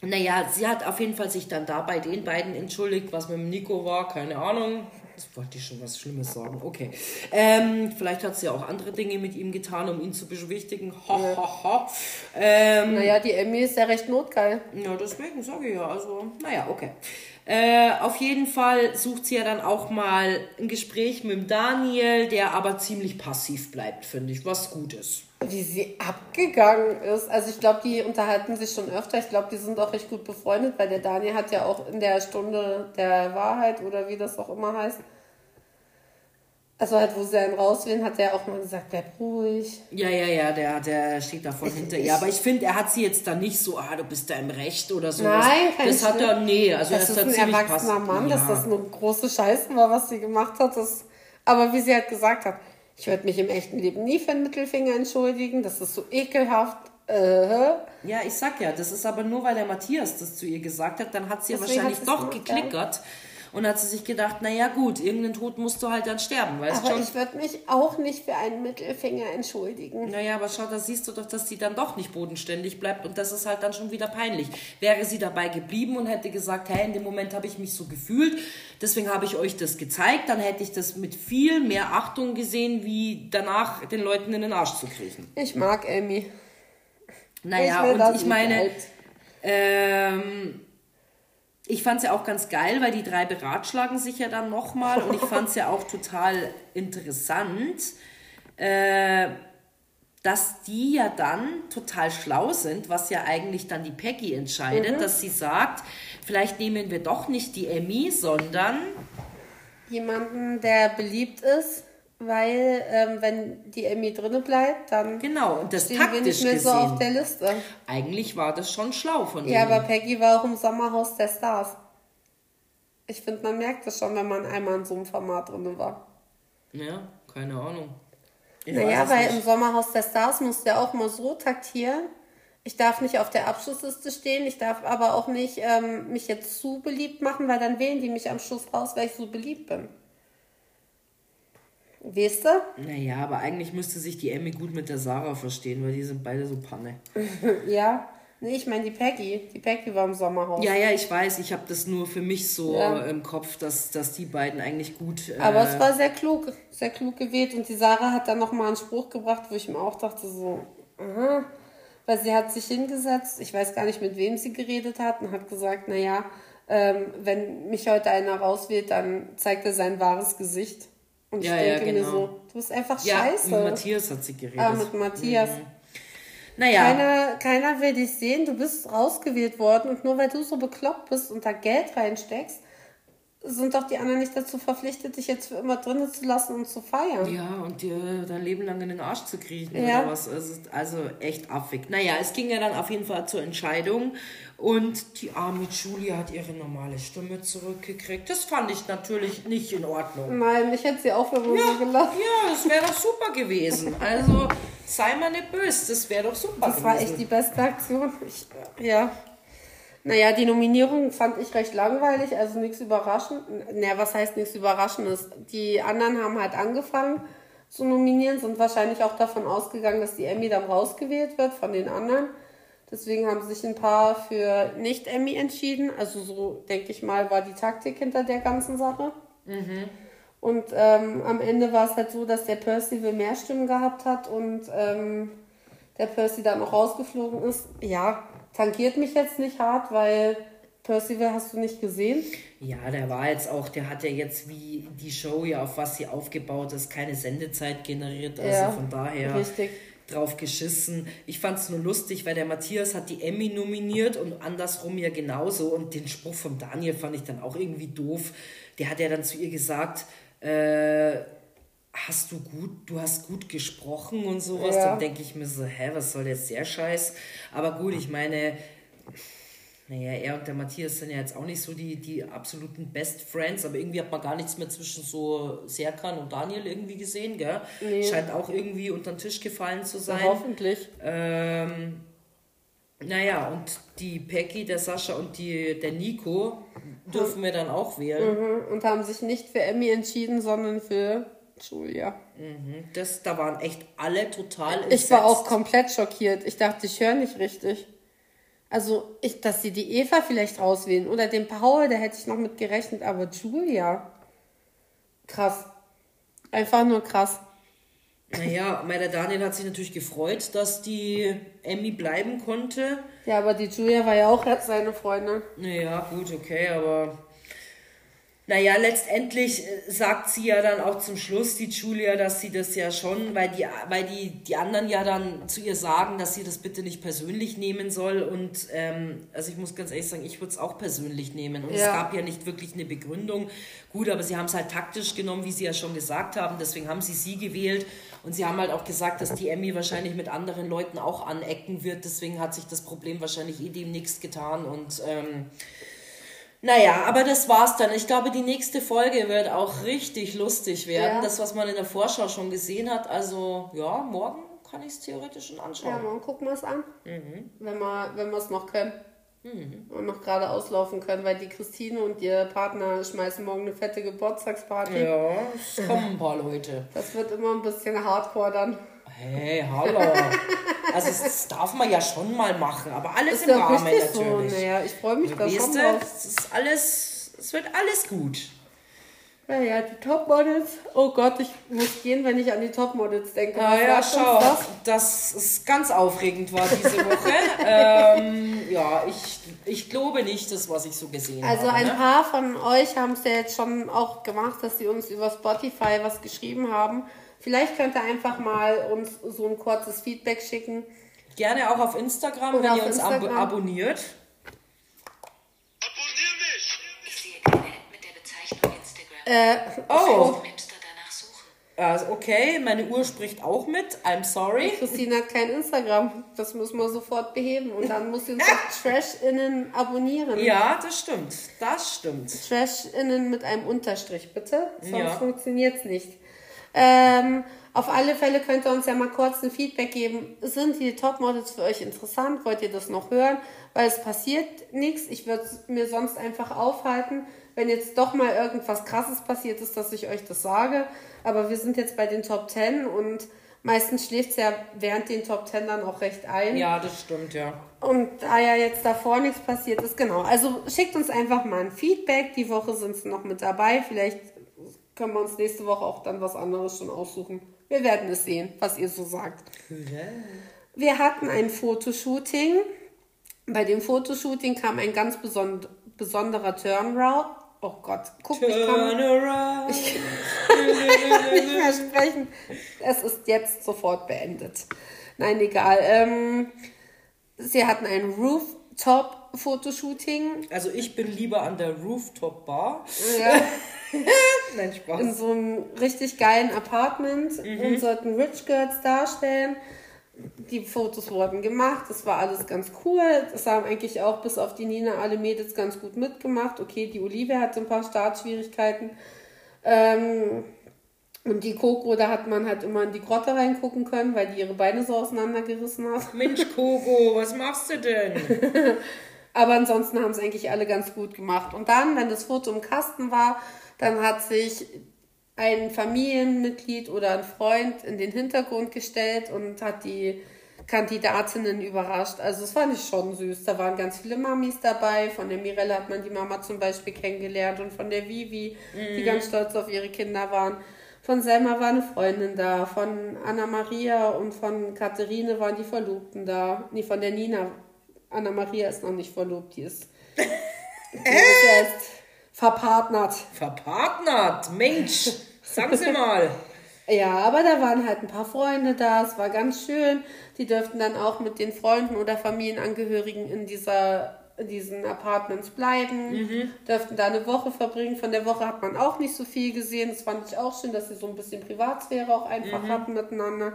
naja, sie hat auf jeden Fall sich dann da bei den beiden entschuldigt, was mit dem Nico war, keine Ahnung. Das wollte ich schon was Schlimmes sagen. Okay. Ähm, vielleicht hat sie ja auch andere Dinge mit ihm getan, um ihn zu beschwichtigen. Ha, ha, ha. Ähm, Naja, die Emmy ist ja recht notgeil. ja, deswegen sage ich ja. Also, naja, okay. Äh, auf jeden Fall sucht sie ja dann auch mal ein Gespräch mit dem Daniel, der aber ziemlich passiv bleibt, finde ich, was gut ist. Wie sie abgegangen ist. Also ich glaube, die unterhalten sich schon öfter. Ich glaube, die sind auch recht gut befreundet, weil der Daniel hat ja auch in der Stunde der Wahrheit oder wie das auch immer heißt. Also halt, wo sie einen rauswählen, hat er auch mal gesagt, bleib ruhig. Ja, ja, ja, der, der steht da voll hinter ihr. Aber ich finde, er hat sie jetzt da nicht so, ah, du bist da im Recht oder so. Nein, kein Das hat er, nee, also das das ist hat ein ziemlich erwachsener pass- Mann, ja. dass das eine große Scheiße war, was sie gemacht hat. Das, aber wie sie halt gesagt hat, ich würde mich im echten Leben nie für einen Mittelfinger entschuldigen, das ist so ekelhaft. Äh, Ja, ich sag ja, das ist aber nur, weil der Matthias das zu ihr gesagt hat, dann hat sie ja wahrscheinlich doch geklickert. Und hat sie sich gedacht, naja gut, irgendeinen Tod musst du halt dann sterben, weißt aber schon? ich würde mich auch nicht für einen Mittelfinger entschuldigen. Naja, aber schau, da siehst du doch, dass sie dann doch nicht bodenständig bleibt und das ist halt dann schon wieder peinlich. Wäre sie dabei geblieben und hätte gesagt, hey, in dem Moment habe ich mich so gefühlt, deswegen habe ich euch das gezeigt, dann hätte ich das mit viel mehr Achtung gesehen, wie danach den Leuten in den Arsch zu kriechen. Ich mag Emmy. Naja, Ich und ich meine, ähm, ich fand es ja auch ganz geil, weil die drei beratschlagen sich ja dann nochmal und ich fand es ja auch total interessant, äh, dass die ja dann total schlau sind, was ja eigentlich dann die Peggy entscheidet, dass sie sagt, vielleicht nehmen wir doch nicht die Emmy, sondern Jemanden, der beliebt ist, weil ähm, wenn die Emmy drinne bleibt, dann genau, und das stehen wir nicht mehr so auf der gesehen. Liste. Eigentlich war das schon schlau von Ja, denen. aber Peggy war auch im Sommerhaus der Stars. Ich finde, man merkt das schon, wenn man einmal in so einem Format drin war. Ja, keine Ahnung. Ich Naja, weil nicht. im Sommerhaus der Stars musst du ja auch mal so taktieren. Ich darf nicht auf der Abschlussliste stehen, ich darf aber auch nicht ähm, mich jetzt zu beliebt machen, weil dann wählen die mich am Schluss raus, weil ich so beliebt bin. Weißt du? Naja, aber eigentlich müsste sich die Emmy gut mit der Sarah verstehen, weil die sind beide so Panne. Ja. Nee, ich meine die Peggy. Die Peggy war im Sommerhaus. Ja, ja, ich weiß, ich habe das nur für mich so Ja. im Kopf, dass, dass die beiden eigentlich gut. Äh, Aber es war sehr klug, sehr klug gewählt. Und die Sarah hat dann nochmal einen Spruch gebracht, wo ich mir auch dachte, so, aha. Weil sie hat sich hingesetzt, ich weiß gar nicht, mit wem sie geredet hat, und hat gesagt, naja, ähm, wenn mich heute einer rauswählt, dann zeigt er sein wahres Gesicht. Und ich Ja, ja, denke mir genau. so, du bist einfach ja, scheiße. mit Matthias hat sie geredet. Ah, mit Matthias. naja, Keiner, keiner will dich sehen, du bist rausgewählt worden und nur weil du so bekloppt bist und da Geld reinsteckst, sind doch die anderen nicht dazu verpflichtet, dich jetzt für immer drinnen zu lassen und zu feiern. ja, und dir dein Leben lang in den Arsch zu kriechen Ja. oder was. Also, also echt affig. Naja, es ging ja dann auf jeden Fall zur Entscheidung und die arme Julia hat ihre normale Stimme zurückgekriegt. Das fand ich natürlich nicht in Ordnung. Nein, ich hätte sie auch Musik Ja, gelassen. ja, das wäre doch super gewesen. Also sei mal nicht böse, das wäre doch super Das gewesen. war echt die beste Aktion. Ich, ja. Naja, die Nominierung fand ich recht langweilig, also nichts überraschend. Naja, was heißt nichts Überraschendes? Die anderen haben halt angefangen zu nominieren, sind wahrscheinlich auch davon ausgegangen, dass die Emmy dann rausgewählt wird von den anderen. Deswegen haben sich ein paar für Nicht-Emmy entschieden. Also so, denke ich mal, war die Taktik hinter der ganzen Sache. Und ähm, am Ende war es halt so, dass der Percival mehr Stimmen gehabt hat und ähm, der Percy dann noch rausgeflogen ist. Ja, tankiert mich jetzt nicht hart, weil Percival hast du nicht gesehen. Ja, der war jetzt auch, der hat ja jetzt wie die Show ja, auf was sie aufgebaut ist, keine Sendezeit generiert. Also Ja, von daher richtig. Drauf geschissen. Ich fand es nur lustig, weil der Matthias hat die Emmy nominiert und andersrum ja genauso. Und den Spruch von Daniel fand ich dann auch irgendwie doof. Der hat ja dann zu ihr gesagt, äh, hast du gut, du hast gut gesprochen und sowas. Ja. Dann denke ich mir so, hä, was soll jetzt der Scheiß? Aber gut, ich meine, naja, er und der Matthias sind ja jetzt auch nicht so die, die absoluten Best Friends, aber irgendwie hat man gar nichts mehr zwischen so Serkan und Daniel irgendwie gesehen, gell? Scheint auch irgendwie unter den Tisch gefallen zu sein. Hoffentlich. Ähm, naja, und die Peggy, der Sascha und die, der Nico dürfen wir dann auch wählen. Und haben sich nicht für Emmy entschieden, sondern für Julia. Das, da waren echt alle total Ich war auch entsetzt. komplett schockiert. Ich dachte, ich höre nicht richtig. Also, ich, dass sie die Eva vielleicht rauswählen oder den Paul, da hätte ich noch mit gerechnet, aber Julia. Krass. Einfach nur krass. Naja, der Daniel hat sich natürlich gefreut, dass die Emmy bleiben konnte. Ja, aber die Julia war ja auch seine Freundin. Naja, gut, okay, aber. Naja, letztendlich äh, sagt sie ja dann auch zum Schluss, die Julia, dass sie das ja schon, weil die, weil die, die anderen ja dann zu ihr sagen, dass sie das bitte nicht persönlich nehmen soll. Und ähm, also ich muss ganz ehrlich sagen, ich würde es auch persönlich nehmen. Und es Ja. gab ja nicht wirklich eine Begründung. Gut, aber sie haben es halt taktisch genommen, wie sie ja schon gesagt haben. Deswegen haben sie sie gewählt. Und sie haben halt auch gesagt, dass die Emmy wahrscheinlich mit anderen Leuten auch anecken wird. Deswegen hat sich das Problem wahrscheinlich eh demnächst getan. Und ähm, naja, aber das war's dann. Ich glaube, die nächste Folge wird auch richtig lustig werden. Ja. Das, was man in der Vorschau schon gesehen hat. Also, ja, morgen kann ich es theoretisch schon Ja, anschauen. morgen gucken wir es an. Wenn wir wenn wir es noch können. Und noch gerade auslaufen können, weil die Christine und ihr Partner schmeißen morgen eine fette Geburtstagsparty. Ja, es kommen ein paar Leute. Das wird immer ein bisschen hardcore dann. Hey, hallo. Also, das, das darf man ja schon mal machen, aber alles Ist im Rahmen richtig so. natürlich. Naja, ich freue mich da schon drauf. es ist alles, es wird alles gut. Naja, die Topmodels. Oh Gott, ich muss gehen, wenn ich an die Topmodels denke. Ah ja, schau, das? dass es ganz aufregend war diese Woche. ähm, ja, ich, ich glaube nicht, das, was ich so gesehen Also habe. ein ne? paar von euch haben es ja jetzt schon auch gemacht, dass sie uns über Spotify was geschrieben haben. Vielleicht könnt ihr einfach mal uns so ein kurzes Feedback schicken. Gerne auch auf Instagram, Oder wenn auf ihr uns ab Instagram. abonniert. Abonnier mich! Ich sehe keine App mit der Bezeichnung Instagram. Äh, Oh, Mapster danach suchen. also okay, meine Uhr spricht auch mit. I'm sorry. Christine hat kein Instagram. Das müssen wir sofort beheben. Und dann muss sie uns doch TrashInnen abonnieren. Ja, das stimmt. Das stimmt. TrashInnen mit einem Unterstrich, bitte. Sonst Ja. funktioniert's nicht. Ähm, auf alle Fälle könnt ihr uns ja mal kurz ein Feedback geben. Sind die Topmodels für euch interessant? Wollt ihr das noch hören? Weil es passiert nichts. Ich würde mir sonst einfach aufhalten, wenn jetzt doch mal irgendwas Krasses passiert ist, dass ich euch das sage. Aber wir sind jetzt bei den Top 10 und meistens schläft es ja während den Top 10 dann auch recht ein. Ja, das stimmt, ja. Und da ja jetzt davor nichts passiert ist, genau. Also schickt uns einfach mal ein Feedback. Die Woche sind sie noch mit dabei. Vielleicht können wir uns nächste Woche auch dann was anderes schon aussuchen. Wir werden es sehen, was ihr so sagt. Wir hatten ein Fotoshooting. Bei dem Fotoshooting kam ein ganz besond besonderer Turnaround. Oh Gott, guck, ich kann Turn around. nicht mehr sprechen. Es ist jetzt sofort beendet. Nein, egal. Ähm, sie hatten ein Rooftop-Fotoshooting Also ich bin lieber an der Rooftop Bar. ja, Nein, Spaß. in so einem richtig geilen Apartment und sollten Rich Girls darstellen. Die Fotos wurden gemacht, das war alles ganz cool. Das haben eigentlich auch bis auf die Nina alle Mädels ganz gut mitgemacht. Okay, die Olivia hatte ein paar Startschwierigkeiten. Ähm, und die Coco, da hat man halt immer in die Grotte reingucken können, weil die ihre Beine so auseinandergerissen hat. Mensch, Kogo, was machst du denn? Aber ansonsten haben es eigentlich alle ganz gut gemacht. Und dann, wenn das Foto im Kasten war, dann hat sich ein Familienmitglied oder ein Freund in den Hintergrund gestellt und hat die Kandidatinnen überrascht. Also das fand ich schon süß. Da waren ganz viele Mamis dabei. Von der Mirella hat man die Mama zum Beispiel kennengelernt und von der Vivi, die ganz stolz auf ihre Kinder waren. Von Selma war eine Freundin da, von Anna Maria und von Katharine waren die Verlobten da. Nee, von der Nina. Anna Maria ist noch nicht verlobt, die ist, die ist jetzt verpartnert. Verpartnert, Mensch, sagen Sie mal. Ja, aber da waren halt ein paar Freunde da, es war ganz schön. Die dürften dann auch mit den Freunden oder Familienangehörigen in dieser in diesen Apartments bleiben, dürften da eine Woche verbringen. Von der Woche hat man auch nicht so viel gesehen. Das fand ich auch schön, dass sie so ein bisschen Privatsphäre auch einfach hatten miteinander.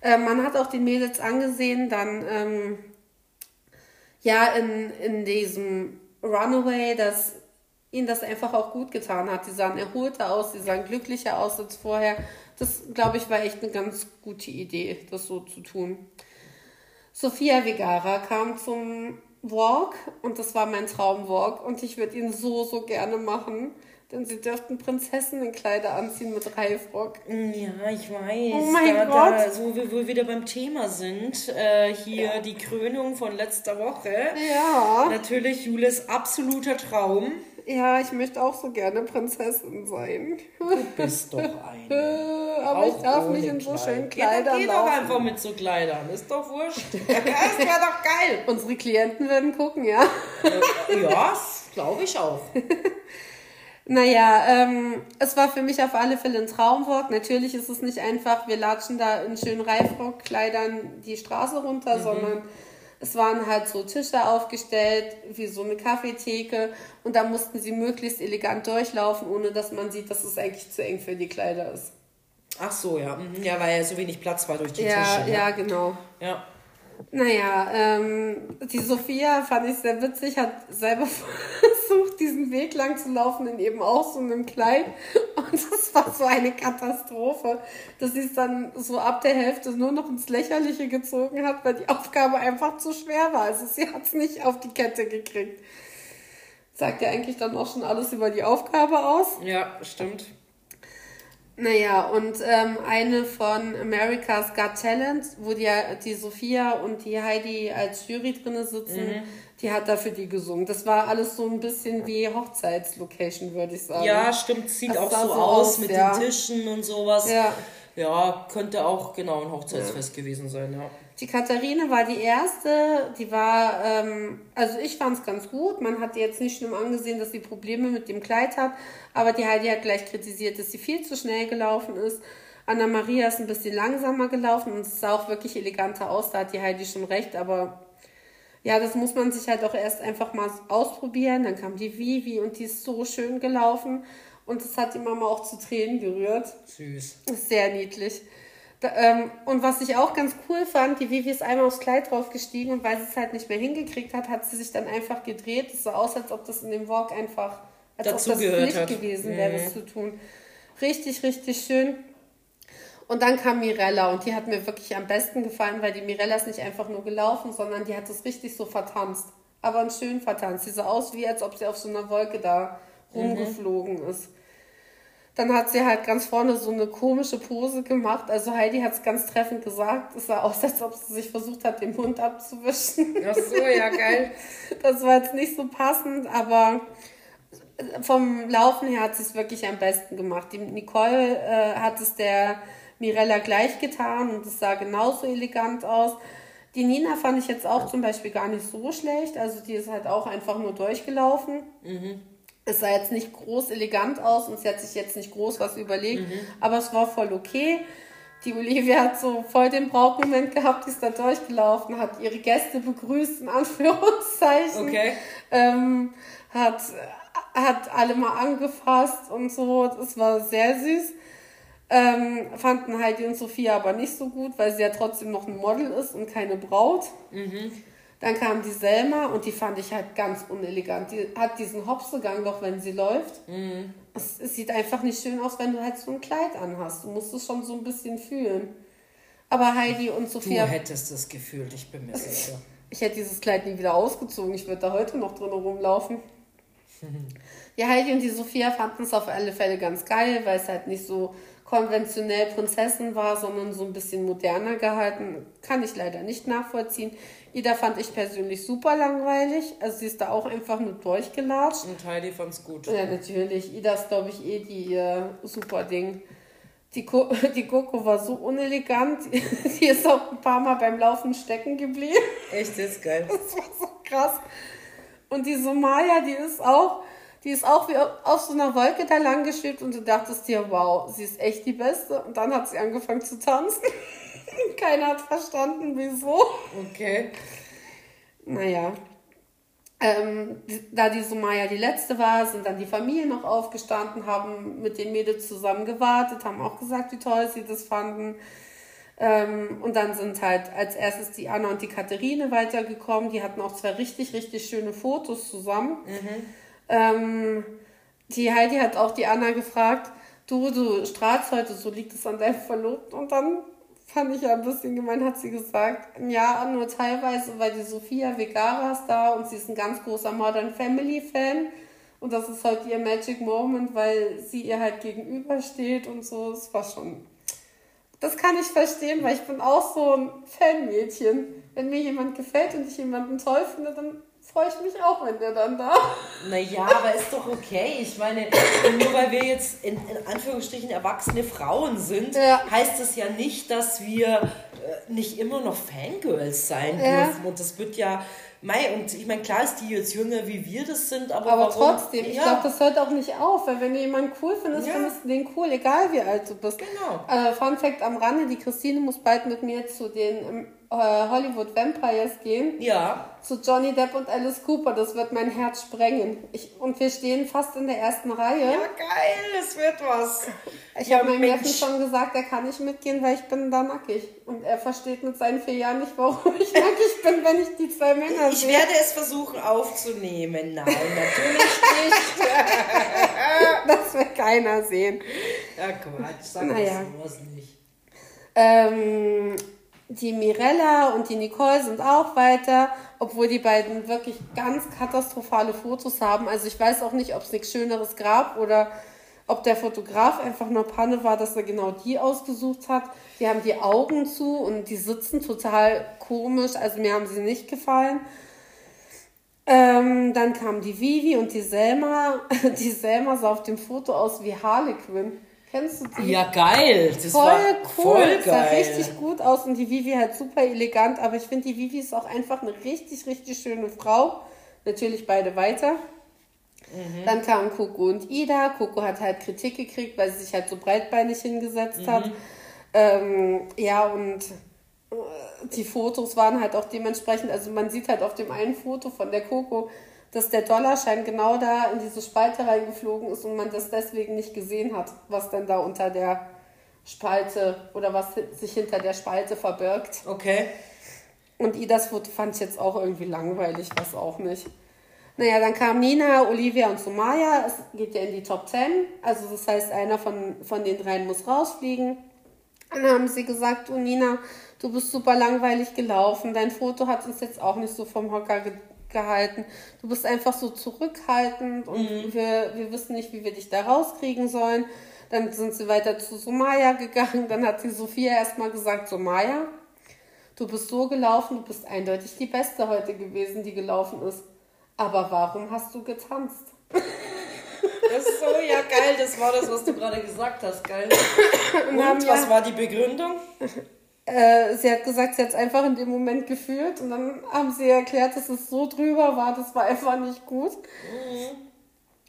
Äh, man hat auch den Mädels angesehen, dann ähm, ja in, in diesem Runaway, dass ihnen das einfach auch gut getan hat. Die sahen erholter aus, die sahen glücklicher aus als vorher. Das, glaube ich, war echt eine ganz gute Idee, das so zu tun. Sophia Vegara kam zum Walk und das war mein Traumwalk und ich würde ihn so, so gerne machen, denn sie dürften Prinzessinnenkleider anziehen mit Reifrock. Ja, ich weiß. Oh mein da, Gott. Da, so wie wir wieder beim Thema sind, äh, hier die Krönung von letzter Woche. Ja. Natürlich Jules absoluter Traum. Ja, ich möchte auch so gerne Prinzessin sein. Du bist doch eine. Aber ich Auch darf ohne nicht in so schönen Ja, Kleidern geh doch laufen. einfach mit so Kleidern. Ist doch wurscht. das wäre doch geil. Unsere Klienten werden gucken, ja. Ja, glaube ich auch. Naja, ähm, es war für mich auf alle Fälle ein Traumwalk. Natürlich ist es nicht einfach, wir latschen da in schönen Reifrockkleidern die Straße runter, sondern es waren halt so Tische aufgestellt, wie so eine Kaffeetheke. Und da mussten sie möglichst elegant durchlaufen, ohne dass man sieht, dass es eigentlich zu eng für die Kleider ist. Ach so, ja. Mhm. Ja, weil ja so wenig Platz war durch die Ja, Tische. ja, genau. ja. Naja, ähm, die Sophia fand ich sehr witzig, hat selber versucht, diesen Weg lang zu laufen in eben auch so einem Kleid. Und das war so eine Katastrophe, dass sie es dann so ab der Hälfte nur noch ins Lächerliche gezogen hat, weil die Aufgabe einfach zu schwer war. Also sie hat es nicht auf die Kette gekriegt. Sagt ja eigentlich dann auch schon alles über die Aufgabe aus. Ja, stimmt. Naja, und ähm, eine von America's Got Talent, wo die, die Sophia und die Heidi als Jury drinne sitzen, Mhm. die hat da für die gesungen. Das war alles so ein bisschen wie Hochzeitslocation, würde ich sagen. Ja, stimmt. Sieht Das auch so so aus aus, mit ja. den Tischen und sowas. Ja. Ja, könnte auch genau ein Hochzeitsfest gewesen sein, ja. Die Katharine war die erste, die war, ähm, also ich fand es ganz gut. Man hat jetzt nicht schlimm angesehen, dass sie Probleme mit dem Kleid hat, aber die Heidi hat gleich kritisiert, dass sie viel zu schnell gelaufen ist. Anna Maria ist ein bisschen langsamer gelaufen und es sah auch wirklich eleganter aus, da hat die Heidi schon recht, aber ja, das muss man sich halt auch erst einfach mal ausprobieren. Dann kam die Vivi und die ist so schön gelaufen und das hat die Mama auch zu Tränen gerührt. Süß. Sehr niedlich. Ähm, und was ich auch ganz cool fand, die Vivi ist einmal aufs Kleid draufgestiegen und weil sie es halt nicht mehr hingekriegt hat, hat sie sich dann einfach gedreht. Es sah aus, als ob das in dem Walk einfach, als ob das Pflicht hat. gewesen wäre, Mhm. das zu tun. Richtig, richtig schön. Und dann kam Mirella und die hat mir wirklich am besten gefallen, weil die Mirella ist nicht einfach nur gelaufen, sondern die hat es richtig so vertanzt. Aber ein schön vertanzt. Sie sah aus, wie als ob sie auf so einer Wolke da rumgeflogen ist. Dann hat sie halt ganz vorne so eine komische Pose gemacht. Also Heidi hat es ganz treffend gesagt. Es sah aus, als ob sie sich versucht hat, den Mund abzuwischen. Ach so, ja, geil. Das war jetzt nicht so passend, aber vom Laufen her hat sie es wirklich am besten gemacht. Die Nicole äh, hat es der Mirella gleich getan und es sah genauso elegant aus. Die Nina fand ich jetzt auch zum Beispiel gar nicht so schlecht. Also die ist halt auch einfach nur durchgelaufen. Es sah jetzt nicht groß elegant aus und sie hat sich jetzt nicht groß was überlegt, aber es war voll okay. Die Olivia hat so voll den Brautmoment gehabt, die ist da durchgelaufen, hat ihre Gäste begrüßt, in Anführungszeichen. Okay. Ähm, hat, hat alle mal angefasst und so. Das war sehr süß. Ähm, fanden Heidi und Sophia aber nicht so gut, weil sie ja trotzdem noch ein Model ist und keine Braut. Dann kam die Selma und die fand ich halt ganz unelegant. Die hat diesen Hopsegang doch, wenn sie läuft. Es, es sieht einfach nicht schön aus, wenn du halt so ein Kleid anhast. Du musst es schon so ein bisschen fühlen. Aber Heidi und Du Sophia, hättest es gefühlt, ich bin mir sicher. ich hätte dieses Kleid nie wieder ausgezogen. Ich würde da heute noch drin rumlaufen. Die Heidi und die Sophia fanden es auf alle Fälle ganz geil, weil es halt nicht so konventionell Prinzessin war, sondern so ein bisschen moderner gehalten. Kann ich leider nicht nachvollziehen. Ida fand ich persönlich super langweilig. Also sie ist da auch einfach nur durchgelatscht. Und Heidi fand's gut. Ja, natürlich. Ida ist, glaube ich, eh die äh, super Ding. Die, Ko die Coco war so unelegant. Die ist auch ein paar Mal beim Laufen stecken geblieben. Echt, das ist geil. Das war so krass. Und die Somaya, die ist auch, die ist auch wie auf so einer Wolke da lang geschwebt und du dachtest dir, wow, sie ist echt die Beste. Und dann hat sie angefangen zu tanzen. Keiner hat verstanden, wieso. Okay. Naja. ähm, da die Sumaya die letzte war, sind dann die Familien noch aufgestanden, haben mit den Mädels zusammen gewartet, haben auch gesagt, wie toll sie das fanden. Ähm, und dann sind halt als erstes die Anna und die Katharine weitergekommen. Die hatten auch zwei richtig, richtig schöne Fotos zusammen. Ähm, die Heidi hat auch die Anna gefragt, du, du strahlst heute, so liegt es an deinem Verlobten. Und dann fand ich ja ein bisschen gemein, hat sie gesagt, ja, nur teilweise, weil die Sophia Vegara ist da und sie ist ein ganz großer Modern Family Fan. Und das ist halt ihr Magic Moment, weil sie ihr halt gegenübersteht und so. Es war schon das kann ich verstehen, weil ich bin auch so ein Fanmädchen. Wenn mir jemand gefällt und ich jemanden toll finde, dann freue ich mich auch, wenn der dann da. Naja, aber ist doch okay. Ich meine, nur weil wir jetzt in, in Anführungsstrichen erwachsene Frauen sind, Ja. heißt das ja nicht, dass wir äh, nicht immer noch Fangirls sein Ja. dürfen. Und das wird ja. Mei, und ich meine, klar ist die jetzt jünger, wie wir das sind, aber, Aber warum? trotzdem, ich ja, glaube, das hört auch nicht auf, weil wenn du jemanden cool findest, Ja. findest du den cool, egal wie alt du bist. Genau. Äh, Fun Fact am Rande, die Christine muss bald mit mir zu den ähm, äh, Hollywood Vampires gehen. Ja, Zu Johnny Depp und Alice Cooper. Das wird mein Herz sprengen. Ich, und wir stehen fast in der ersten Reihe. ja, geil, es wird was. Ich Ja, habe meinem. Neffen schon gesagt, er kann nicht mitgehen, weil ich bin da nackig. Und er versteht mit seinen vier Jahren nicht, warum ich nackig bin, wenn ich die zwei Männer Ich sehe. werde es versuchen aufzunehmen. Nein, natürlich nicht. Das will keiner sehen. Ja, Quatsch, sag Naja. das sowas nicht. Ähm, die Mirella und die Nicole sind auch weiter, obwohl die beiden wirklich ganz katastrophale Fotos haben. Also ich weiß auch nicht, ob es nichts Schöneres gab oder ob der Fotograf einfach nur Panne war, dass er genau die ausgesucht hat. Die haben die Augen zu und die sitzen total komisch. Also mir haben sie nicht gefallen. Ähm, dann kam die Vivi und die Selma. Die Selma sah auf dem Foto aus wie Harlequin. Kennst du die? Ja, geil. Das Voll war cool, voll sah geil. richtig gut aus und die Vivi halt super elegant, aber ich finde, die Vivi ist auch einfach eine richtig, richtig schöne Frau. Natürlich beide weiter. Mhm. Dann kamen Coco und Ida. Coco hat halt Kritik gekriegt, weil sie sich halt so breitbeinig hingesetzt Mhm. hat. Ähm, ja, und äh, die Fotos waren halt auch dementsprechend, also man sieht halt auf dem einen Foto von der Coco, dass der Dollarschein genau da in diese Spalte reingeflogen ist und man das deswegen nicht gesehen hat, was denn da unter der Spalte oder was sich hinter der Spalte verbirgt. Okay. Und Idas Foto fand ich jetzt auch irgendwie langweilig, was auch nicht. Naja, dann kam Nina, Olivia und Sumaya. Es geht ja in die Top 10. Also das heißt, einer von, von den dreien muss rausfliegen. Dann haben sie gesagt, du Nina, du bist super langweilig gelaufen. Dein Foto hat uns jetzt auch nicht so vom Hocker ge gehalten. Du bist einfach so zurückhaltend und wir, wir wissen nicht, wie wir dich da rauskriegen sollen. Dann sind sie weiter zu Sumaya gegangen. Dann hat die Sophia erstmal gesagt, Sumaya, du bist so gelaufen, du bist eindeutig die Beste heute gewesen, die gelaufen ist. Aber warum hast du getanzt? Das ist so, ja geil, das war das, was du gerade gesagt hast, geil. Und haben was ja- war die Begründung? Äh, sie hat gesagt, sie hat es einfach in dem Moment gefühlt und dann haben sie erklärt, dass es so drüber war, das war einfach nicht gut.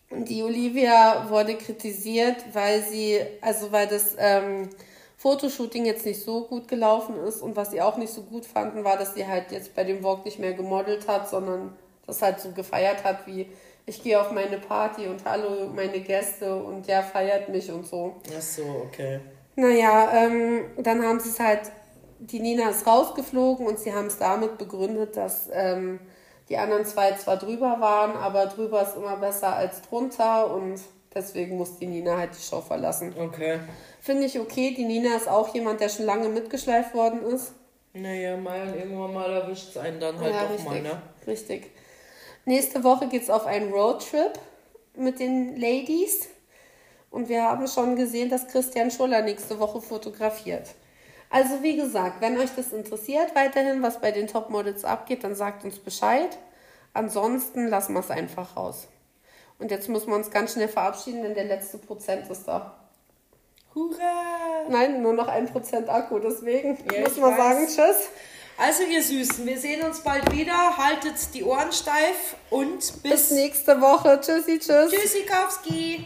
Und die Olivia wurde kritisiert, weil sie, also weil das ähm, Fotoshooting jetzt nicht so gut gelaufen ist und was sie auch nicht so gut fanden, war, dass sie halt jetzt bei dem Vogue nicht mehr gemodelt hat, sondern das halt so gefeiert hat, wie ich gehe auf meine Party und hallo meine Gäste und der feiert mich und so. Ach so, okay. Naja, ähm, dann haben sie es halt, die Nina ist rausgeflogen und sie haben es damit begründet, dass ähm, die anderen zwei zwar drüber waren, aber drüber ist immer besser als drunter und deswegen muss die Nina halt die Show verlassen. Okay. Finde ich okay, die Nina ist auch jemand, der schon lange mitgeschleift worden ist. Naja, mal irgendwann mal erwischt es einen dann halt ja, doch richtig. mal, ne? Richtig. Nächste Woche geht's auf einen Roadtrip mit den Ladies. Und wir haben schon gesehen, dass Christian Schuller nächste Woche fotografiert. Also wie gesagt, wenn euch das interessiert weiterhin, was bei den Topmodels abgeht, dann sagt uns Bescheid. Ansonsten lassen wir es einfach raus. Und jetzt müssen wir uns ganz schnell verabschieden, denn der letzte Prozent ist da. Hurra! Nein, nur noch ein Prozent Akku, deswegen Ja, muss man sagen Tschüss. Also ihr Süßen, wir sehen uns bald wieder. Haltet die Ohren steif und Bis bis, nächste Woche. Tschüssi, tschüss. Tschüssikowski!